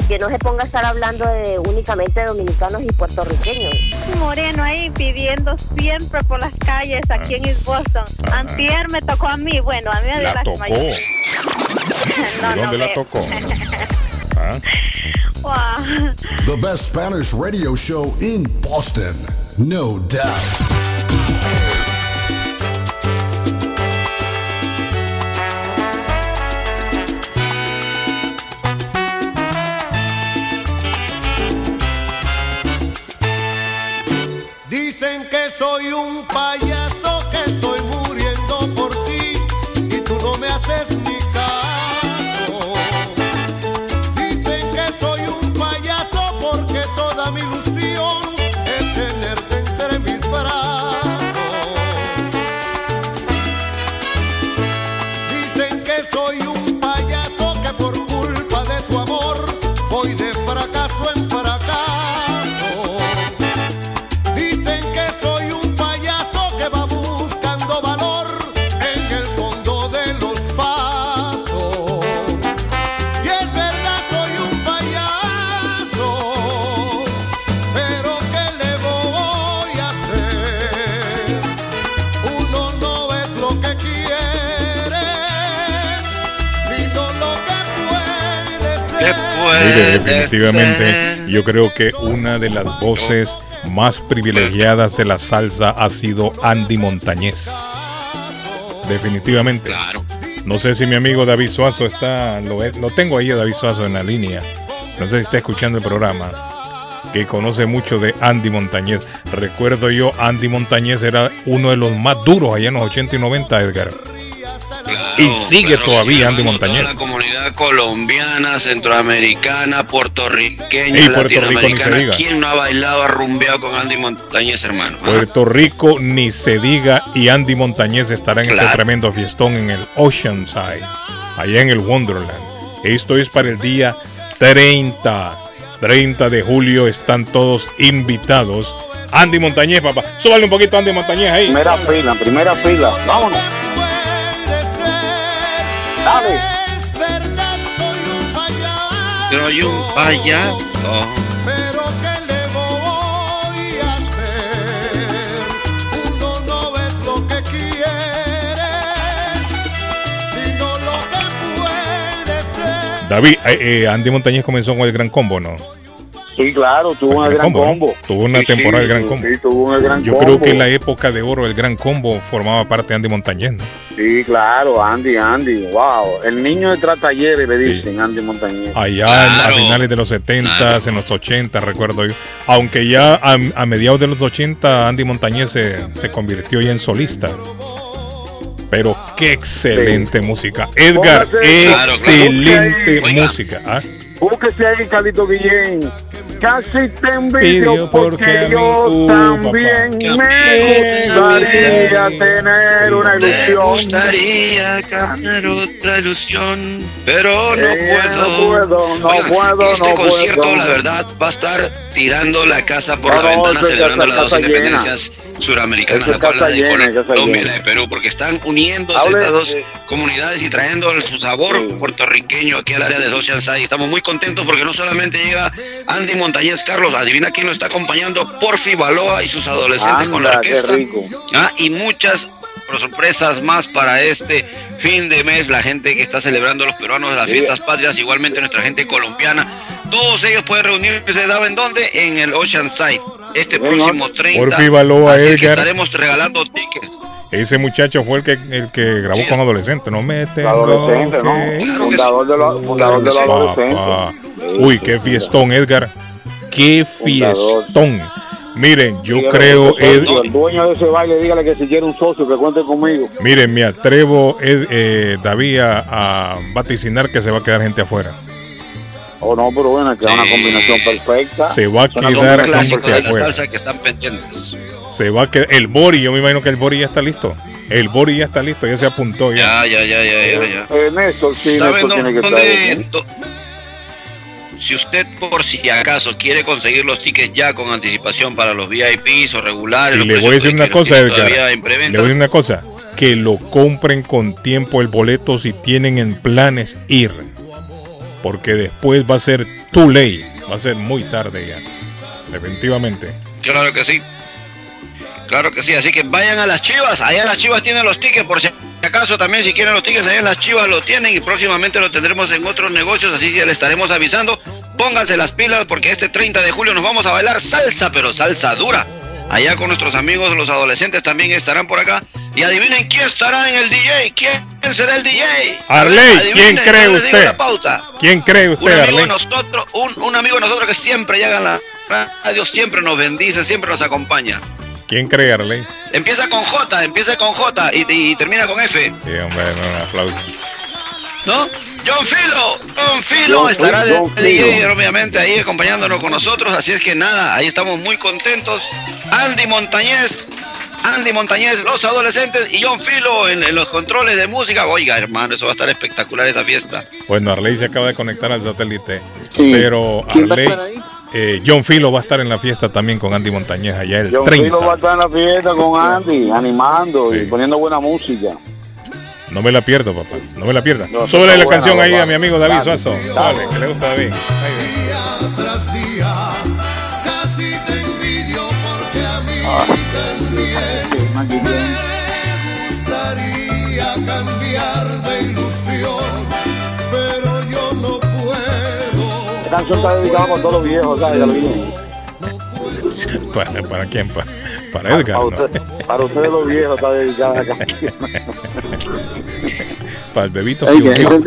que no se ponga a estar hablando de únicamente dominicanos y puertorriqueños. Moreno ahí pidiendo siempre por las calles aquí en East Boston. Antier me tocó a mí, bueno, a mí me dio La las tocó. mayores. ¿De dónde no, la tocó? ¿Ah? Wow. The best Spanish radio show in Boston. No doubt. Soy un payaso, Mire, definitivamente yo creo que una de las voces más privilegiadas de la salsa ha sido Andy Montañez. Definitivamente. No sé si mi amigo David Suazo está, lo, lo tengo ahí a David Suazo en la línea. No sé si está escuchando el programa. Que conoce mucho de Andy Montañez. Recuerdo yo, Andy Montañez era uno de los más duros allá en los 80 y 90, Edgar. Y sigue todavía Andy Montañez. La comunidad colombiana, centroamericana, puertorriqueña, Y Puerto Rico, ni se latinoamericana. diga. ¿Quién no ha bailado, arrumbeado con Andy Montañez, hermano? Puerto Rico ni se diga y Andy Montañez estará en este tremendo fiestón en el Oceanside, allá en el Wonderland. Esto es para el día 30. 30 de julio están todos invitados. Andy Montañez, papá. Súbale un poquito a Andy Montañez ahí. Primera fila, primera fila. Vámonos. Soy un payaso. Pero ¿qué le voy a hacer? Uno no es lo que quiere, sino lo que puede ser. David, eh, eh, Andy Montañez comenzó con el Gran Combo, ¿no? Sí, claro, tuvo un gran ¿no? combo. Tuvo una Sí, temporada sí, del Gran Combo. Sí, tuvo un gran Yo combo. creo que en la época de oro del Gran Combo formaba parte de Andy Montañez. ¿no? Sí, claro, Andy, Andy, wow. El niño de Tratalleres le dicen Andy Montañez. Allá en- a finales de los 70, en los 80, recuerdo yo. Aunque ya a, a mediados de los 80 Andy Montañez se, se convirtió ya en solista. Pero qué excelente música. Edgar, Póngase- Claro, claro. excelente música. ¿ah? Búsquese ahí, Carlito Guillén, Casi te envidio porque yo uh, también me gustaría tener una Me ilusión. gustaría cambiar otra ilusión, pero no Eh, puedo. no puedo, no puedo, Este no concierto, puedo. la verdad, va a estar tirando la casa por la ventana, celebrando las dos independencias suramericanas, la cual la de Colombia y la de Perú, porque están uniéndose estas dos eh, comunidades y trayendo su sabor puertorriqueño aquí al área de Oceanside. Estamos muy contentos porque no solamente llega Andy Montañez Carlos, adivina quién lo está acompañando, Porfi Baloa y sus adolescentes con la orquesta. rico. Ah, y muchas sorpresas más para este fin de mes, la gente que está celebrando los peruanos de las Sí. fiestas patrias, igualmente nuestra gente colombiana. Todos ellos pueden reunirse, ¿saben dónde? En el Oceanside. Este próximo 30. Porfi Baloa, Así es que Edgar. estaremos regalando tickets. Ese muchacho fue el que, el que grabó con adolescentes. No me tengo Adolescente, ¿no? que- Fundador de los fundador de los Papá. adolescentes. Uy, qué fiestón, Edgar. Qué fiestón. Miren, yo Dígale creo, Ed- yo, el dueño de ese baile, dígale que si quiere un socio, que cuente conmigo. miren, me atrevo, Ed- eh, David, a, a vaticinar que se va a quedar gente afuera. Oh, no, pero bueno, que es una combinación perfecta. Se va a Es quedar gente Clásico de la afuera. salsa que están pendientes. Se va a quedar. El Bori, yo me imagino que el Bori ya está listo. El Bori ya está listo, ya se apuntó ya. Ya, ya, ya, ya, ya. ya. Eh, Néstor, sí, ¿Saben Néstor tiene que estar do- Si usted por si acaso quiere conseguir los tickets ya con anticipación para los VIPs o regulares, Y le voy a decir una cosa, Edgar. Le voy a decir una cosa. Que lo compren con tiempo el boleto si tienen en planes ir. Porque después va a ser too late. Va a ser muy tarde ya. Definitivamente. Claro que sí. Claro que sí, así que vayan a las chivas, allá las chivas tienen los tickets, por si acaso también si quieren los tickets, allá en las chivas lo tienen y próximamente lo tendremos en otros negocios, así que le estaremos avisando. Pónganse las pilas porque este 30 de julio nos vamos a bailar salsa, pero salsa dura. Allá con nuestros amigos, los adolescentes también estarán por acá. Y adivinen quién estará en el DJ, quién será el DJ. Arley, adivinen, ¿quién cree usted? la pauta. ¿Quién cree Un usted, amigo Arley? de nosotros, un, un amigo de nosotros que siempre llega a la radio, siempre nos bendice, siempre nos acompaña. ¿Quién cree, Arley? Empieza con J, empieza con J y, y termina con F, Sí, hombre, no, un aplauso. ¿no? John Filo, John Filo John- estará de, John de DJ Filo. obviamente ahí acompañándonos con nosotros, así es que nada, ahí estamos muy contentos. Andy Montañez, Andy Montañez, los adolescentes y John Filo en, en los controles de música. Oiga, hermano, eso va a estar espectacular esa fiesta. Bueno, Arley se acaba de conectar al satélite. Sí. Pero ¿Quién va a Arley, estar ahí? Eh, John Filo va a estar en la fiesta también con Andy Montañez allá el John 30. Filo va a estar en la fiesta con Andy, animando y poniendo buena música. No me la pierdo, papá. No me la pierda. No, Sobre la buena, canción ahí papá. a mi amigo David Dale, Suazo. dale. Dale, que le gusta a David. Ahí tras día. Casi te envidio porque a mí Ah. Canción está dedicada para todos los viejos, ¿sabes? ¿Para, para quién? Para, para Edgar. Para, ¿no? usted- para ustedes los viejos está dedicada la canción. Para el bebito. Oiga, yo,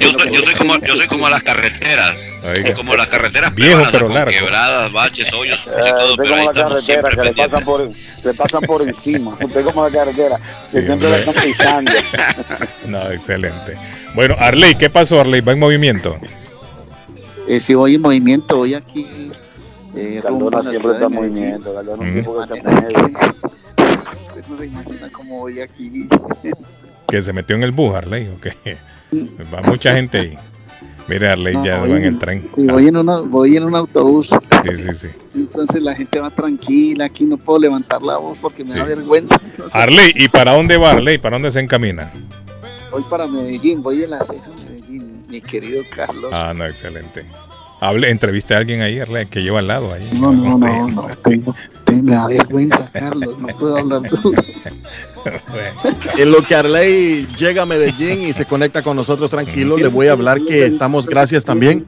yo soy, yo soy como yo soy como las carreteras, Oiga. como las carreteras Viejo, pero largo. quebradas, baches, hoyos, Eh, todo, usted pero como la carretera que le pasan, por, le pasan por encima. Usted como la carretera que siempre la están pisando. No, excelente. Bueno, Arley, ¿qué pasó, Arley? ¿Va en movimiento? Eh, si voy en movimiento, voy aquí. Eh, rumbo a Cardona la siempre está en movimiento. Un Mm. que está en. Usted no se imagina cómo voy aquí. ¿Que se metió en el bus, Arley? ¿O qué? Va mucha gente ahí. Mire, Arley No, ya va en el tren. Sí, voy, en una, voy en un autobús. Sí, sí, sí. Entonces la gente va tranquila. Aquí no puedo levantar la voz porque me da vergüenza. Arley, ¿y para dónde va Arley? ¿Para dónde se encamina? Voy para Medellín, voy en la ceja mi querido Carlos. Ah, no, excelente. Hable, entreviste a alguien ahí, Arley, que lleva al lado ahí. No, no, no, no, tengo, da vergüenza, Carlos, no puedo hablar duro. En lo que Arley llega a Medellín y se conecta con nosotros tranquilo, le voy a hablar que estamos gracias también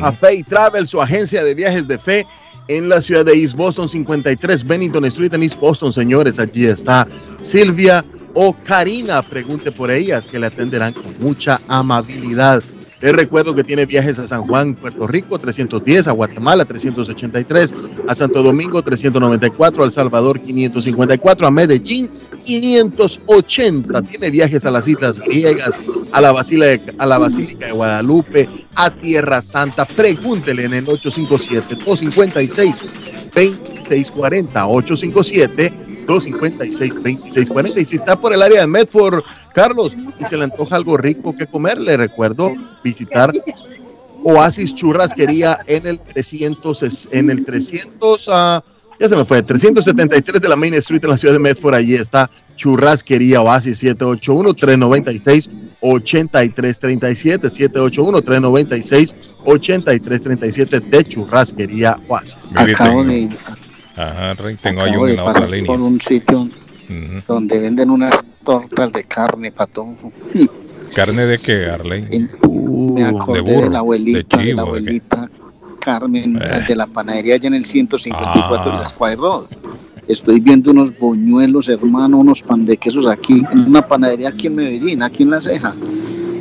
a Fay Travel, su agencia de viajes de fe en la ciudad de East Boston, 53 Bennington Street en East Boston, señores. Allí está Silvia o Karina, pregunte por ellas que le atenderán con mucha amabilidad. Les recuerdo que tiene viajes a San Juan, Puerto Rico, 310, a Guatemala, 383, a Santo Domingo, 394, a El Salvador, 554, a Medellín, 580. Tiene viajes a las Islas Griegas, a la Basílica, a la Basílica de Guadalupe, a Tierra Santa. Pregúntele en el 857-256-2640, 857-256-2640. Y si está por el área de Medford, Carlos, y se le antoja algo rico que comer, le recuerdo visitar Oasis Churrasquería en el 300, es- en el 300, ah, ya se me fue, 373 de la Main Street en la ciudad de Medford. Allí está Churrasquería Oasis 781-396-8337, 781-396-8337 de Churrasquería Oasis. Acabo de, Ajá, Rey, tengo ahí la otra pasar línea. por un sitio donde venden unas tortas de carne, patón. ¿Carne de qué, Arley? Me acordé Uh, de burro, de la abuelita, de chivo, la abuelita Carmen, Eh. de la panadería allá en el 154 Ah. de la Square Road. Estoy viendo unos boñuelos, hermano, unos pan de quesos aquí, en una panadería aquí en Medellín, aquí en La Ceja.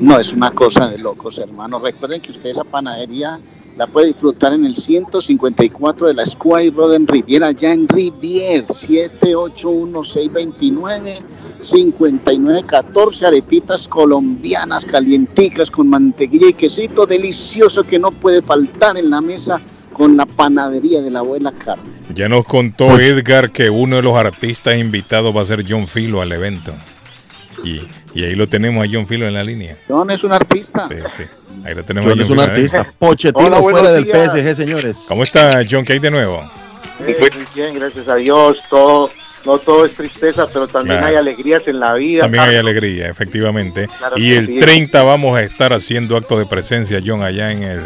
No, es una cosa de locos, hermano. Recuerden que usted esa panadería la puede disfrutar en el 154 de la Square Road en Riviera, allá en Rivier, 781-629-5914, arepitas colombianas calienticas con mantequilla y quesito delicioso que no puede faltar en la mesa con la panadería de la abuela Carmen. Ya nos contó Edgar que uno de los artistas invitados va a ser John Filo al evento. Y, y ahí lo tenemos a John Filo en la línea. John es un artista. Sí, sí. Ahí lo tenemos John es un ¿eh? artista. Pochettino Hola, fuera del días. PSG, señores. ¿Cómo está John? ¿Qué hay de nuevo? Eh, muy bien, gracias a Dios. Todo, no todo es tristeza, pero también Claro. hay alegrías en la vida. También hay Carlos. alegría, efectivamente. Claro y el sí. 30 vamos a estar haciendo acto de presencia, John, allá en el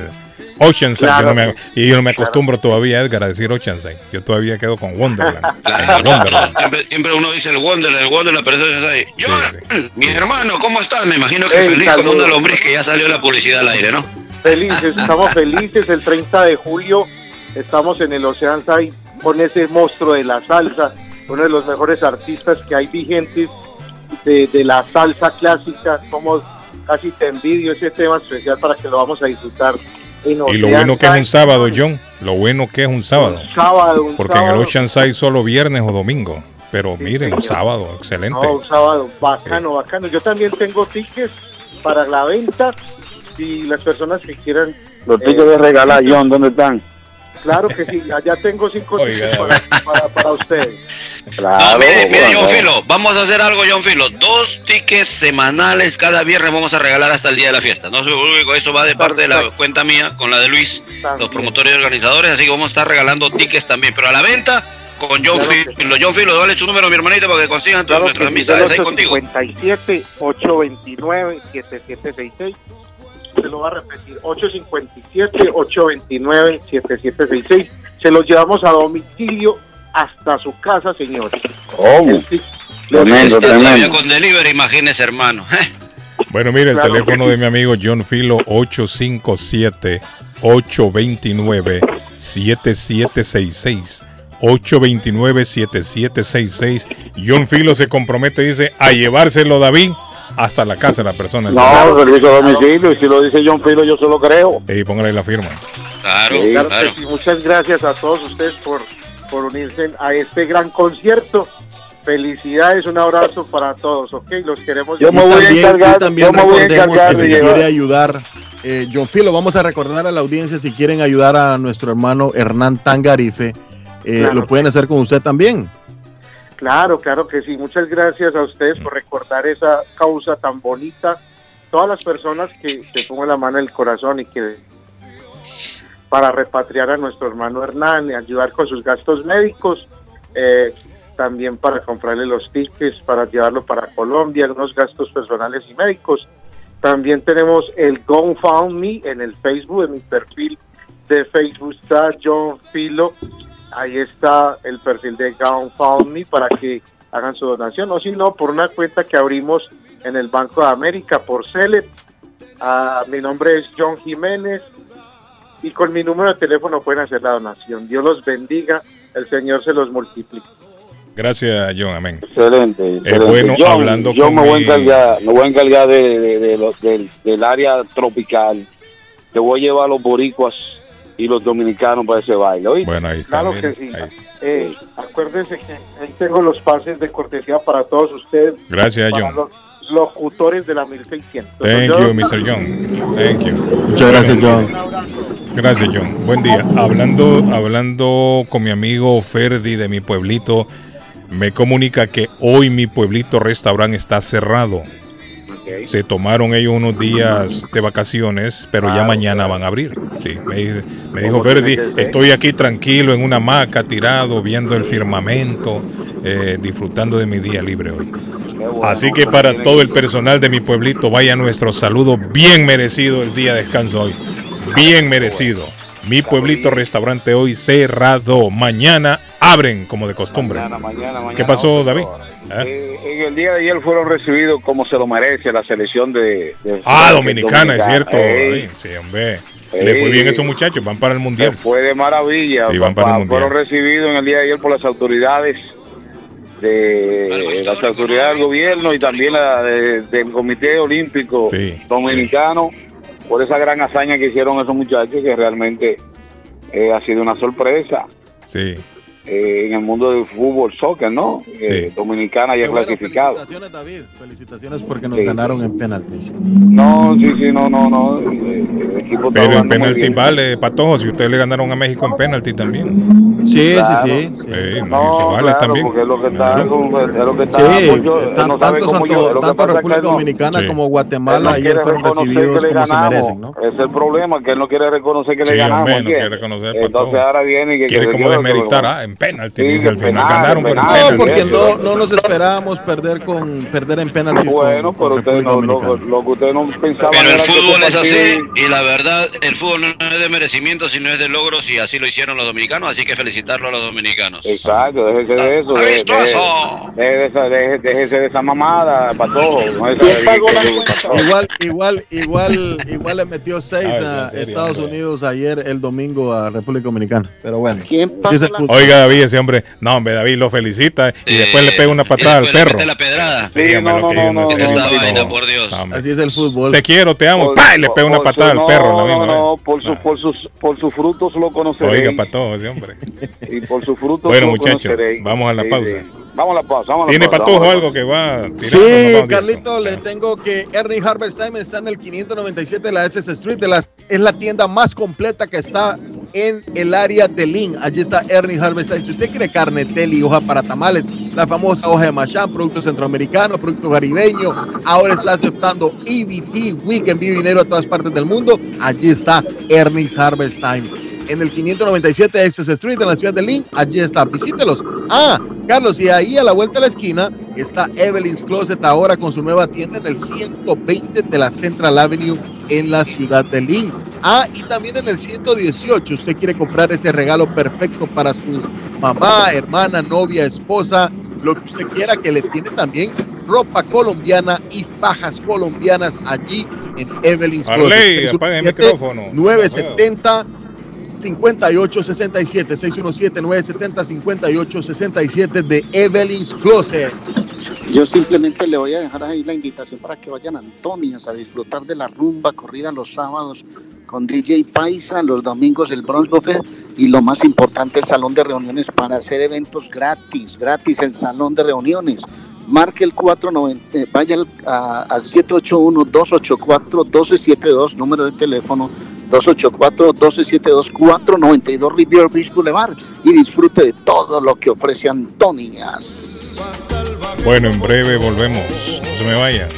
Oceanside. Claro yo no me, que- y yo no me acostumbro todavía, Edgar, a decir Oceanside. Yo todavía quedo con Wonderland. Claro, Wonderland. Siempre, siempre uno dice el Wonderland, el Wonderland, pero eso es ahí. John, mi hermano, ¿cómo estás? Me imagino que Hey, feliz como saludos. una lombriz que ya salió la publicidad al aire, ¿no? Felices, estamos felices. El 30 de julio estamos en el Oceanside con ese monstruo de la salsa, uno de los mejores artistas que hay vigentes de, de la salsa clásica. Somos casi te envidio ese tema especial para que lo vamos a disfrutar Y lo bueno que es un sábado, John. Lo bueno que es un sábado. sábado, un Porque en el. Oceanside solo viernes o domingo. Pero miren, un sábado, excelente. No, un sábado, bacano, bacano. Yo también tengo tickets para la venta. Si las personas que quieran. Los eh, tickets de regalar, John, ¿dónde están? Claro que sí, allá tengo cinco tickets para, para, para ustedes. No, mire, mire, John Filo, vamos a hacer algo, John Filo. Dos tickets semanales cada viernes vamos a regalar hasta el día de la fiesta. No se preocupe, eso va de parte de la cuenta mía con la de Luis, los promotores y organizadores. Así que vamos a estar regalando tickets también, pero a la venta con John Filo. John Filo, dale tu número, mi hermanito, para que consigan Claro nuestras amistades ahí contigo. 857 829 7766 Se lo va a repetir. 857 829 7766 Se los llevamos a domicilio hasta su casa, señor. ¿Cómo? Tremendo, Está todavía tremendo. con delivery, imagínese, hermano. Bueno, mire, el Claro. teléfono de mi amigo John Filo, 857-829-7766. 829-7766. John Filo se compromete, dice, a llevárselo David hasta la casa de la persona. No, servicio a domicilio, y si lo dice John Filo, yo se lo creo. Y póngale la firma. Claro, Claro sí. Muchas gracias a todos ustedes por, por unirse a este gran concierto. Felicidades, un abrazo para todos, ¿ok? Los queremos. Y también, y también recordemos que si llevar- quiere ayudar, eh, John Filo, vamos a recordar a la audiencia si quieren ayudar a nuestro hermano Hernán Tangarife, eh, Claro. lo pueden hacer con usted también. Claro, claro que sí. Muchas gracias a ustedes por recordar esa causa tan bonita. Todas las personas que se pongan la mano en el corazón y que para repatriar a nuestro hermano Hernán y ayudar con sus gastos médicos, eh, también para comprarle los tickets, para llevarlo para Colombia, algunos gastos personales y médicos. También tenemos el GoFundMe en el Facebook, en mi perfil de Facebook está John Filo. Ahí está el perfil de GoFundMe para que hagan su donación, o si no, por una cuenta que abrimos en el Banco de América por Celeb. Ah, mi nombre es John Jiménez y con mi número de teléfono pueden hacer la donación. Dios los bendiga, el Señor se los multiplique. Gracias, John, amén. Excelente. Es excelente. bueno John, hablando yo con me voy mi- encargar, me voy a encargar de, de- de los- del, del área tropical. Te voy a llevar a los boricuas y los dominicanos para ese baile. Bueno, ahí está. Claro que sí. Eh, acuérdense que ahí tengo los pases de cortesía para todos ustedes. Gracias, para John. los locutores de la 1600. Thank Yo- you, Mr. John. Thank you. Muchas gracias, John. Gracias, John. Buen día. Hablando, hablando con mi amigo Ferdi de mi pueblito, me comunica que hoy mi pueblito restaurante está cerrado. Se tomaron ellos unos días de vacaciones, pero ya mañana van a abrir. Sí, me, dice- me dijo ¿Cómo tiene Ferdi, estoy aquí tranquilo en una hamaca, tirado, viendo el firmamento, eh, disfrutando de mi día libre hoy. Así que para todo el personal de mi pueblito, vaya nuestro saludo bien merecido el día de descanso hoy. Bien merecido. Mi pueblito restaurante hoy cerrado. Mañana abren como de costumbre. Mañana, mañana, mañana, ¿Qué pasó, David? ¿Eh? Eh, en el día de ayer fueron recibidos como se lo merece la selección de... de- Ah, dominicana, es cierto. Ey. Sí, hombre. Le fue Ey. bien a esos muchachos, van para el mundial. Fue de maravilla. Sí, van para el papá. Mundial. Fueron recibidos en el día de ayer por las autoridades de las autoridades del gobierno y también la de- del Comité Olímpico Dominicano por esa gran hazaña que hicieron esos muchachos que realmente eh, ha sido una sorpresa Sí. Eh, en el mundo del fútbol, soccer, ¿no? Eh, Dominicana ya Qué bueno, clasificado. felicitaciones, David. Felicitaciones porque nos Sí. ganaron en penaltis. No, sí, sí, no, no, no. eh, El equipo Pero en penalti vale, Patojo, si ustedes le ganaron a México en penalti también. Sí, Claro. sí, sí. sí. Sí, no, No, vale claro, también. porque es lo que está, es lo que está Sí, mucho- tan- no tanto, Santo- yo- lo tanto República Dominicana Sí. como Guatemala ayer fueron recibidos como se merecen, ¿no? Es el problema, que él no quiere reconocer que Sí, le ganamos. hombre, no quiere reconocer, Entonces ahora viene y que Quiere como desmeritar, ah, penalti, Sí, dice al final. penal, Ganaron por el penal, No, penalti. porque sí, no, sí. no nos esperábamos perder con perder en penaltis Bueno, con, pero con usted no, lo, lo que usted no pensaba Pero el que fútbol este es así y la verdad, el fútbol no es de merecimiento, sino es de logros y así lo hicieron los dominicanos, así que felicitarlo a los dominicanos. Exacto, déjese de eso. esa- deje- Déjese de esa mamada. No es ¿Quién esa- pagó la que- cuenta? Igual, igual, igual, igual le metió seis Ay, a Estados hombre. Unidos ayer el domingo a República Dominicana. Pero bueno, ¿Quién la fútbol. Oiga, David, ese hombre, no, hombre, David lo felicita y después le pega una patada al perro. la pedrada. Sí, no, no, no, no no, sé. Es esta no, vaina, no. por Dios. Así es el fútbol. Te quiero, te amo. Por-. Y le pega una patada su- al perro. No, la misma no, por, su, Ah. por, sus, por sus frutos lo conoceréis. Oiga, patojo, ese hombre. Y por sus frutos Bueno, lo muchachos, conoceréis. vamos a la Sí, pausa. Vamos a la pausa. Vamos a la ¿Tiene pausa, patojo algo que va? Sí, Carlito, le tengo que Ernie Harvest Time está en el 597 de la SS Street. De las, es la tienda más completa que está en el área de Lynn. Allí está Ernie Harvest Time. Si usted quiere carne, teli, hoja para tamales, la famosa hoja de machán, producto centroamericano, producto caribeño, ahora está aceptando EBT, Weekend Vivo Dinero a todas partes del mundo. Allí está Ernie's Harvest Time. En el 597 SS Street, en la ciudad de Lynn, allí está. Visítelos. Ah, Carlos, y ahí a la vuelta de la esquina está Evelyn's Closet ahora con su nueva tienda en el 120 de la Central Avenue en la ciudad de Lynn. Ah, y también en el 118, usted quiere comprar ese regalo perfecto para su mamá, hermana, novia, esposa, lo que usted quiera, que le tiene también ropa colombiana y fajas colombianas allí en Evelyn's Closet. apaga el 617 micrófono. 970 5867 617 970 5867 de Evelyn's Closet. Yo simplemente le voy a dejar ahí la invitación para que vayan a Antonias a disfrutar de la rumba corrida los sábados con DJ Paisa, los domingos el Bronx Buffet y lo más importante el salón de reuniones para hacer eventos gratis, gratis el salón de reuniones. Marque el 490, eh, vaya al, al 781-284-1272, número de teléfono 284-1272, 492 Rivier Beach Boulevard y disfrute de todo lo que ofrece Antonias. Bueno, en breve volvemos. No se me vayan.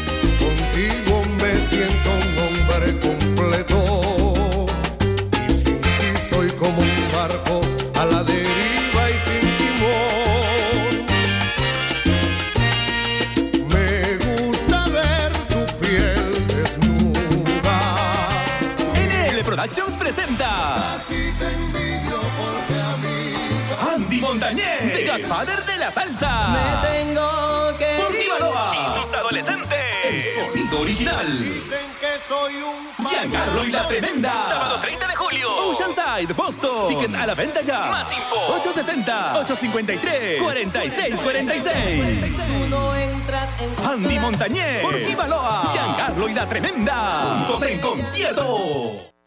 Andy Montañez, The Godfather de la salsa. Me tengo que Por ir. Baloa y sus adolescentes. El sonido original. dicen que soy un Giancarlo y la Tremenda. Sábado 30 de julio. Oceanside, Boston. Tickets a la venta ya. Más info. 860-853-4646. Andy Montañez. Jorge Baloa. Giancarlo y la Tremenda. Juntos en concierto.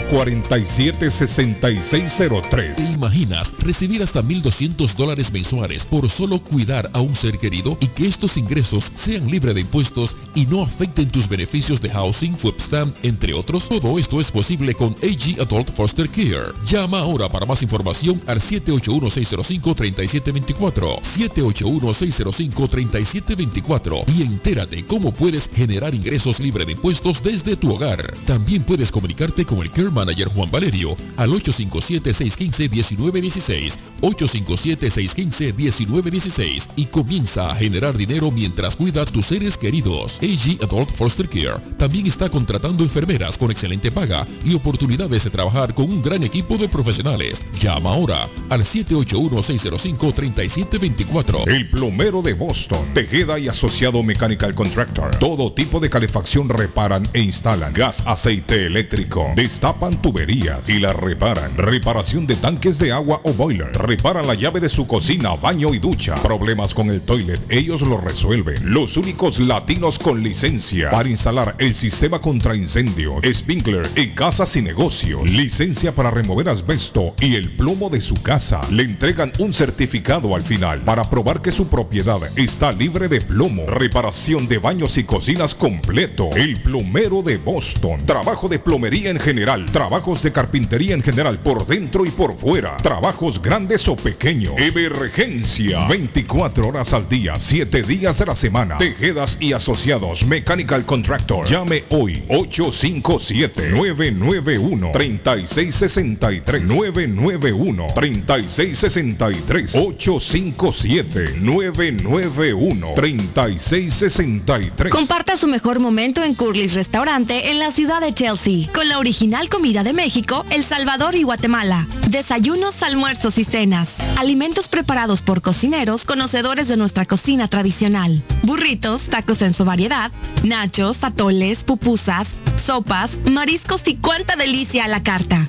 447-6603. ¿Te imaginas recibir hasta 1.200 dólares mensuales por solo cuidar a un ser querido y que estos ingresos sean libres de impuestos y no afecten tus beneficios de housing, webstamp, entre otros? Todo esto es posible con AG Adult Foster Care. Llama ahora para más información al 781-605-3724. 781-605-3724 y entérate cómo puedes generar ingresos libres de impuestos desde tu hogar. También puedes comunicarte con el Care Manager Juan Valerio al 857-615-1916, 857-615-1916 y comienza a generar dinero mientras cuidas tus seres queridos. AG Adult Foster Care también está contratando enfermeras con excelente paga y oportunidades de trabajar con un gran equipo de profesionales. Llama ahora al 781-605-3724. El plomero de Boston, Tejeda y Asociado Mechanical Contractor. Todo tipo de calefacción reparan e instalan. Gas, aceite eléctrico. Destapan tuberías y la reparan. Reparación de tanques de agua o boiler. Reparan la llave de su cocina, baño y ducha. Problemas con el toilet, ellos lo resuelven. Los únicos latinos con licencia para instalar el sistema contra incendio, sprinkler en casas y negocios. Licencia para remover asbesto y el plomo de su casa. Le entregan un certificado al final para probar que su propiedad está libre de plomo. Reparación de baños y cocinas completo. El plomero de Boston. Trabajo de plomería en general. Trabajos de carpintería en general por dentro y por fuera. Trabajos grandes o pequeños. Emergencia. 24 horas al día, 7 días de la semana. Tejedas y asociados. Mechanical Contractor. Llame hoy. 857-991-3663. 991-3663. 857-991-3663. Comparta su mejor momento en Curly's Restaurante en la ciudad de Chelsea, con la original comida de México, El Salvador y Guatemala. Desayunos, almuerzos y cenas. Alimentos preparados por cocineros conocedores de nuestra cocina tradicional. Burritos, tacos en su variedad, nachos, atoles, pupusas, sopas, mariscos y cuánta delicia a la carta.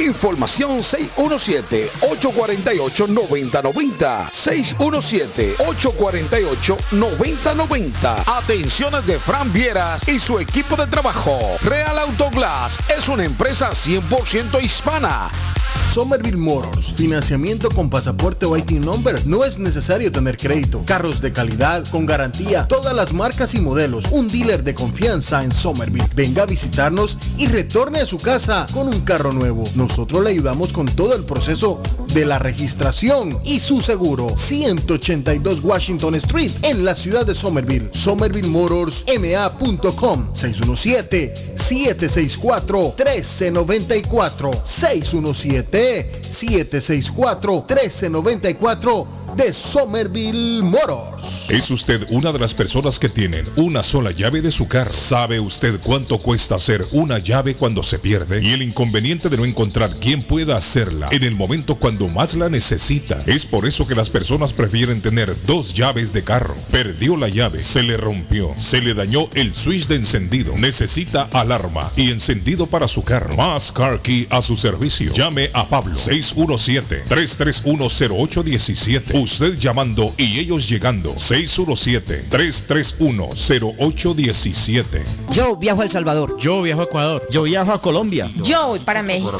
Información 617-848-9090. 617-848-9090. Atenciones de Fran Vieras y su equipo de trabajo. Real Autoglass es una empresa 100% hispana. Somerville Motors, financiamiento con pasaporte o IT number. No es necesario tener crédito. Carros de calidad, con garantía, todas las marcas y modelos. Un dealer de confianza en Somerville. Venga a visitarnos y retorne a su casa con un carro nuevo. Nosotros le ayudamos con todo el proceso de la registración y su seguro. 182 Washington Street en la ciudad de Somerville. SomervilleMotorsMA.com 617-764-1394. 617 764-1394 de Somerville Motors. ¿Es usted una de las personas que tienen una sola llave de su carro? ¿Sabe usted cuánto cuesta hacer una llave cuando se pierde? Y el inconveniente de no encontrar quién pueda hacerla en el momento cuando más la necesita. Es por eso que las personas prefieren tener dos llaves de carro. Perdió la llave, se le rompió, se le dañó el switch de encendido, necesita alarma y encendido para su carro. Más Car Key a su servicio. Llame a Pablo 617-331-0817. Usted llamando y ellos llegando. 617-331-0817. Yo viajo a El Salvador. Yo viajo a Ecuador. Yo viajo a Colombia. Yo voy para México.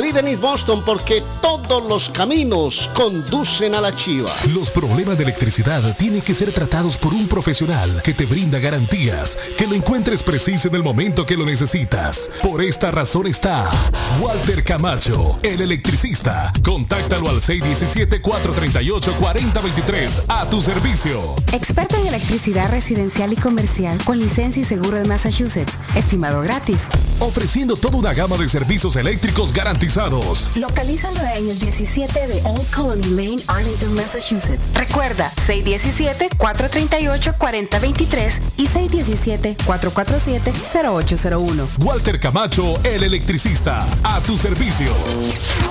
en East Boston porque todos los caminos conducen a la chiva. Los problemas de electricidad tienen que ser tratados por un profesional que te brinda garantías, que lo encuentres preciso en el momento que lo necesitas. Por esta razón está Walter Camacho, el electricista. Contáctalo al 617-438-4023 a tu servicio. Experto en electricidad residencial y comercial con licencia y seguro de Massachusetts. Estimado gratis. Ofreciendo toda una gama de servicios eléctricos garantizados. Localízalo en el 17 de Old Colony Lane, Arlington, Massachusetts. Recuerda, 617-438-4023 y 617-447-0801. Walter Camacho, el electricista, a tu servicio.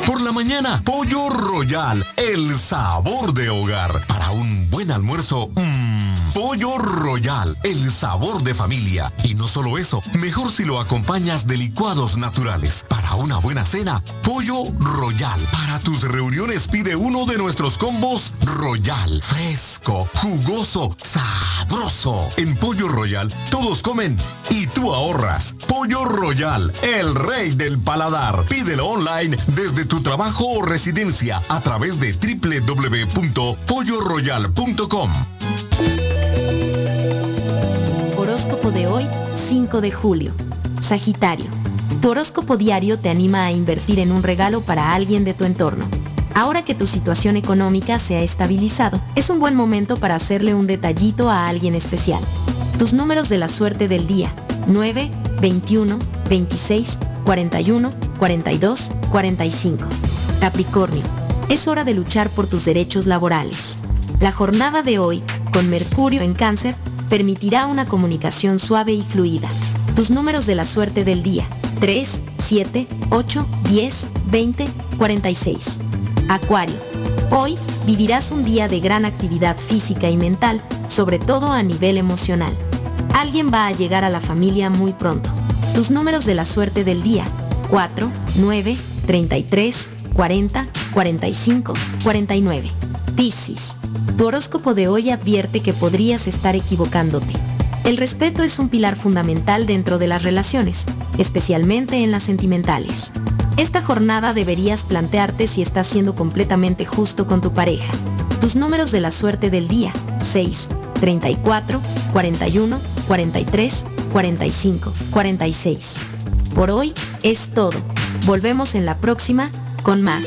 Por la mañana, Pollo Royal, el sabor de hogar. Para un buen almuerzo, mmm, Pollo Royal, el sabor de familia. Y no solo eso, mejor si lo acompañas de licuados naturales. Para una buena cena, Pollo Royal. Para tus reuniones pide uno de nuestros combos Royal. Fresco, jugoso, sabroso. En Pollo Royal, todos comen y tú ahorras. Pollo Royal, el rey del paladar. Pídelo online desde tu trabajo o residencia a través de www.polloroyal.com. Horóscopo de hoy, 5 de julio. Sagitario. Tu horóscopo diario te anima a invertir en un regalo para alguien de tu entorno. Ahora que tu situación económica se ha estabilizado, es un buen momento para hacerle un detallito a alguien especial. Tus números de la suerte del día. 9, 21, 26, 41, 42, 45. Capricornio. Es hora de luchar por tus derechos laborales. La jornada de hoy, con Mercurio en cáncer, permitirá una comunicación suave y fluida. Tus números de la suerte del día. 3, 7, 8, 10, 20, 46. Acuario. Hoy vivirás un día de gran actividad física y mental, sobre todo a nivel emocional. Alguien va a llegar a la familia muy pronto. Tus números de la suerte del día. 4, 9, 33, 40, 45, 49. Piscis. Tu horóscopo de hoy advierte que podrías estar equivocándote. El respeto es un pilar fundamental dentro de las relaciones, especialmente en las sentimentales. Esta jornada deberías plantearte si estás siendo completamente justo con tu pareja. Tus números de la suerte del día. 6, 34, 41, 43, 45, 46. Por hoy es todo. Volvemos en la próxima con más.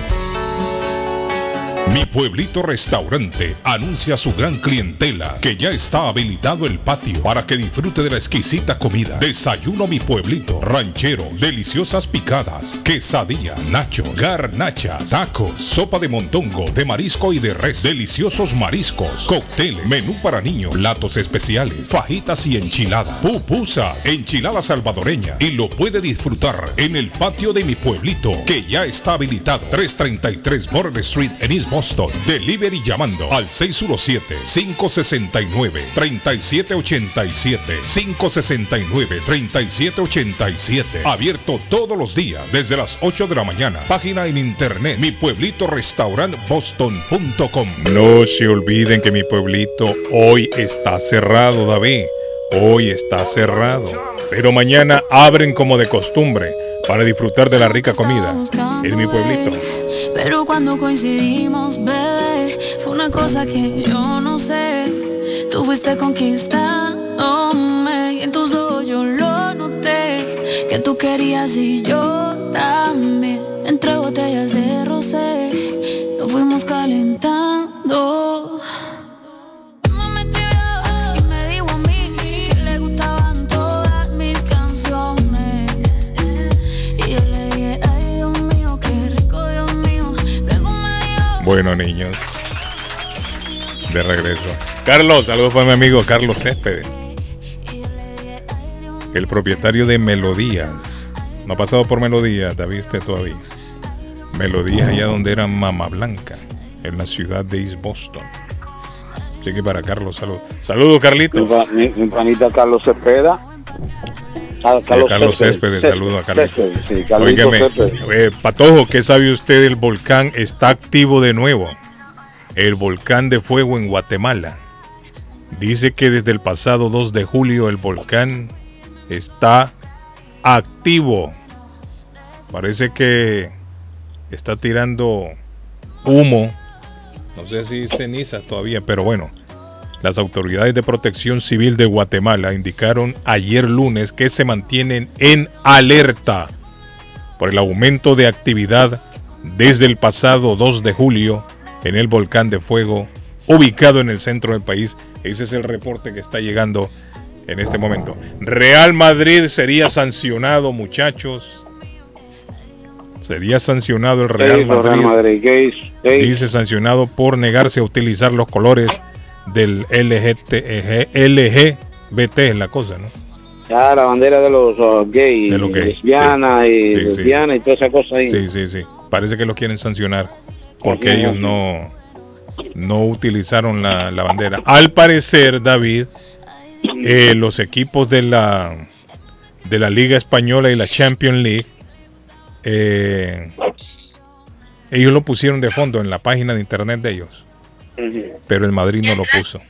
Mi pueblito restaurante anuncia a su gran clientela que ya está habilitado el patio para que disfrute de la exquisita comida. Desayuno mi pueblito, ranchero, deliciosas picadas, quesadillas, nacho, garnachas, tacos, sopa de montongo, de marisco y de res, deliciosos mariscos, cócteles, menú para niños, platos especiales, fajitas y enchiladas, pupusas, enchilada salvadoreña y lo puede disfrutar en el patio de mi pueblito que ya está habilitado 333 Border Street en East. Delivery llamando al 617-569-3787. 569-3787. Abierto todos los días desde las 8 de la mañana. Página en internet mi pueblito boston.com. No se olviden que mi pueblito hoy está cerrado, David. Hoy está cerrado. Pero mañana abren como de costumbre para disfrutar de la rica comida en mi pueblito. Pero cuando coincidimos, bebé, fue una cosa que yo no sé. Tú fuiste conquistándome y en tus ojos yo lo noté. Que tú querías y yo también. Entre botellas de rosé, Bueno, niños. De regreso. Carlos, saludos para mi amigo Carlos Céspedes. El propietario de Melodías. No ha pasado por Melodías, David, usted todavía. Melodías allá donde era Mama Blanca, en la ciudad de East Boston. Así que para Carlos, saludos. Saludos, Carlitos. Mi, mi panita Carlos Cepeda. Ah, Sí, Carlos, Céspedes, a. Céspedes, sí, Carlitos Óigame, Céspedes. eh, Patojo, ¿qué sabe usted del volcán? Está activo de nuevo. El volcán de fuego en Guatemala. Dice que desde el pasado 2 de julio el volcán está activo. Parece que está tirando humo. No sé si cenizas todavía, pero bueno. Las autoridades de protección civil de Guatemala indicaron ayer lunes que se mantienen en alerta por el aumento de actividad desde el pasado 2 de julio en el volcán de fuego ubicado en el centro del país. Ese es el reporte que está llegando en este momento. Real Madrid sería sancionado, muchachos. Sería sancionado el ¿Qué Real Madrid. Dice sancionado por negarse a utilizar los colores del LGT, eh, LGBT, es la cosa, ¿no? Ya, la bandera de los uh, gays, De los gays, lesbianas y Sí, sí. lesbianas y toda esa cosa ahí. Sí, sí, sí. Parece que los quieren sancionar porque ellos no, no utilizaron la, la bandera. Al parecer, David, eh, los equipos de la de la Liga Española y la Champions League, eh, ellos lo pusieron de fondo en la página de internet de ellos, pero el Madrid no lo puso.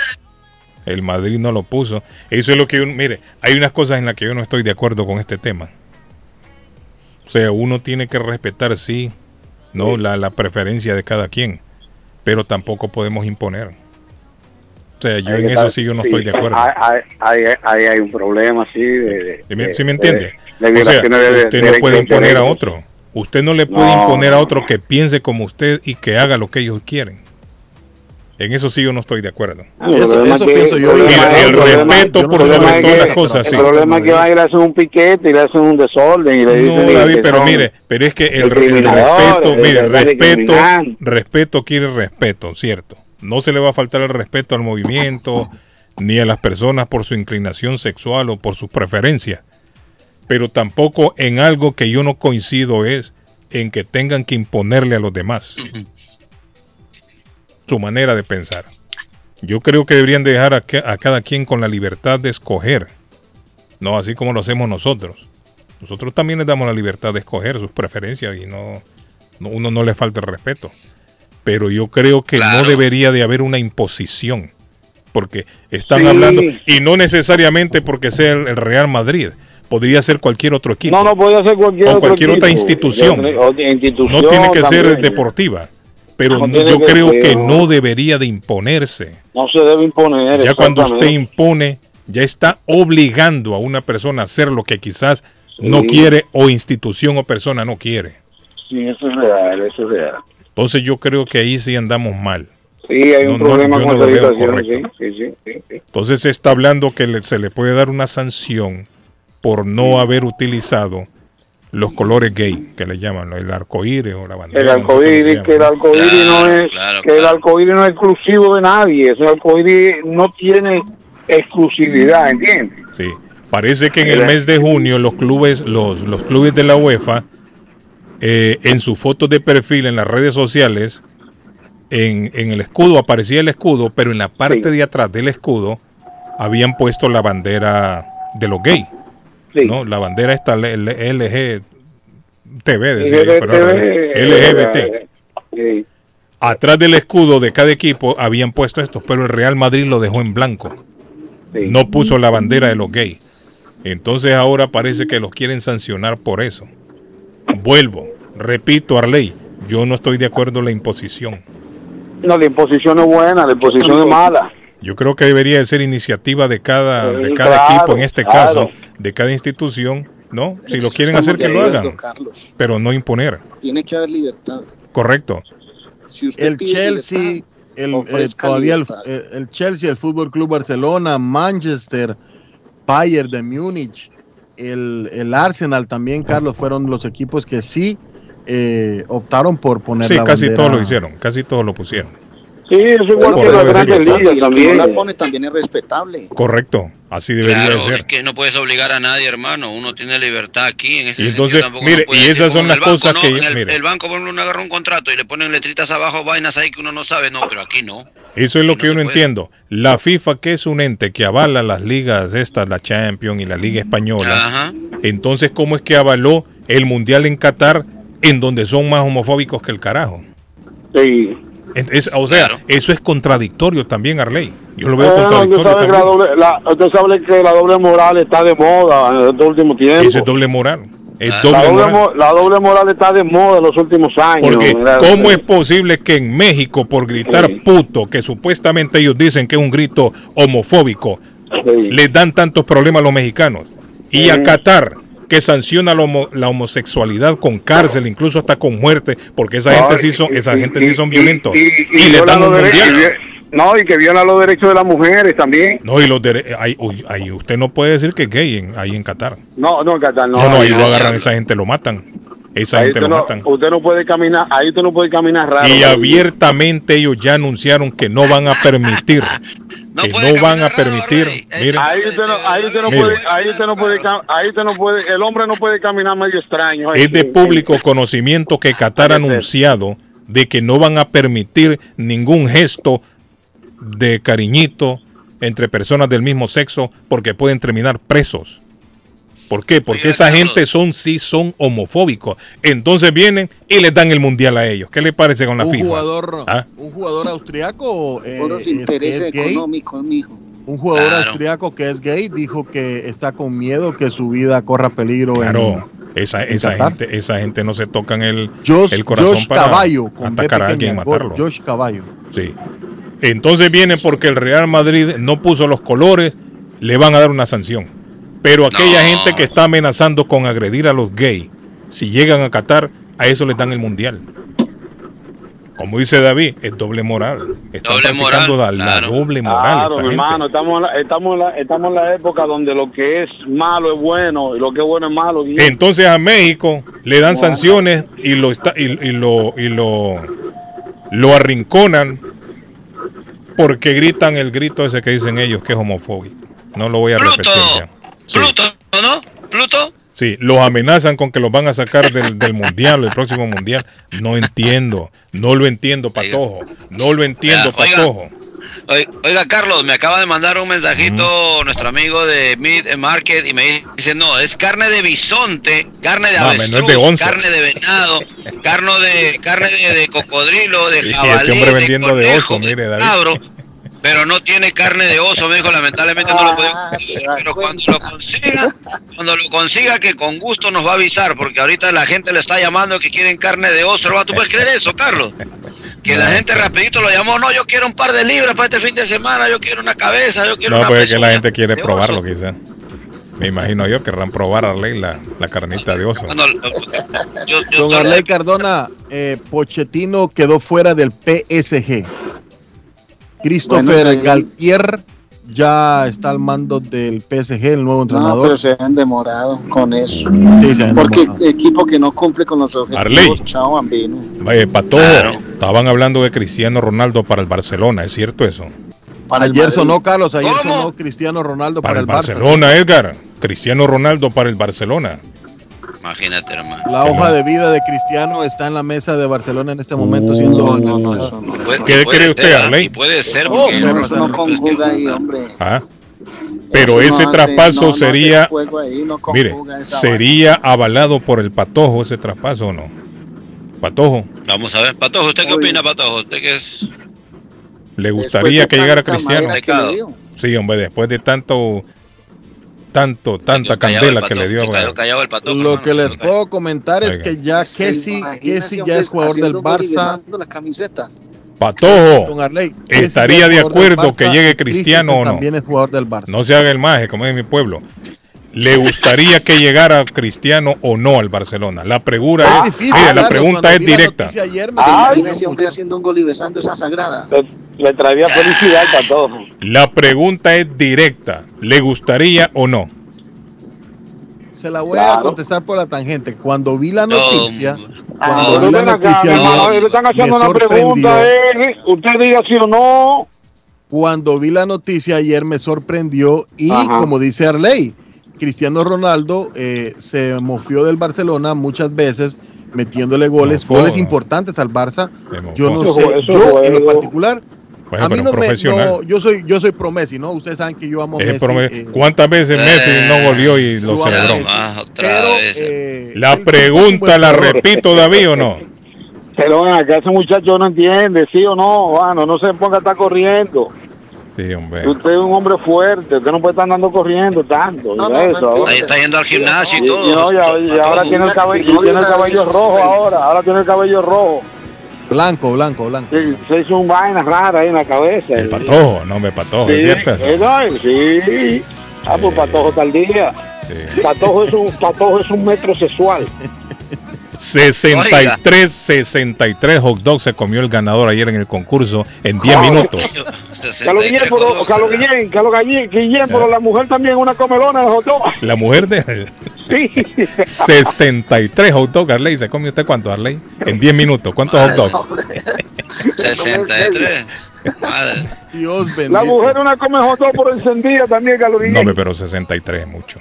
El Madrid no lo puso. Eso es lo que, uno- mire, hay unas cosas en las que yo no estoy de acuerdo con este tema. O sea, uno tiene que respetar, sí, no la, la preferencia de cada quien, pero tampoco podemos imponer. O sea, yo en eso sí yo no sí, estoy de acuerdo. Ahí hay, hay- hay- hay un problema, sí. De, ¿Sí me, de- sí me entiende? de- o sea, usted no puede imponer a otro. Usted no le puede No, imponer a otro que piense como usted y que haga lo que ellos quieren. En eso sí yo no estoy de acuerdo. Que- el respeto por sobre todas que- las cosas, sí. El problema es que van y le hacen un piquete y le hacen un desorden y le dicen No, David, pero mire, pero es que el, respeto, mire, respeto, respeto quiere respeto, cierto. No se le va a faltar el respeto al movimiento ni a las personas por su inclinación sexual o por sus preferencias. Pero tampoco en algo que yo no coincido es en que tengan que imponerle a los demás su manera de pensar. Yo creo que deberían dejar a, ca- a cada quien con la libertad de escoger, no así como lo hacemos nosotros. Nosotros también les damos la libertad de escoger sus preferencias y no, no- uno no le falta el respeto. Pero yo creo que no debería de haber una imposición, porque están Sí. hablando, y no necesariamente porque sea el, el Real Madrid, podría ser cualquier otro equipo. No, no puede ser cualquier, O otro cualquier otra institución. No tiene que ser deportiva, pero No yo creo que no. debería de imponerse. No se debe imponer. Ya cuando usted impone, ya está obligando a una persona a hacer lo que quizás no quiere o institución o persona no quiere. Sí, eso es real, eso es real. Entonces yo creo que ahí sí andamos mal. Sí, hay un no, problema con no veo situación, sí, sí, sí. Entonces se está hablando que le- se le puede dar una sanción por no haber utilizado los colores gay, que le llaman, el arcoíris o la bandera. El arcoíris, que el arcoíris no es, que el arcoíris no es exclusivo de nadie, ese arcoíris no tiene exclusividad, ¿entiendes? Sí. Parece que en el mes de junio los clubes, los, los clubes de la UEFA, eh, en sus fotos de perfil en las redes sociales, en, en el escudo aparecía el escudo, pero en la parte de atrás del escudo habían puesto la bandera de los gays. ¿No? La bandera esta L- L- LG TV, decía yo, pero LGBT. Sí. Atrás del escudo de cada equipo habían puesto esto, pero el Real Madrid lo dejó en blanco. No puso la bandera de los gays. Entonces ahora parece que los quieren sancionar por eso. Vuelvo, repito, Arley, yo no estoy de acuerdo en la imposición. No, la imposición es buena, la imposición es mala. Yo creo que debería de ser iniciativa de cada, de cada claro, equipo, en este claro. caso, de cada institución, ¿no? Si lo quieren hacer, que lo hagan, Carlos. pero no imponer. Tiene que haber libertad. Correcto. Si usted el Chelsea, libertad, el, eh, todavía el, el- el Chelsea, el Fútbol Club Barcelona, Manchester, Bayern de Múnich, el, el Arsenal también, Carlos, fueron los equipos que sí eh, optaron por poner Sí, la casi bandera. todos lo hicieron, casi todos lo pusieron. Sí, es igual que las debe grandes ligas Y el que no también. la pone también es respetable. Correcto, así debería Claro, de ser. es que no puedes obligar a nadie, hermano. Uno tiene libertad aquí. En ese Y sentido entonces, tampoco mire, y decir, esas son las en el banco, cosas ¿no? que- En el, mire. el banco, por ejemplo, uno agarra un contrato y le ponen letritas abajo, vainas ahí que uno no sabe. No, pero aquí no. Eso es lo que yo no entiendo. La FIFA, que es un ente que avala las ligas estas, la Champions y la Liga Española, Ajá. entonces, ¿cómo es que avaló el Mundial en Qatar en donde son más homofóbicos que el carajo? Sí. Es- o sea, eso es contradictorio también, Arley. Yo lo veo Eh, no, usted, contradictorio sabe que la doble, la- usted sabe que la doble moral está de moda en este último tiempo. Eso es doble moral. Es la, doble doble moral. mo- la doble moral está de moda en los últimos años. Porque ¿cómo es posible que en México por gritar puto, que supuestamente ellos dicen que es un grito homofóbico, les dan tantos problemas a los mexicanos? Y a Sí. Qatar, que sanciona la, homo- la homosexualidad con cárcel, incluso hasta con muerte, porque esa gente sí son, esa gente sí son violentos. y- viola dan un los derechos- mundial. y- No, y que viola los derechos de las mujeres también. No, y los dere- ahí, uy, ahí usted no puede decir que es gay en- ahí en Qatar. No, no, en Qatar no. No, no, ahí no, lo agarran, esa gente lo matan. Esa Ahí gente lo no, matan. usted no puede caminar, ahí usted no puede caminar raro. Y abiertamente ellos ya anunciaron que no van a permitir, que no van a permitir, Ahí usted no, ahí usted no puede, ahí usted no puede, cam- ahí usted no puede, el hombre no puede caminar medio extraño. es de público conocimiento que Qatar ha anunciado de que no van a permitir ningún gesto de cariñito entre personas del mismo sexo porque pueden terminar presos. ¿Por qué? Porque esa gente son sí son homofóbicos. Entonces vienen y les dan el mundial a ellos. ¿Qué le parece con la un FIFA? jugador, ¿Ah? un jugador austriaco eh, Por los es- intereses económicos, mijo. Un jugador Claro. austriaco que es gay dijo que está con miedo que su vida corra peligro en- Claro. Esa, en esa gente, esa gente no se tocan el, Josh, el corazón Josh para Caballo, con B atacar a alguien y matarlo. Josh Caballo. Sí. Entonces viene porque el Real Madrid no puso los colores, le van a dar una sanción. Pero aquella gente que está amenazando con agredir a los gays, si llegan a Qatar, a eso les dan el mundial. Como dice David, es doble moral. Están Doble practicando moral, la, claro. doble moral. Claro, esta mi gente. hermano, estamos en, la, estamos, en la, estamos en la época donde lo que es malo es bueno y lo que es bueno es malo. Entonces a México le dan sanciones y lo está, y, y lo y lo lo arrinconan porque gritan el grito ese que dicen ellos que es homofóbico. No lo voy a repetir ya. Sí, Pluto, ¿no? Pluto. sí, los amenazan con que los van a sacar del, del mundial, el próximo mundial. No entiendo, no lo entiendo, Patojo. No lo entiendo, Patojo. Oi- Oiga, Carlos, me acaba de mandar un mensajito nuestro amigo de Meat Market y me dice, no, es carne de bisonte, carne de No, avestruz, de carne de venado, carne de carne de, de cocodrilo, de este jabalí, hombre vendiendo de conejo, oso, mire, David. cabro, pero no tiene carne de oso, me dijo, lamentablemente no lo podemos conseguir, pero cuando lo consiga, cuando lo consiga que con gusto nos va a avisar, porque ahorita la gente le está llamando que quieren carne de oso, hermano, ¿tú puedes creer eso, Carlos? Que la gente rapidito lo llamó, no, yo quiero un par de libras para este fin de semana, yo quiero una cabeza, yo quiero No, una pues es que la gente quiere probarlo oso". quizá. Me imagino yo querrán probar a ley la, la carnita de oso. Cuando- yo- yo Don Arley Cardona, eh, Pochettino quedó fuera del PSG. Christopher Bueno. Galtier ya está al mando del PSG, el nuevo No, entrenador. pero se han demorado con eso. Sí, se han Porque demorado. equipo que no cumple con los objetivos, Arley. chao, bambino. Vaya, Patojo, estaban hablando de Cristiano Ronaldo para el Barcelona, ¿es cierto eso? Para el ayer Madrid. sonó Carlos, ayer ¿Cómo? sonó Cristiano Ronaldo Para para, el. Barcelona, Edgar. Cristiano Ronaldo para el Barcelona. Imagínate, hermano. La hoja de vida de Cristiano está en la mesa de Barcelona en este momento siendo No, no, no, eso no. ¿Qué cree usted, ¿ah? Arley? Puede ser, Oh, porque pero eso no conjuga ahí, hombre. Ah. Pero Eso ese hace- traspaso sería, juego ahí, no mire, sería avalado por el Patojo ese traspaso o no. Patojo, Vamos a ver, Patojo, ¿usted qué opina, Patojo? ¿Usted qué es? ¿le gustaría de que llegara Cristiano? Sí, hombre, después de tanto, tanto, tanta candela que le dio. callado- callado el Patojo, Lo que les puedo comentar es Oiga. que ya Kessi, ya es jugador del Barça. Patojo, ¿estaría de acuerdo que llegue Cristiano o no? También es jugador del Barça. No se haga el maje, como es mi pueblo. ¿Le gustaría que llegara Cristiano o no al Barcelona? La pregunta Es es, difícil, mire, la pregunta es directa. ayer me ¿Se sorprendió imagina ese hombre mucho. haciendo un gol y besando esa sagrada? Le, traería felicidad para todos. La pregunta es directa. ¿Le gustaría o no? Se la voy a contestar por la tangente. Cuando vi la No, noticia, Ah, cuando Pero vi la noticia ayer, le están haciendo me una pregunta, sorprendió. eh, usted diga sí o no. Cuando vi la noticia ayer me sorprendió y Ajá. como dice Arley, Cristiano Ronaldo eh, se mofió del Barcelona muchas veces metiéndole goles, Mofó, goles ¿no? importantes al Barça. Yo no sé, yo en lo particular, Bueno, a mí pero no me, profesional. no, yo soy, yo soy Promesi, ¿no? Ustedes saben que yo amo a Es Messi. eh, ¿Cuántas veces Messi no volvió y lo celebró? Messi, otra pero, vez. eh, La pregunta la repito, David, ¿o no? Pero acá, ese muchacho no entiende, sí o no, bueno, no se ponga a estar corriendo. Sí, hombre. Usted es un hombre fuerte, usted no puede estar andando corriendo tanto. No, no, eso. Ahí está yendo al gimnasio y Y- todo. y no, ya- y ahora tiene el cabello, y tiene el cabello rojo ahora, ahora tiene el cabello rojo. Blanco, blanco, blanco. Sí, se hizo un vaina rara ahí en la cabeza. El patojo, no me patojo, Sí, ¿es cierto eso? eso es, sí. Ah, pues Patojo tal día. Sí. Patojo es un, Patojo es un metrosexual. 63, 63 hot dogs se comió el ganador ayer en el concurso en 10 Ah, minutos. Carlos Guillén, pero, Carlos Guillén, Carlos Guillén, pero la mujer también es una comelona de hot dog. La mujer de Sí. 63 hot dogs, Arley, ¿se comió usted cuánto, Arley? En 10 minutos, ¿cuántos hot dogs? 63. Madre. Dios La bendito. mujer una come hot dog por encendida también, Carlos No, Guillén. hombre, pero 63 es mucho.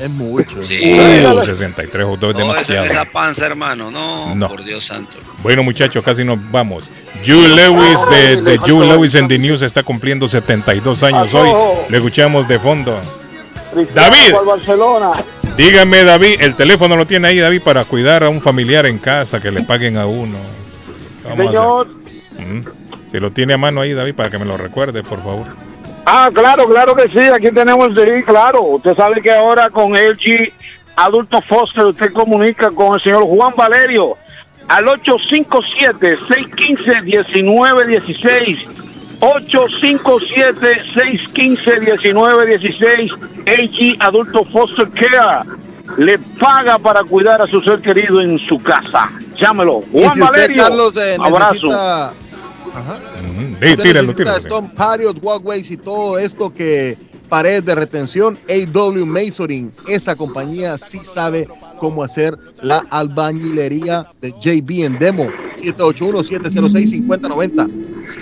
Es mucho. Sí. Uh, 63 hot dogs es No, esa, demasiado. esa panza, hermano. No, No. por Dios santo. Bueno, muchachos, casi nos vamos. Joe Lewis de, de Joe Lewis en The News está cumpliendo 72 años hoy. Le escuchamos de fondo. David. por Barcelona. Dígame, David, el teléfono lo tiene ahí, David, para cuidar a un familiar en casa, que le paguen a uno. Vamos a Señor. hacer. Mm. Si lo tiene a mano ahí, David, para que me lo recuerde, por favor. Ah, claro, claro que sí. Aquí tenemos, sí, claro. Usted sabe que ahora con LG Adulto Foster, usted comunica con el señor Juan Valerio al 857-615-1916. 857-615-1916. AG Adulto Foster Care le paga para cuidar a su ser querido en su casa. Llámelo. Juan si usted, Valerio. Carlos, eh, abrazo. necesita- Ajá. Sí, Usted tíralo, tíralo. stone patios, walkways y todo esto que paredes de retención, AW Masoning, esa compañía sí sabe cómo hacer la albañilería de JB en demo. 781-706-5090.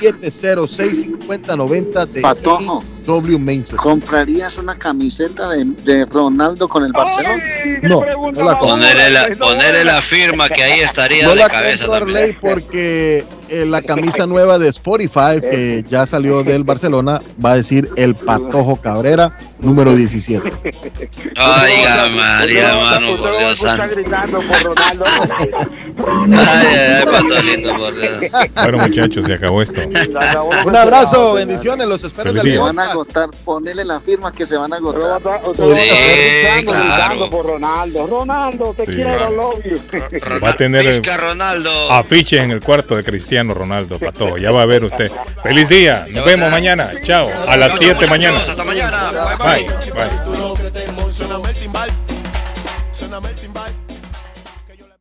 706-5090 de Patojo. AW Masoning. ¿Comprarías una camiseta de, de Ronaldo con el Barcelona? No, no la. Ponerle la, ponerle la firma que ahí estaría No de la cabeza también. Arley porque eh, la camisa nueva de Spotify que ya salió del Barcelona va a decir el Patojo Cabrera número 17. Ay, María, hermano, por Dios santo. Ay, ay, patojito, por Dios. Bueno, muchachos, se acabó esto. Un abrazo, bendiciones, los espero en Agotar, ponele la firma que se van a agotar. Sí, claro. por Ronaldo. Ronaldo, te Sí, quiero, you. Va a tener afiches en el cuarto de Cristiano Ronaldo, Patojo. Ya va a ver usted. Feliz día. Nos vemos mañana. Chao. A las 7 mañana. Hasta mañana. Bye. Bye. Lo